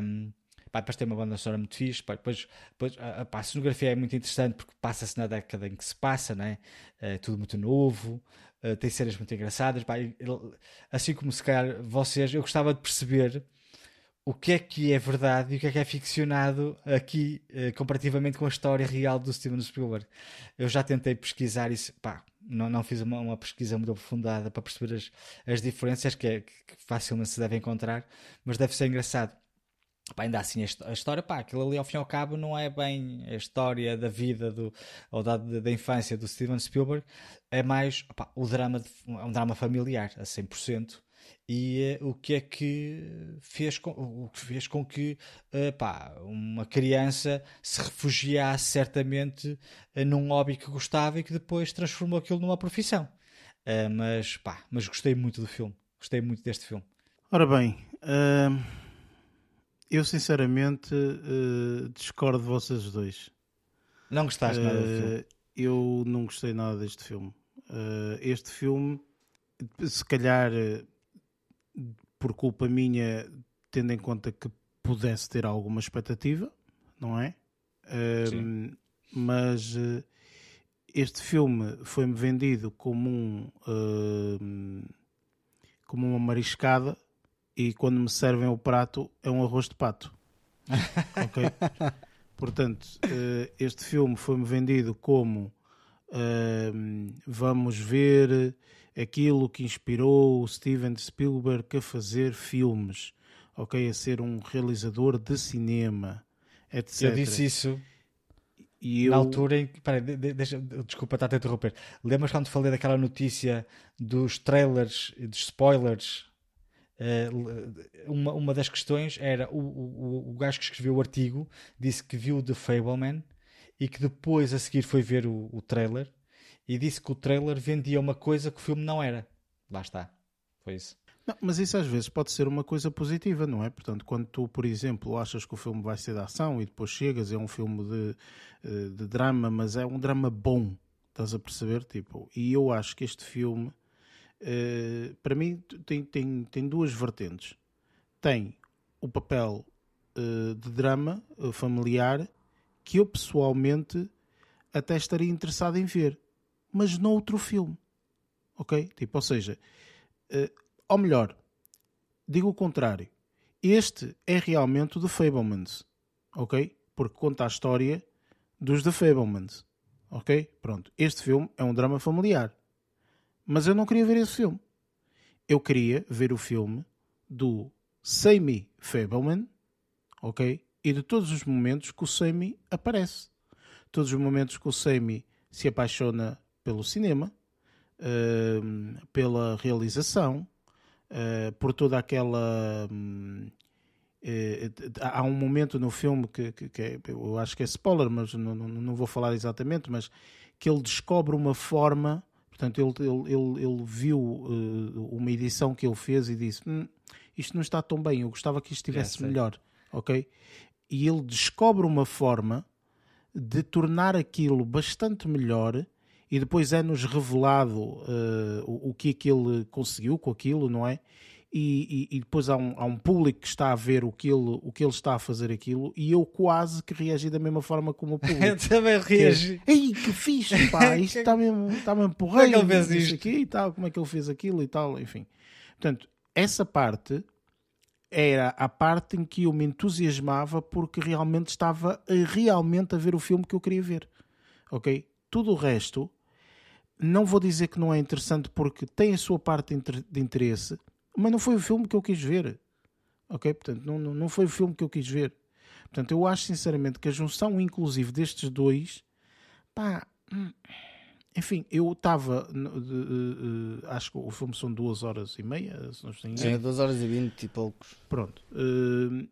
Um, pá, depois tem uma banda sonora muito fixe. Pá, depois, depois a, a, a cenografia é muito interessante porque passa-se na década em que se passa, né? é tudo muito novo. Uh, tem cenas muito engraçadas. Pá, ele, assim como se calhar vocês, eu gostava de perceber o que é que é verdade e o que é que é ficcionado aqui eh, comparativamente com a história real do Steven Spielberg. Eu já tentei pesquisar isso, pá, não, não fiz uma, uma pesquisa muito aprofundada para perceber as, as diferenças que, é, que facilmente se deve encontrar, mas deve ser engraçado. Pá, ainda assim, a história, pá, aquilo ali ao fim e ao cabo não é bem a história da vida do, ou da, da infância do Steven Spielberg, é mais pá, o drama, de, é um drama familiar a 100% e uh, o que é que fez com, o que fez com que uh, pá, uma criança se refugiasse certamente uh, num hobby que gostava e que depois transformou aquilo numa profissão. mas, pá, mas gostei muito do filme, gostei muito deste filme. Ora bem, eu sinceramente discordo de vocês dois. Não gostaste nada do filme? Eu não gostei nada deste filme. este filme, se calhar por culpa minha, tendo em conta que pudesse ter alguma expectativa, não é? Um, mas uh, este filme foi-me vendido como um uh, como uma mariscada e quando me servem o prato é um arroz de pato. ok? Portanto, uh, este filme foi-me vendido como vamos ver aquilo que inspirou o Steven Spielberg a fazer filmes, ok? A ser um realizador de cinema, etc. Eu disse isso e eu... na altura em que. Peraí, deixa, desculpa estar a interromper. Lembras quando falei daquela notícia dos trailers e dos spoilers? Uh, uma, uma das questões era o, o, o gajo que escreveu o artigo disse que viu The Fableman e que depois a seguir foi ver o, o trailer e disse que o trailer vendia uma coisa que o filme não era. Lá está. Foi isso. Não, mas isso às vezes pode ser uma coisa positiva, não é? Portanto, quando tu, por exemplo, achas que o filme vai ser de ação e depois chegas, é um filme de, eh, de drama, mas é um drama bom, estás a perceber? Tipo, e eu acho que este filme, eh, para mim, tem, tem, tem duas vertentes. Tem o papel eh, de drama familiar que eu pessoalmente até estaria interessado em ver mas noutro filme. Ok? Tipo, ou seja, uh, ou melhor, digo o contrário. Este é realmente o The Fablemans. Ok? Porque conta a história dos The Fablemans. Ok? Pronto. Este filme é um drama familiar. Mas eu não queria ver esse filme. Eu queria ver o filme do Sammy Fableman. Ok? E de todos os momentos que o Sammy aparece. Todos os momentos que o Sammy se apaixona pelo cinema, uh, pela realização, uh, por toda aquela. Uh, há um momento no filme que, que, que é, eu acho que é spoiler, mas não, não, não, vou falar exatamente, mas que ele descobre uma forma. Portanto, ele, ele, ele, ele viu uma edição que ele fez e disse: hm, Isto não está tão bem, eu gostava que isto estivesse é, melhor. Ok? e ele descobre uma forma de tornar aquilo bastante melhor e depois é-nos revelado uh, o, o que é que ele conseguiu com aquilo, não é? E, e, e, depois há um, há um público que está a ver o que, ele, o que ele está a fazer aquilo e eu quase que reagi da mesma forma como o público. eu também reagi. É, Ei, que fixe, pá, isto está mesmo, está mesmo porreiro. Como é que ele fez isto? Aqui, e tal, como é que ele fez aquilo e tal, enfim. Portanto, essa parte era a parte em que eu me entusiasmava porque realmente estava a, realmente a ver o filme que eu queria ver. Ok? Tudo o resto, não vou dizer que não é interessante porque tem a sua parte de interesse, mas não foi o filme que eu quis ver. Ok? Portanto, não, não foi o filme que eu quis ver. Portanto, eu acho sinceramente que a junção, inclusive, destes dois, pá. Hum, enfim, eu estava. Uh, uh, acho que o filme são duas horas e meia. Se não estou é, duas horas e vinte e poucos. Pronto. Uh,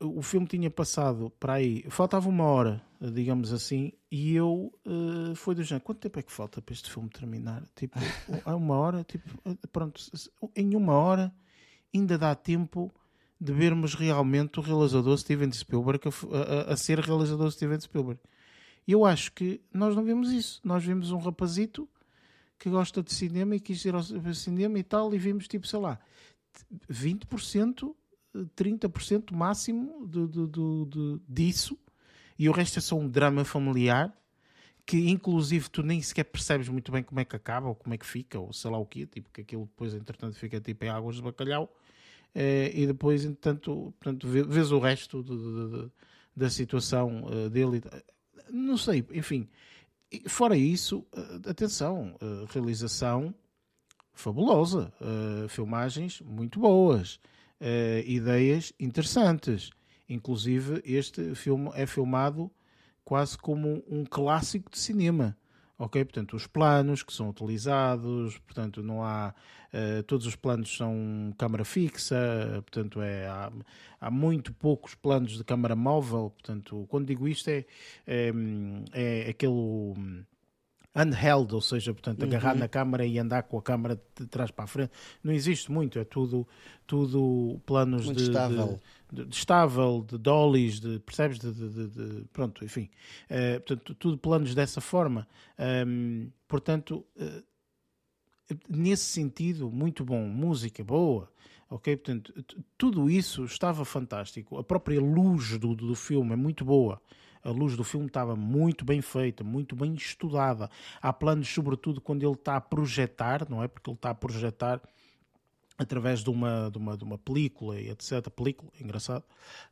o filme tinha passado para aí. Faltava uma hora, digamos assim, e eu. Uh, foi do género. Quanto tempo é que falta para este filme terminar? Tipo, há uma hora? Tipo, pronto. Em uma hora ainda dá tempo de vermos realmente o realizador Steven Spielberg a, a, a ser realizador Steven Spielberg. E eu acho que nós não vimos isso. Nós vimos um rapazito que gosta de cinema e quis ir ao cinema e tal, e vimos tipo, sei lá, 20%, 30% máximo de, de, de, disso, e o resto é só um drama familiar que inclusive tu nem sequer percebes muito bem como é que acaba ou como é que fica, ou sei lá o quê, tipo que aquilo depois entretanto fica tipo em águas de bacalhau, eh, e depois entretanto portanto, vês o resto da situação eh, dele não sei, enfim. Fora isso, eh, atenção, eh, realização fabulosa, eh, filmagens muito boas, ideias interessantes. Inclusive, este filme é filmado quase como um clássico de cinema ok? Portanto, os planos que são utilizados, portanto, não há. Uh, todos os planos são câmara fixa, portanto, é, há, há, muito poucos planos de câmara móvel, portanto, quando digo isto é, é, é aquele handheld, ou seja, portanto, agarrar uhum. na câmara e andar com a câmara de trás para a frente. Não existe muito, é tudo, tudo planos muito de, estável. De, de, estável, de dollies, de, percebes? De, de pronto, enfim. Uh, portanto, tudo planos dessa forma. Um, portanto, uh, nesse sentido, muito bom. Música boa. Ok, portanto, tudo isso estava fantástico. A própria luz do, do filme é muito boa a luz do filme estava muito bem feita, muito bem estudada. Há planos, sobretudo, quando ele está a projetar, não é? Porque ele está a projetar através de uma, de uma, de uma película e etc. Película, engraçado.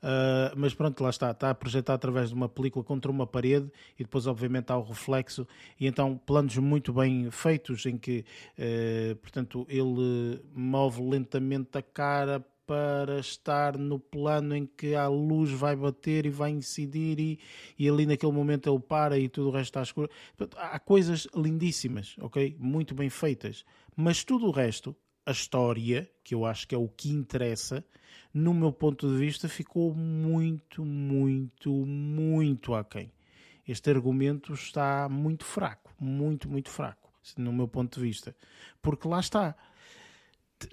Uh, mas pronto, lá está. Está a projetar através de uma película contra uma parede e depois, obviamente, há o reflexo. E então, planos muito bem feitos em que, uh, portanto, ele move lentamente a cara para estar no plano em que a luz vai bater e vai incidir e, e ali naquele momento ele para e tudo o resto está escuro. Há coisas lindíssimas, ok? Muito bem feitas. Mas tudo o resto, a história, que eu acho que é o que interessa, no meu ponto de vista, ficou muito, muito, muito aquém. Este argumento está muito fraco, muito, muito fraco, no meu ponto de vista. Porque lá está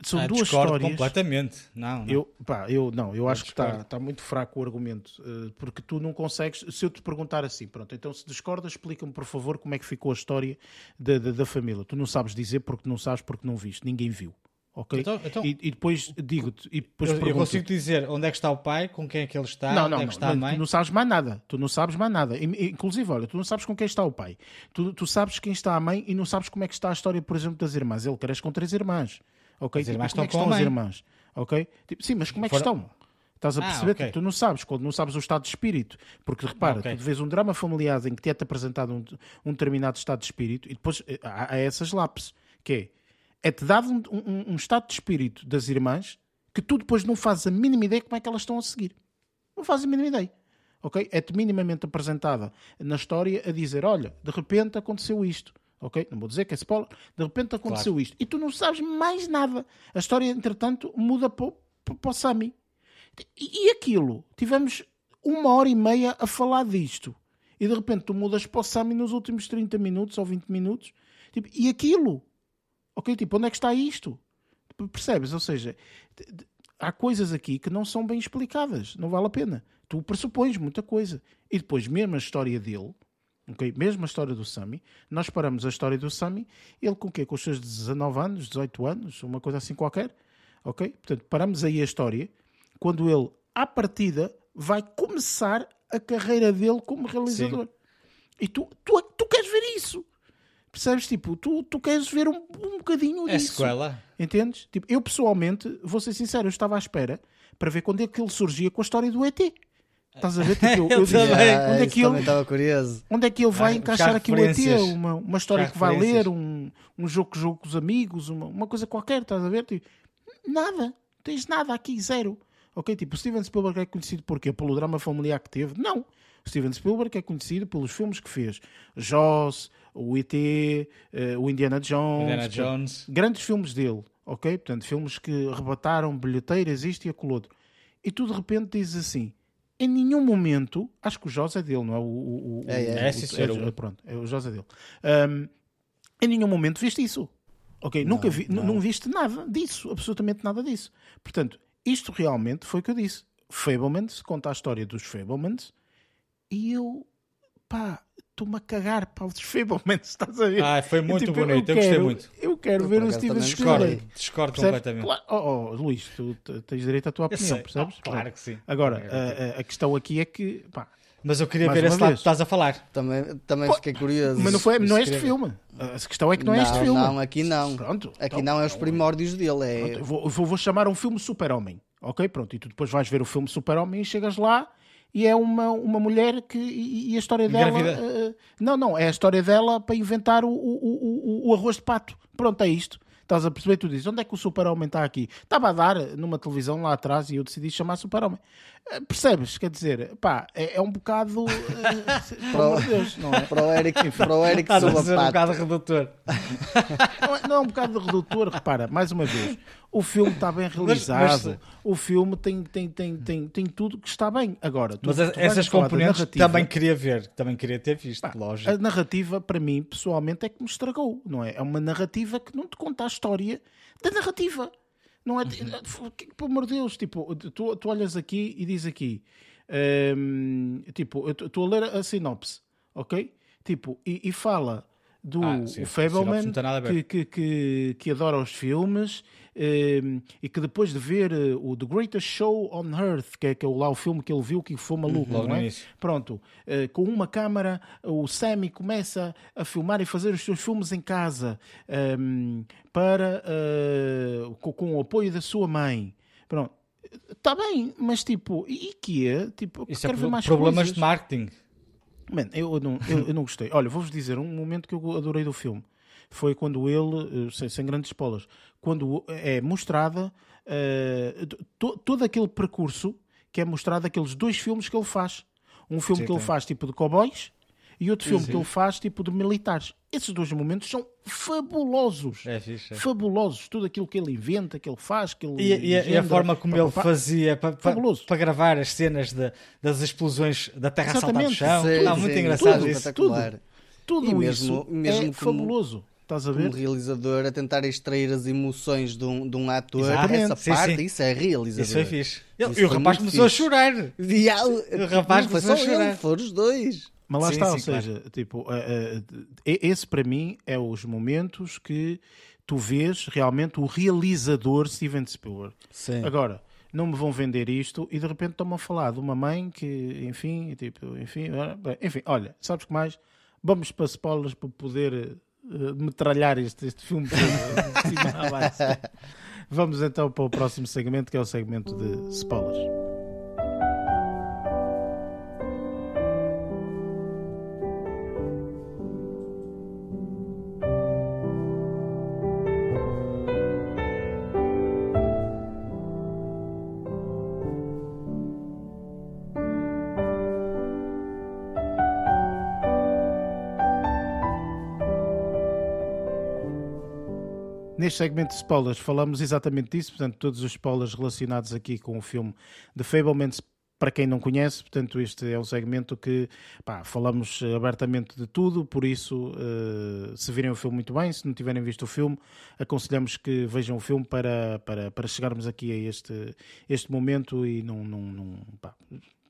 são ah, duas histórias. completamente. Não, não. Eu, pá, eu não, eu acho que está tá muito fraco o argumento, eh, porque tu não consegues. Se eu te perguntar assim, pronto, então se discordas, explica-me por favor como é que ficou a história da, da, da, família. Tu não sabes dizer porque não sabes, porque não viste, ninguém viu. Ok? Então, então, e, e, depois digo-te. E depois eu, eu consigo dizer onde é que está o pai, com quem é que ele está, não, não, onde é que está não, a mãe. Tu não sabes mais nada. Tu não sabes mais nada. Inclusive, olha, tu não sabes com quem está o pai. Tu, tu sabes quem está a mãe e não sabes como é que está a história, por exemplo, das irmãs. Ele cresce com três irmãs ok? Irmãs tipo, estão como é que estão as irmãs? Ok? Tipo, sim, mas como é que estão? Estás a ah, perceber? Ah, okay. tu não sabes, quando não sabes o estado de espírito. Porque repara, okay. tu vês um drama familiar em que te é apresentado um, um, determinado estado de espírito e depois eh, há, há essas lápis, que é, é-te dado um, um, um, estado de espírito das irmãs que tu depois não fazes a mínima ideia como é que elas estão a seguir. Não fazes a mínima ideia. Ok? É-te minimamente apresentada na história a dizer, olha, de repente aconteceu isto ok? Não vou dizer que é spoiler. De repente aconteceu claro. isto. E tu não sabes mais nada. A história, entretanto, muda para, para o Sami. E, e aquilo? Tivemos uma hora e meia a falar disto. E de repente tu mudas para o Sami nos últimos 30 minutos ou 20 minutos. Tipo, e aquilo? Ok? Tipo, onde é que está isto? Percebes? Ou seja, há coisas aqui que não são bem explicadas, não vale a pena. Tu pressupões muita coisa. E depois, mesmo a história dele, ok? mesmo a história do Sammy, nós paramos a história do Sammy, ele com o quê? Com os seus 19 anos, 18 anos, uma coisa assim qualquer, ok? Portanto, paramos aí a história, quando ele, à partida, vai começar a carreira dele como realizador. E tu, tu, tu queres ver isso. Percebes? Tipo, tu, tu queres ver um, um bocadinho É disso. sequela. Entendes? Tipo, eu pessoalmente, vou ser sincero, eu estava à espera para ver quando é que ele surgia com a história do ET. Estás a ver? Tipo, eu. Ah, onde é isso que ele, onde é que ele vai Ah, encaixar aqui o ET? Uma, uma história que vai ler, um, um jogo que jogo com os amigos, uma, uma coisa qualquer, estás a ver? Tipo, nada, não tens nada aqui, zero. Ok, tipo, o Steven Spielberg é conhecido por quê? Pelo drama familiar que teve? Não. O Steven Spielberg é conhecido pelos filmes que fez. Jaws, o ET, eh, o Indiana Jones. Indiana Jones. Grandes filmes dele, ok? Portanto, filmes que arrebataram bilheteiras, isto e aquilo outro. E tu de repente dizes assim, em nenhum momento, acho que o Jaws é dele, não é? O, o, o, É, é. o- É, sim, o- senhor. é, pronto, é, o Jaws é dele. Ahm, em nenhum momento viste isso. Ok? Nunca vi, não. não viste nada disso, absolutamente nada disso. Portanto, isto realmente foi o que eu disse. Fablemans conta a história dos Fablemans e eu, pá, estou-me a cagar para os Fablemans, estás a ver? Ah, foi muito Tipo, bonito, eu gostei quero- muito. Eu quero Eu, ver o Steven Discordo, Spielberg. discordo Percebes? completamente. Claro, oh, oh, Luís, tu tens direito à tua Eu opinião, sei. percebes? Oh, claro que sim. Agora, É, a, a- a questão aqui é que, pá, Mas eu queria ver esse lado que estás a falar. Também, também Pô, fiquei curioso. mas não, foi, não é este filme. A questão é que não é este Não, filme. não, aqui não. Pronto. Aqui então, não é os primórdios dele. É... Pronto, eu vou, eu vou, vou chamar um filme Super-Homem, ok? Pronto, e tu depois vais ver o filme Super-Homem e chegas lá e é uma, uma mulher que. E, e a história dela. Eh, não, não, é a história dela para inventar o, o, o, o- arroz de pato. Pronto, é isto. Estás a perceber? Tu dizes, onde é que o Super-Homem está aqui? Estava a dar numa televisão lá atrás e eu decidi chamar Super-Homem. Eh, Percebes? Quer dizer, pá, é, é um bocado. eh, pelo amor de Deus, não é? Para o Eric, para o Eric Estás a Silva ser um bocado redutor. Não é, não é um bocado redutor, repara, mais uma vez, o filme está bem realizado, mas- o filme tem, tem, tem, tem, tem tudo que está bem. Agora, tu, Mas tu essas componentes também queria ver, também queria ter visto, pá, lógico. A narrativa, para mim, pessoalmente, é que me estragou, não é? É uma narrativa que não te conta a história da narrativa. Não é? Uhum. Pelo amor de Deus, tipo, tu, tu olhas aqui e diz aqui, hum, tipo, eu estou a ler a sinopse, ok? Tipo, e, e fala do Ah, sim, o Fableman que, que, que, que adora os filmes e que depois de ver eh, o The Greatest Show on Earth, que é, que é lá o filme que ele viu que foi maluco, Logo não é? Pronto, eh, com uma câmara, o Sammy começa a filmar e fazer os seus filmes em casa ehm, para eh, com, o apoio da sua mãe. Pronto, está bem, mas tipo, e, que é? Tipo, Isso é quero ver pro- mais problemas coisas. de marketing. Man, eu, não, eu, eu não gostei. Olha, vou-vos dizer um momento que eu adorei do filme. Foi quando ele, eh, sem, sem grandes spoilers, quando é mostrada eh, to- todo aquele percurso que é mostrado aqueles dois filmes que ele faz. Um filme Sim, que ele faz tipo de cowboys e outro filme que ele faz tipo de militares. Esses dois momentos são fabulosos. É fixe. é. Fabulosos. Tudo aquilo que ele inventa, que ele faz, que ele E, e a- e a forma como pá, ele pá, pá. fazia para, gravar as cenas de- das explosões da terra a saltar do Exatamente. chão. Sim, Está sim, muito tudo, engraçado tudo, isso. espetacular. Tudo E mesmo- isso mesmo é como- fabuloso. Estás a ver? Como realizador, a tentar extrair as emoções de um, de um ator, Exatamente. essa Sim, parte, sim. isso é realizador. Isso foi fixe. Ele- Isso e o rapaz começou fixe. a chorar. E há- O rapaz não foi começou só a chorar. ele, foram os dois. Mas lá Sim, está, sim, ou seja, tipo, eh, eh, esse para mim é os momentos que tu vês realmente o realizador Steven Spielberg. Sim. Agora, não me vão vender isto e de repente estão-me a falar de uma mãe que, enfim, tipo, enfim, bem, enfim, olha, sabes que mais? Vamos para spoilers para poder eh, metralhar este, este filme de cima a baixo. Vamos então para o próximo segmento, que é o segmento de spoilers. Neste segmento de spoilers falamos exatamente disso, portanto, todos os spoilers relacionados aqui com o filme The Fablemans para quem não conhece, portanto, este é um segmento que pá, falamos abertamente de tudo, por isso, uh, se virem o filme muito bem, se não tiverem visto o filme, aconselhamos que vejam o filme para, para, para chegarmos aqui a este, este momento e não, não, não pá,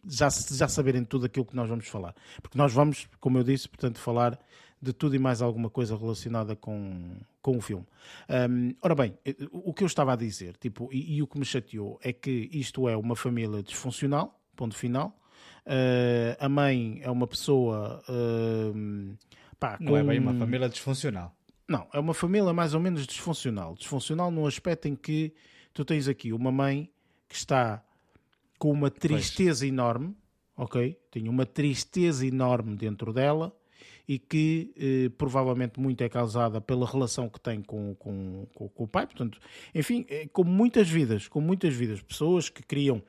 já, já saberem tudo aquilo que nós vamos falar. Porque nós vamos, como eu disse, portanto, falar de tudo e mais alguma coisa relacionada com, com o filme. Um, ora bem, o que eu estava a dizer, tipo, e, e, o que me chateou é que isto é uma família disfuncional, ponto final. Uh, a mãe é uma pessoa. Uh, pá, Não é bem uma família disfuncional. Não, é uma família mais ou menos disfuncional. Disfuncional no aspecto em que tu tens aqui uma mãe que está com uma tristeza pois. enorme, ok? Tem uma tristeza enorme dentro dela e que eh, provavelmente muito é causada pela relação que tem com, com, com, com o pai. Portanto, enfim, é, como muitas vidas, com muitas vidas, pessoas que criam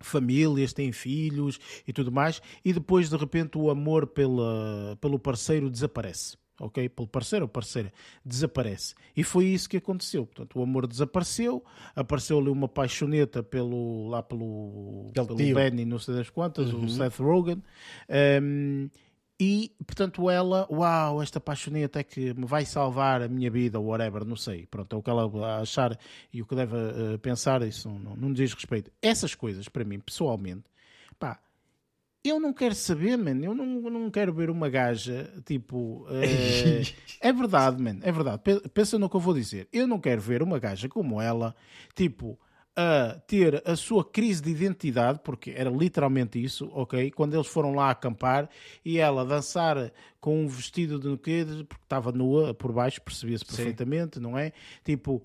famílias, têm filhos e tudo mais, e depois de repente o amor pela, pelo parceiro desaparece ok? Pelo parceiro ou parceira, desaparece. E foi isso que aconteceu. Portanto, o amor desapareceu, apareceu-lhe uma paixoneta pelo, lá pelo, pelo, pelo Benny, não sei das quantas, uhum. o Seth Rogen. Um, e, portanto, ela, uau, esta paixoneta é que me vai salvar a minha vida, ou whatever, não sei. Pronto, é o que ela achar e o que deve uh, pensar, isso não, não, diz respeito. Essas coisas, para mim, pessoalmente, pá, eu não quero saber, mano. Eu não, não quero ver uma gaja, tipo. Uh, é verdade, mano. É verdade. Pensa no que eu vou dizer. Eu não quero ver uma gaja como ela, tipo, a ter a sua crise de identidade, porque era literalmente isso, ok? Quando eles foram lá acampar e ela dançar com um vestido de quê? Porque estava nua por baixo, percebia-se perfeitamente, não é? Tipo,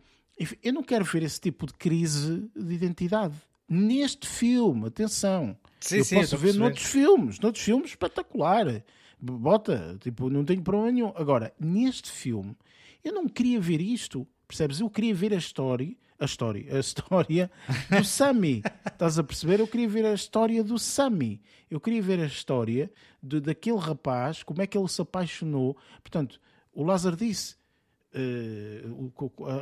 eu não quero ver esse tipo de crise de identidade. Neste filme, atenção. Sim, eu sim, posso ver noutros filmes, noutros filmes espetacular. Bota, tipo, não tenho problema nenhum. Agora, neste filme, eu não queria ver isto, percebes? Eu queria ver a história, a história, a história do Sammy. Estás a perceber? Eu queria ver a história do Sammy. Eu queria ver a história de, daquele rapaz, como é que ele se apaixonou. Portanto, o Lázaro disse. Uh,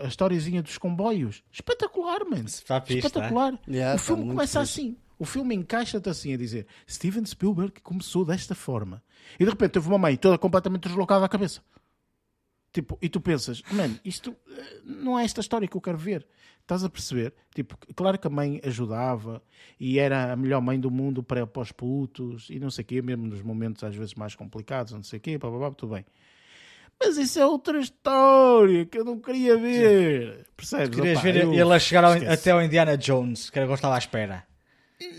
a historiazinha dos comboios espetacular, mano. Espetacular. Yeah, o filme começa assim o filme encaixa-te assim a dizer Steven Spielberg começou desta forma. E de repente teve uma mãe toda completamente deslocada à cabeça. Tipo, e tu pensas, mano, isto eh, não é esta história que eu quero ver. Estás a perceber? Tipo, claro que a mãe ajudava e era a melhor mãe do mundo para, para os putos e não sei o quê, mesmo nos momentos às vezes mais complicados, não sei o quê, blá, blá, blá, tudo bem. Mas isso é outra história que eu não queria ver. Percebes? Querias Opa, ver ele a chegar ao, até ao Indiana Jones, que era gostava à espera.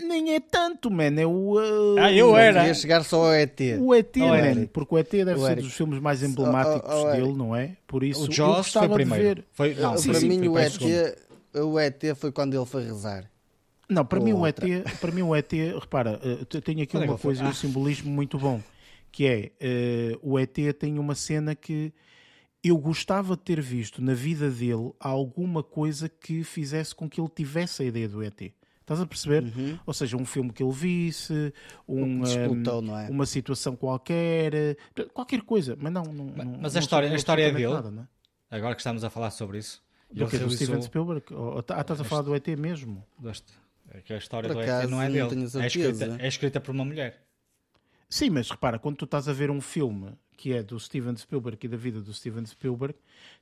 Nem é tanto, man. É o. Uh... Ah, eu era. Queria chegar só ao ET. O ET, oh, man. Porque o ET deve o ser dos filmes mais emblemáticos oh, oh, dele, não é? Por isso, o Jaws foi primeiro. Ver... Foi, não, sim, para sim, mim, o ET, o ET foi quando ele foi rezar. Não, para mim, o ET, para mim o ET, repara, uh, tenho aqui Onde é uma coisa, um simbolismo muito bom, que é uh, o ET tem uma cena que eu gostava de ter visto na vida dele alguma coisa que fizesse com que ele tivesse a ideia do ET. Estás a perceber? Uhum. Ou seja, um filme que ele visse, um, um, é? uma situação qualquer, qualquer coisa. Mas não. não mas não, a história, a história é dele. Nada, é? Agora que estamos a falar sobre isso. Do que? Do Steven Spielberg? Ou, ah, estás a falar do ET mesmo? Deste. É que a história do ET não é dele. É escrita, é escrita por uma mulher. Sim, mas repara, quando tu estás a ver um filme que é do Steven Spielberg e da vida do Steven Spielberg,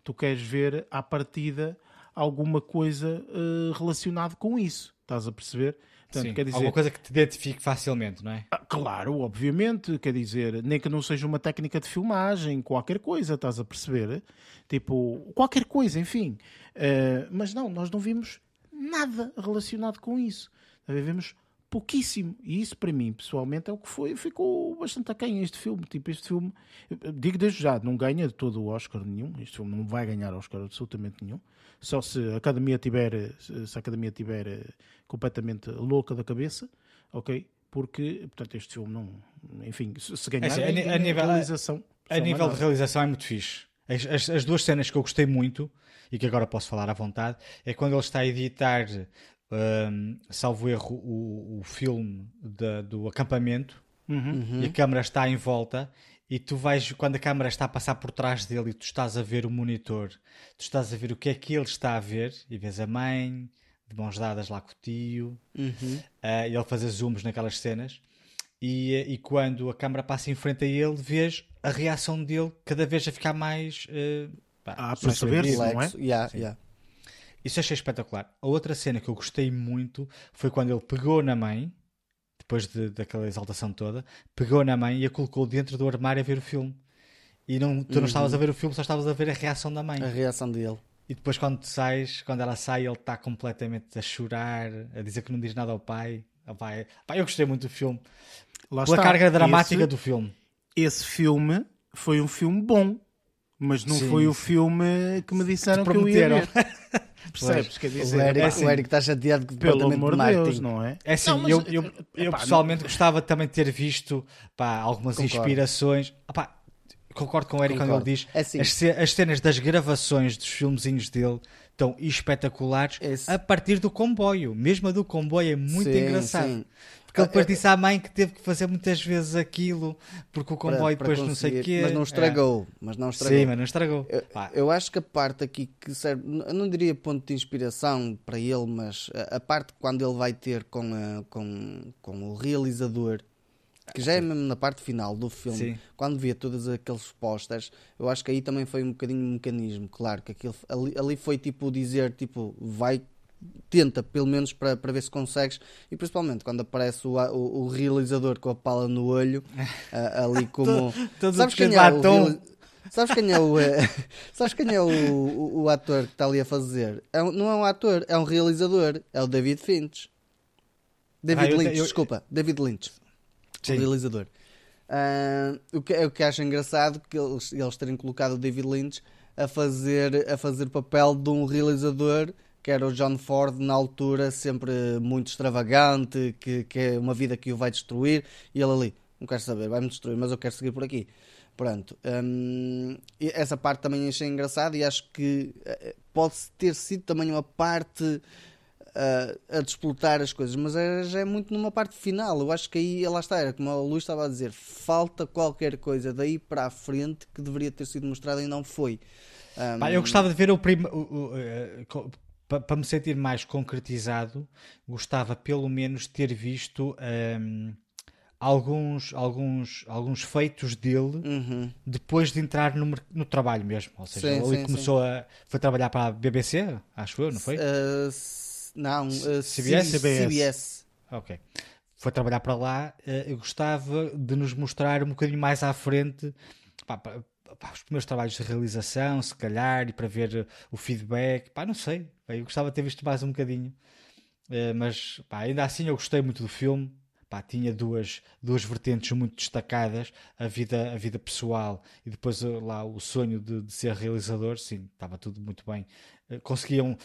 tu queres ver à partida alguma coisa uh, relacionada com isso. Estás a perceber? Portanto, Sim, quer dizer, alguma coisa que te identifique facilmente, não é? Ah, claro, obviamente, quer dizer, nem que não seja uma técnica de filmagem, qualquer coisa, estás a perceber? Tipo, qualquer coisa, enfim. Uh, mas não, nós não vimos nada relacionado com isso. Vimos pouquíssimo. E isso, para mim, pessoalmente, é o que foi. Ficou bastante aquém este filme. Tipo, este filme, digo desde já, não ganha de todo o Oscar nenhum. Este filme não vai ganhar Oscar absolutamente nenhum só se a academia tiver, se a academia tiver eh, completamente louca da cabeça, ok? Porque, portanto, este filme não, enfim, se ganhar, é, assim, a, a, nível, realização, a, a nível de realização é muito fixe. As, as, as, duas cenas que eu gostei muito e que agora posso falar à vontade é quando ele está a editar, um, salvo erro, o, o filme de, do acampamento uhum. e a câmera está em volta e tu vais, quando a câmera está a passar por trás dele e tu estás a ver o monitor, tu estás a ver o que é que ele está a ver, e vês a mãe, de mãos dadas lá com o tio, Uhum. uh, e ele fazer zooms naquelas cenas. E, e quando a câmera passa em frente a ele, vês a reação dele cada vez a ficar mais. uh, pá, A mais perceber-se, surpreendido. não é? Yeah, yeah. Isso achei espetacular. A outra cena que eu gostei muito foi quando ele pegou na mãe, depois de, daquela exaltação toda, pegou na mãe e a colocou dentro do armário a ver o filme. E não, tu não estavas a ver o filme, só estavas a ver a reação da mãe. A reação dele. E depois quando tu sais, quando ela sai, ele está completamente a chorar, a dizer que não diz nada ao pai. Ao pai. Pá, eu gostei muito do filme. Lá Pela está. carga dramática esse, do filme. esse filme foi um filme bom, mas não Sim, foi o filme que me disseram que eu ia prometeram. ver. Percebes? Quer O dizer, Eric, epá, assim, o Eric está chateado com o pelo amor de. Deus, não é? É assim, Não, mas, eu, eu, eu pessoalmente gostava também de ter visto pá, algumas Concordo. inspirações. Ah, pá, concordo com o Eric quando Concordo. ele diz É assim. as, as cenas das gravações dos filmezinhos dele estão espetaculares Esse- a partir do comboio. Mesmo a do comboio é muito Sim, engraçado. sim. Porque ele depois Ah, disse à mãe que teve que fazer muitas vezes aquilo porque o Para- comboio para depois não sei o quê. Mas não É. estragou. Mas não estragou. Sim, mas não estragou. Eu, eu acho que a parte aqui que serve, não diria ponto de inspiração para ele, mas a, a parte quando ele vai ter com, a- com, com o realizador, que já é mesmo na parte final do filme, Sim. quando vê todos aqueles posters, eu acho que aí também foi um bocadinho um mecanismo, claro, que aquilo, ali, ali foi tipo dizer, tipo, vai, tenta pelo menos para, para ver se consegues, e principalmente quando aparece o, o, o realizador com a pala no olho, a- ali como... todo Sabes quem é Sabes quem é o, eh, sabes quem é o, o, o ator que está ali a fazer? É um- não é um ator, é um realizador. É o David Finch. David Ah, Lynch, eu- desculpa. David Lynch. Sim. O realizador. Ah, o, que, o que acho engraçado que eles, eles terem colocado o David Lynch a fazer, a fazer papel de um realizador que era o John Ford na altura, sempre muito extravagante, que, que é uma vida que o vai destruir, e ele ali, não quero saber, vai-me destruir, mas eu quero seguir por aqui. Pronto, hum, essa parte também achei engraçada e acho que eh, pode ter sido também uma parte ah, a desplotar as coisas, mas é, já é muito numa parte final. Eu acho que aí, lá está, era como o Luís estava a dizer, falta qualquer coisa daí para a frente que deveria ter sido mostrada e não foi. Hum, Pá, eu gostava de ver o primeiro. Para me sentir mais concretizado, gostava pelo menos de ter visto hum, alguns, alguns, alguns feitos dele Uhum. depois de entrar no, no trabalho mesmo. Ou seja, Sim, ele sim, começou a. Foi trabalhar para a BBC, acho eu, não foi? S- não, ah, CBS? C- CBS. Ok. Foi trabalhar para lá. eh, Eu gostava de nos mostrar um bocadinho mais à frente pá, pá, pá, os primeiros trabalhos de realização, se calhar, e para ver o feedback. Pá, não sei. Eu gostava de ter visto mais um bocadinho. Eh, Mas pá, ainda assim eu gostei muito do filme. Pá, tinha duas, duas vertentes muito destacadas, a vida, a vida pessoal e depois eh, lá o sonho de, de ser realizador, sim, estava tudo muito bem. Eh, Conseguiam,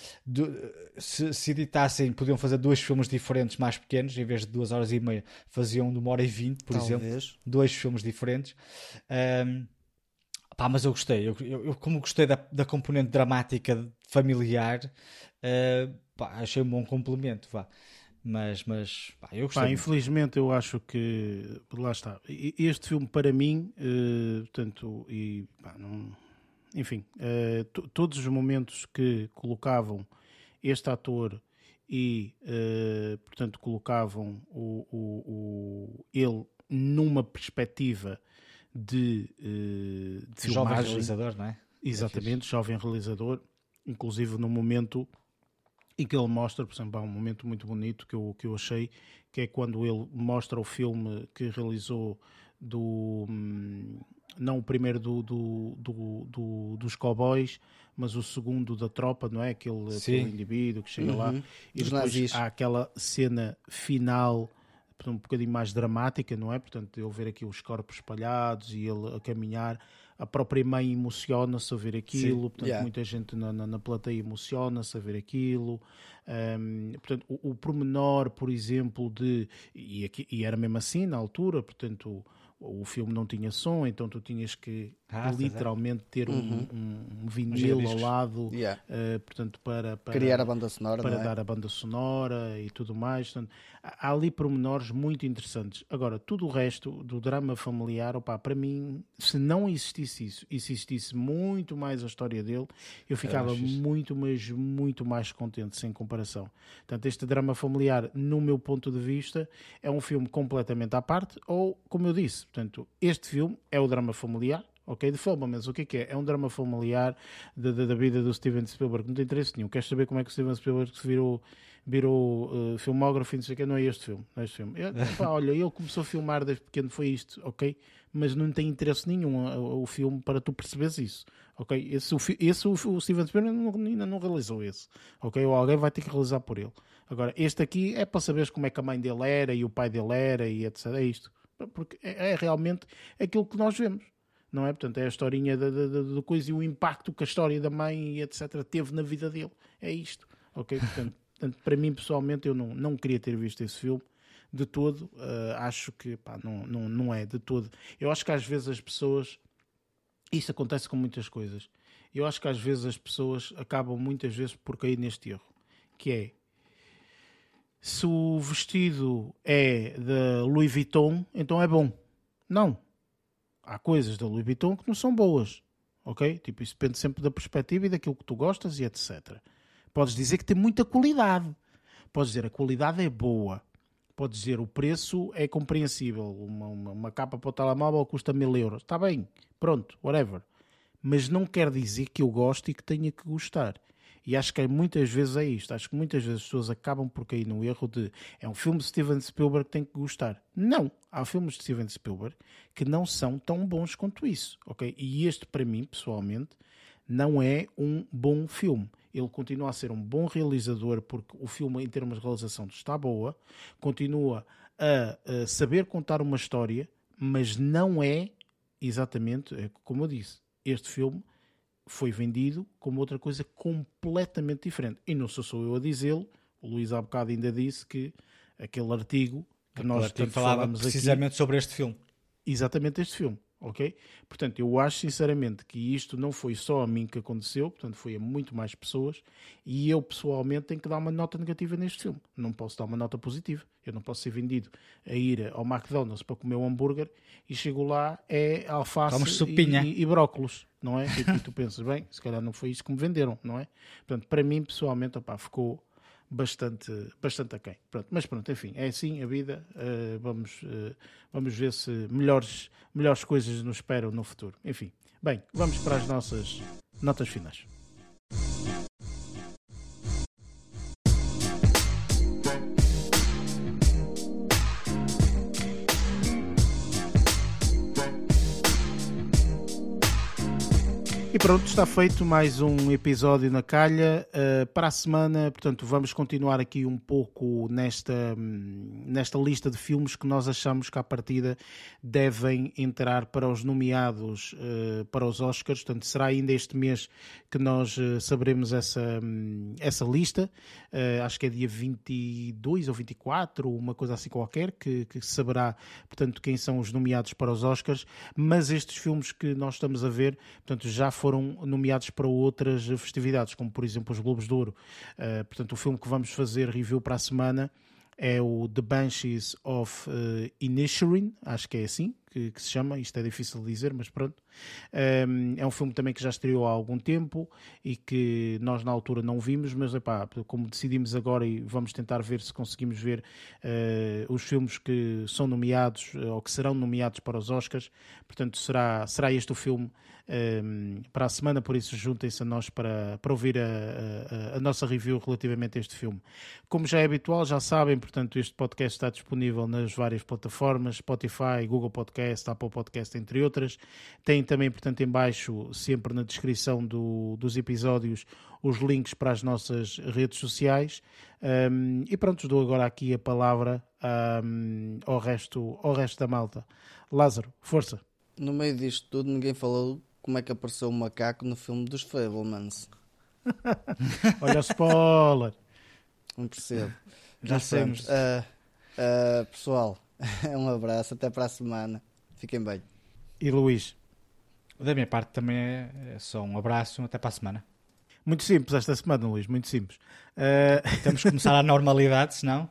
se, se editassem, podiam fazer dois filmes diferentes mais pequenos, em vez de duas horas e meia, faziam de uma hora e vinte, por exemplo Talvez. dois filmes diferentes. Ahm, pá, mas eu gostei. Eu, eu- eu como gostei da, da componente dramática familiar, ah, pá, achei um bom complemento. Vá. Mas, mas pá, eu gostei. Pá, infelizmente eu acho que lá está. Este filme para mim, eh, portanto, e pá, não- enfim, to- todos os momentos que colocavam este ator e eh, portanto colocavam o, o- o- ele numa perspectiva de, eh, de Jovem filmagem, realizador, não é? Exatamente, jovem realizador, inclusive no momento em que ele mostra, por exemplo, há um momento muito bonito que eu, que eu achei, que é quando ele mostra o filme que realizou do hum, não o primeiro do, do, do- do- dos cowboys, mas o segundo da tropa, não é? Aquele, Sim. aquele indivíduo que chega lá Uhum. e Dos depois nazis. há aquela cena final um bocadinho mais dramática, não é? Portanto, eu ver aqui os corpos espalhados e ele a caminhar, a própria mãe emociona-se a ver aquilo, Sim. portanto, Yeah. muita gente na, na, na plateia emociona-se a ver aquilo. Hum, portanto, o, o pormenor, por exemplo, de. E, aqui, e era mesmo assim na altura, portanto, o filme não tinha som, então tu tinhas que Pois é. literalmente ter um, um, um vinil ao lado, Yeah. eh, portanto, para, para Criar a banda sonora, para é? dar a banda sonora e tudo mais. Portanto, há ali pormenores muito interessantes. Agora, tudo o resto do drama familiar, opa, para mim, se não existisse isso, e se existisse muito mais a história dele, eu ficava muito, mas muito mais contente, sem comparação. Portanto, este drama familiar, no meu ponto de vista, é um filme completamente à parte, ou, como eu disse, portanto, este filme é o drama familiar, Ok, de Fablemans, o que é que é? É um drama familiar da, da, da vida do Steven Spielberg. Não tem interesse nenhum. Queres saber como é que o Steven Spielberg se virou, virou uh, filmógrafo e não sei o? Não é este filme. Não é este filme. Eu, pá, olha, ele começou a filmar desde pequeno, foi isto, ok? Mas não tem interesse nenhum o, o filme para tu perceberes isso. Ok? Esse, o, esse o, o Steven Spielberg não- ainda não realizou esse. Ok? Ou alguém vai ter que realizar por ele. Agora, este aqui é para saberes como é que a mãe dele era e o pai dele era e etc. É isto. Porque é, é realmente aquilo que nós vemos não é? Portanto, é a historinha da, da, da- da coisa e o impacto que a história da mãe etc. teve na vida dele. É isto, ok? Portanto, portanto, para mim, pessoalmente, eu não, não queria ter visto esse filme de todo. Ah, acho que, pá, não, não, não é de todo. Eu acho que às vezes as pessoas... Isso acontece com muitas coisas. Eu acho que às vezes as pessoas acabam muitas vezes por cair neste erro, que é se o vestido é da Louis Vuitton, então é bom. Não. Há coisas da Louis Vuitton que não são boas. Ok? Tipo, isso depende sempre da perspectiva e daquilo que tu gostas e etc. Podes dizer que tem muita qualidade. Podes dizer a qualidade é boa. Podes dizer o preço é compreensível. Uma, uma, uma capa para o telemóvel custa mil euros. Está bem. Pronto. Whatever. Mas não quer dizer que eu gosto e que tenha que gostar. E acho que muitas vezes é isto. Acho que muitas vezes as pessoas acabam por cair no erro de é um filme de Steven Spielberg que tem que gostar. Não. Há filmes de Steven Spielberg que não são tão bons quanto isso. ok? E este, para mim, pessoalmente, não é um bom filme. Ele continua a ser um bom realizador porque o filme, em termos de realização, está boa. Continua a, a saber contar uma história, mas não é exatamente, é como eu disse, este filme foi vendido como outra coisa completamente diferente. E não sou só eu a dizê-lo, o Luís há bocado ainda disse que aquele artigo que Aquele nós artigo falava falamos aqui, precisamente sobre este filme. exatamente este filme, ok? Portanto, eu acho sinceramente que isto não foi só a mim que aconteceu, portanto, foi a muito mais pessoas, e eu pessoalmente tenho que dar uma nota negativa neste filme. Não posso dar uma nota positiva. Eu não posso ser vendido a ir ao McDonald's para comer um hambúrguer e chego lá é alface e, e, e brócolos, não é? E, tu pensas, bem, se calhar não foi isso que me venderam, não é? Portanto, para mim, pessoalmente, opá, ficou bastante, bastante aquém. Pronto, mas pronto, enfim, é assim a vida. eh, vamos, eh, vamos ver se melhores, melhores coisas nos esperam no futuro. Enfim, bem, vamos para as nossas notas finais. E pronto, está feito mais um episódio na calha. Uh, para a semana, portanto, vamos continuar aqui um pouco nesta, hum, nesta lista de filmes que nós achamos que à partida devem entrar para os nomeados uh, para os Oscars. Portanto, será ainda este mês que nós uh, saberemos essa, hum, essa lista. Acho que é dia 22 ou 24, uma coisa assim qualquer, que, que saberá, portanto, quem são os nomeados para os Oscars. Mas estes filmes que nós estamos a ver, portanto, já foram nomeados para outras festividades, como por exemplo os Globos de Ouro. Uh, portanto, o filme que vamos fazer review para a semana é o The Banshees of uh, Inisherin, acho que é assim que, que, se chama, isto é difícil de dizer, mas pronto. Um, é um filme também que já estreou há algum tempo e que nós na altura não vimos, mas epá, como decidimos agora e vamos tentar ver se conseguimos ver uh, os filmes que são nomeados ou que serão nomeados para os Oscars, portanto será, será este o filme um, para a semana, por isso juntem-se a nós para, para ouvir a, a, a, nossa review relativamente a este filme. Como já é habitual, já sabem, portanto, este podcast está disponível nas várias plataformas, Spotify, Google Podcast, Apple Podcast, entre outras. Tem também, portanto, em baixo, sempre na descrição do, dos episódios, os links para as nossas redes sociais. Um, e pronto, dou agora aqui a palavra um, ao, resto, ao resto da malta. Lázaro, força. No meio disto tudo, ninguém falou como é que apareceu o macaco no filme dos Fablemans. Olha o spoiler. Não percebo. Já sabemos. uh, uh, pessoal, um abraço, até para a semana. Fiquem bem. E Luís? Da minha parte também é, é só um abraço, até para a semana. Muito simples esta semana, Luís, muito simples. Uh... Temos que começar à normalidade, senão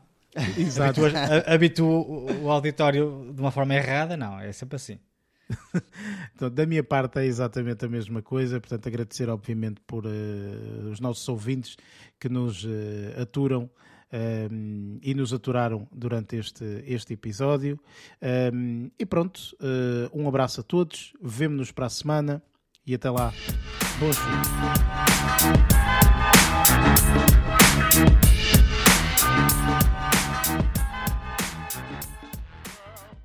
Exato. habituo o auditório de uma forma errada, não, é sempre assim. então, da minha parte é exatamente a mesma coisa, portanto agradecer obviamente por uh, os nossos ouvintes que nos uh, aturam um, e nos aturaram durante este, este episódio. Um, e pronto, uh, um abraço a todos, vemo-nos para a semana e até lá. Boas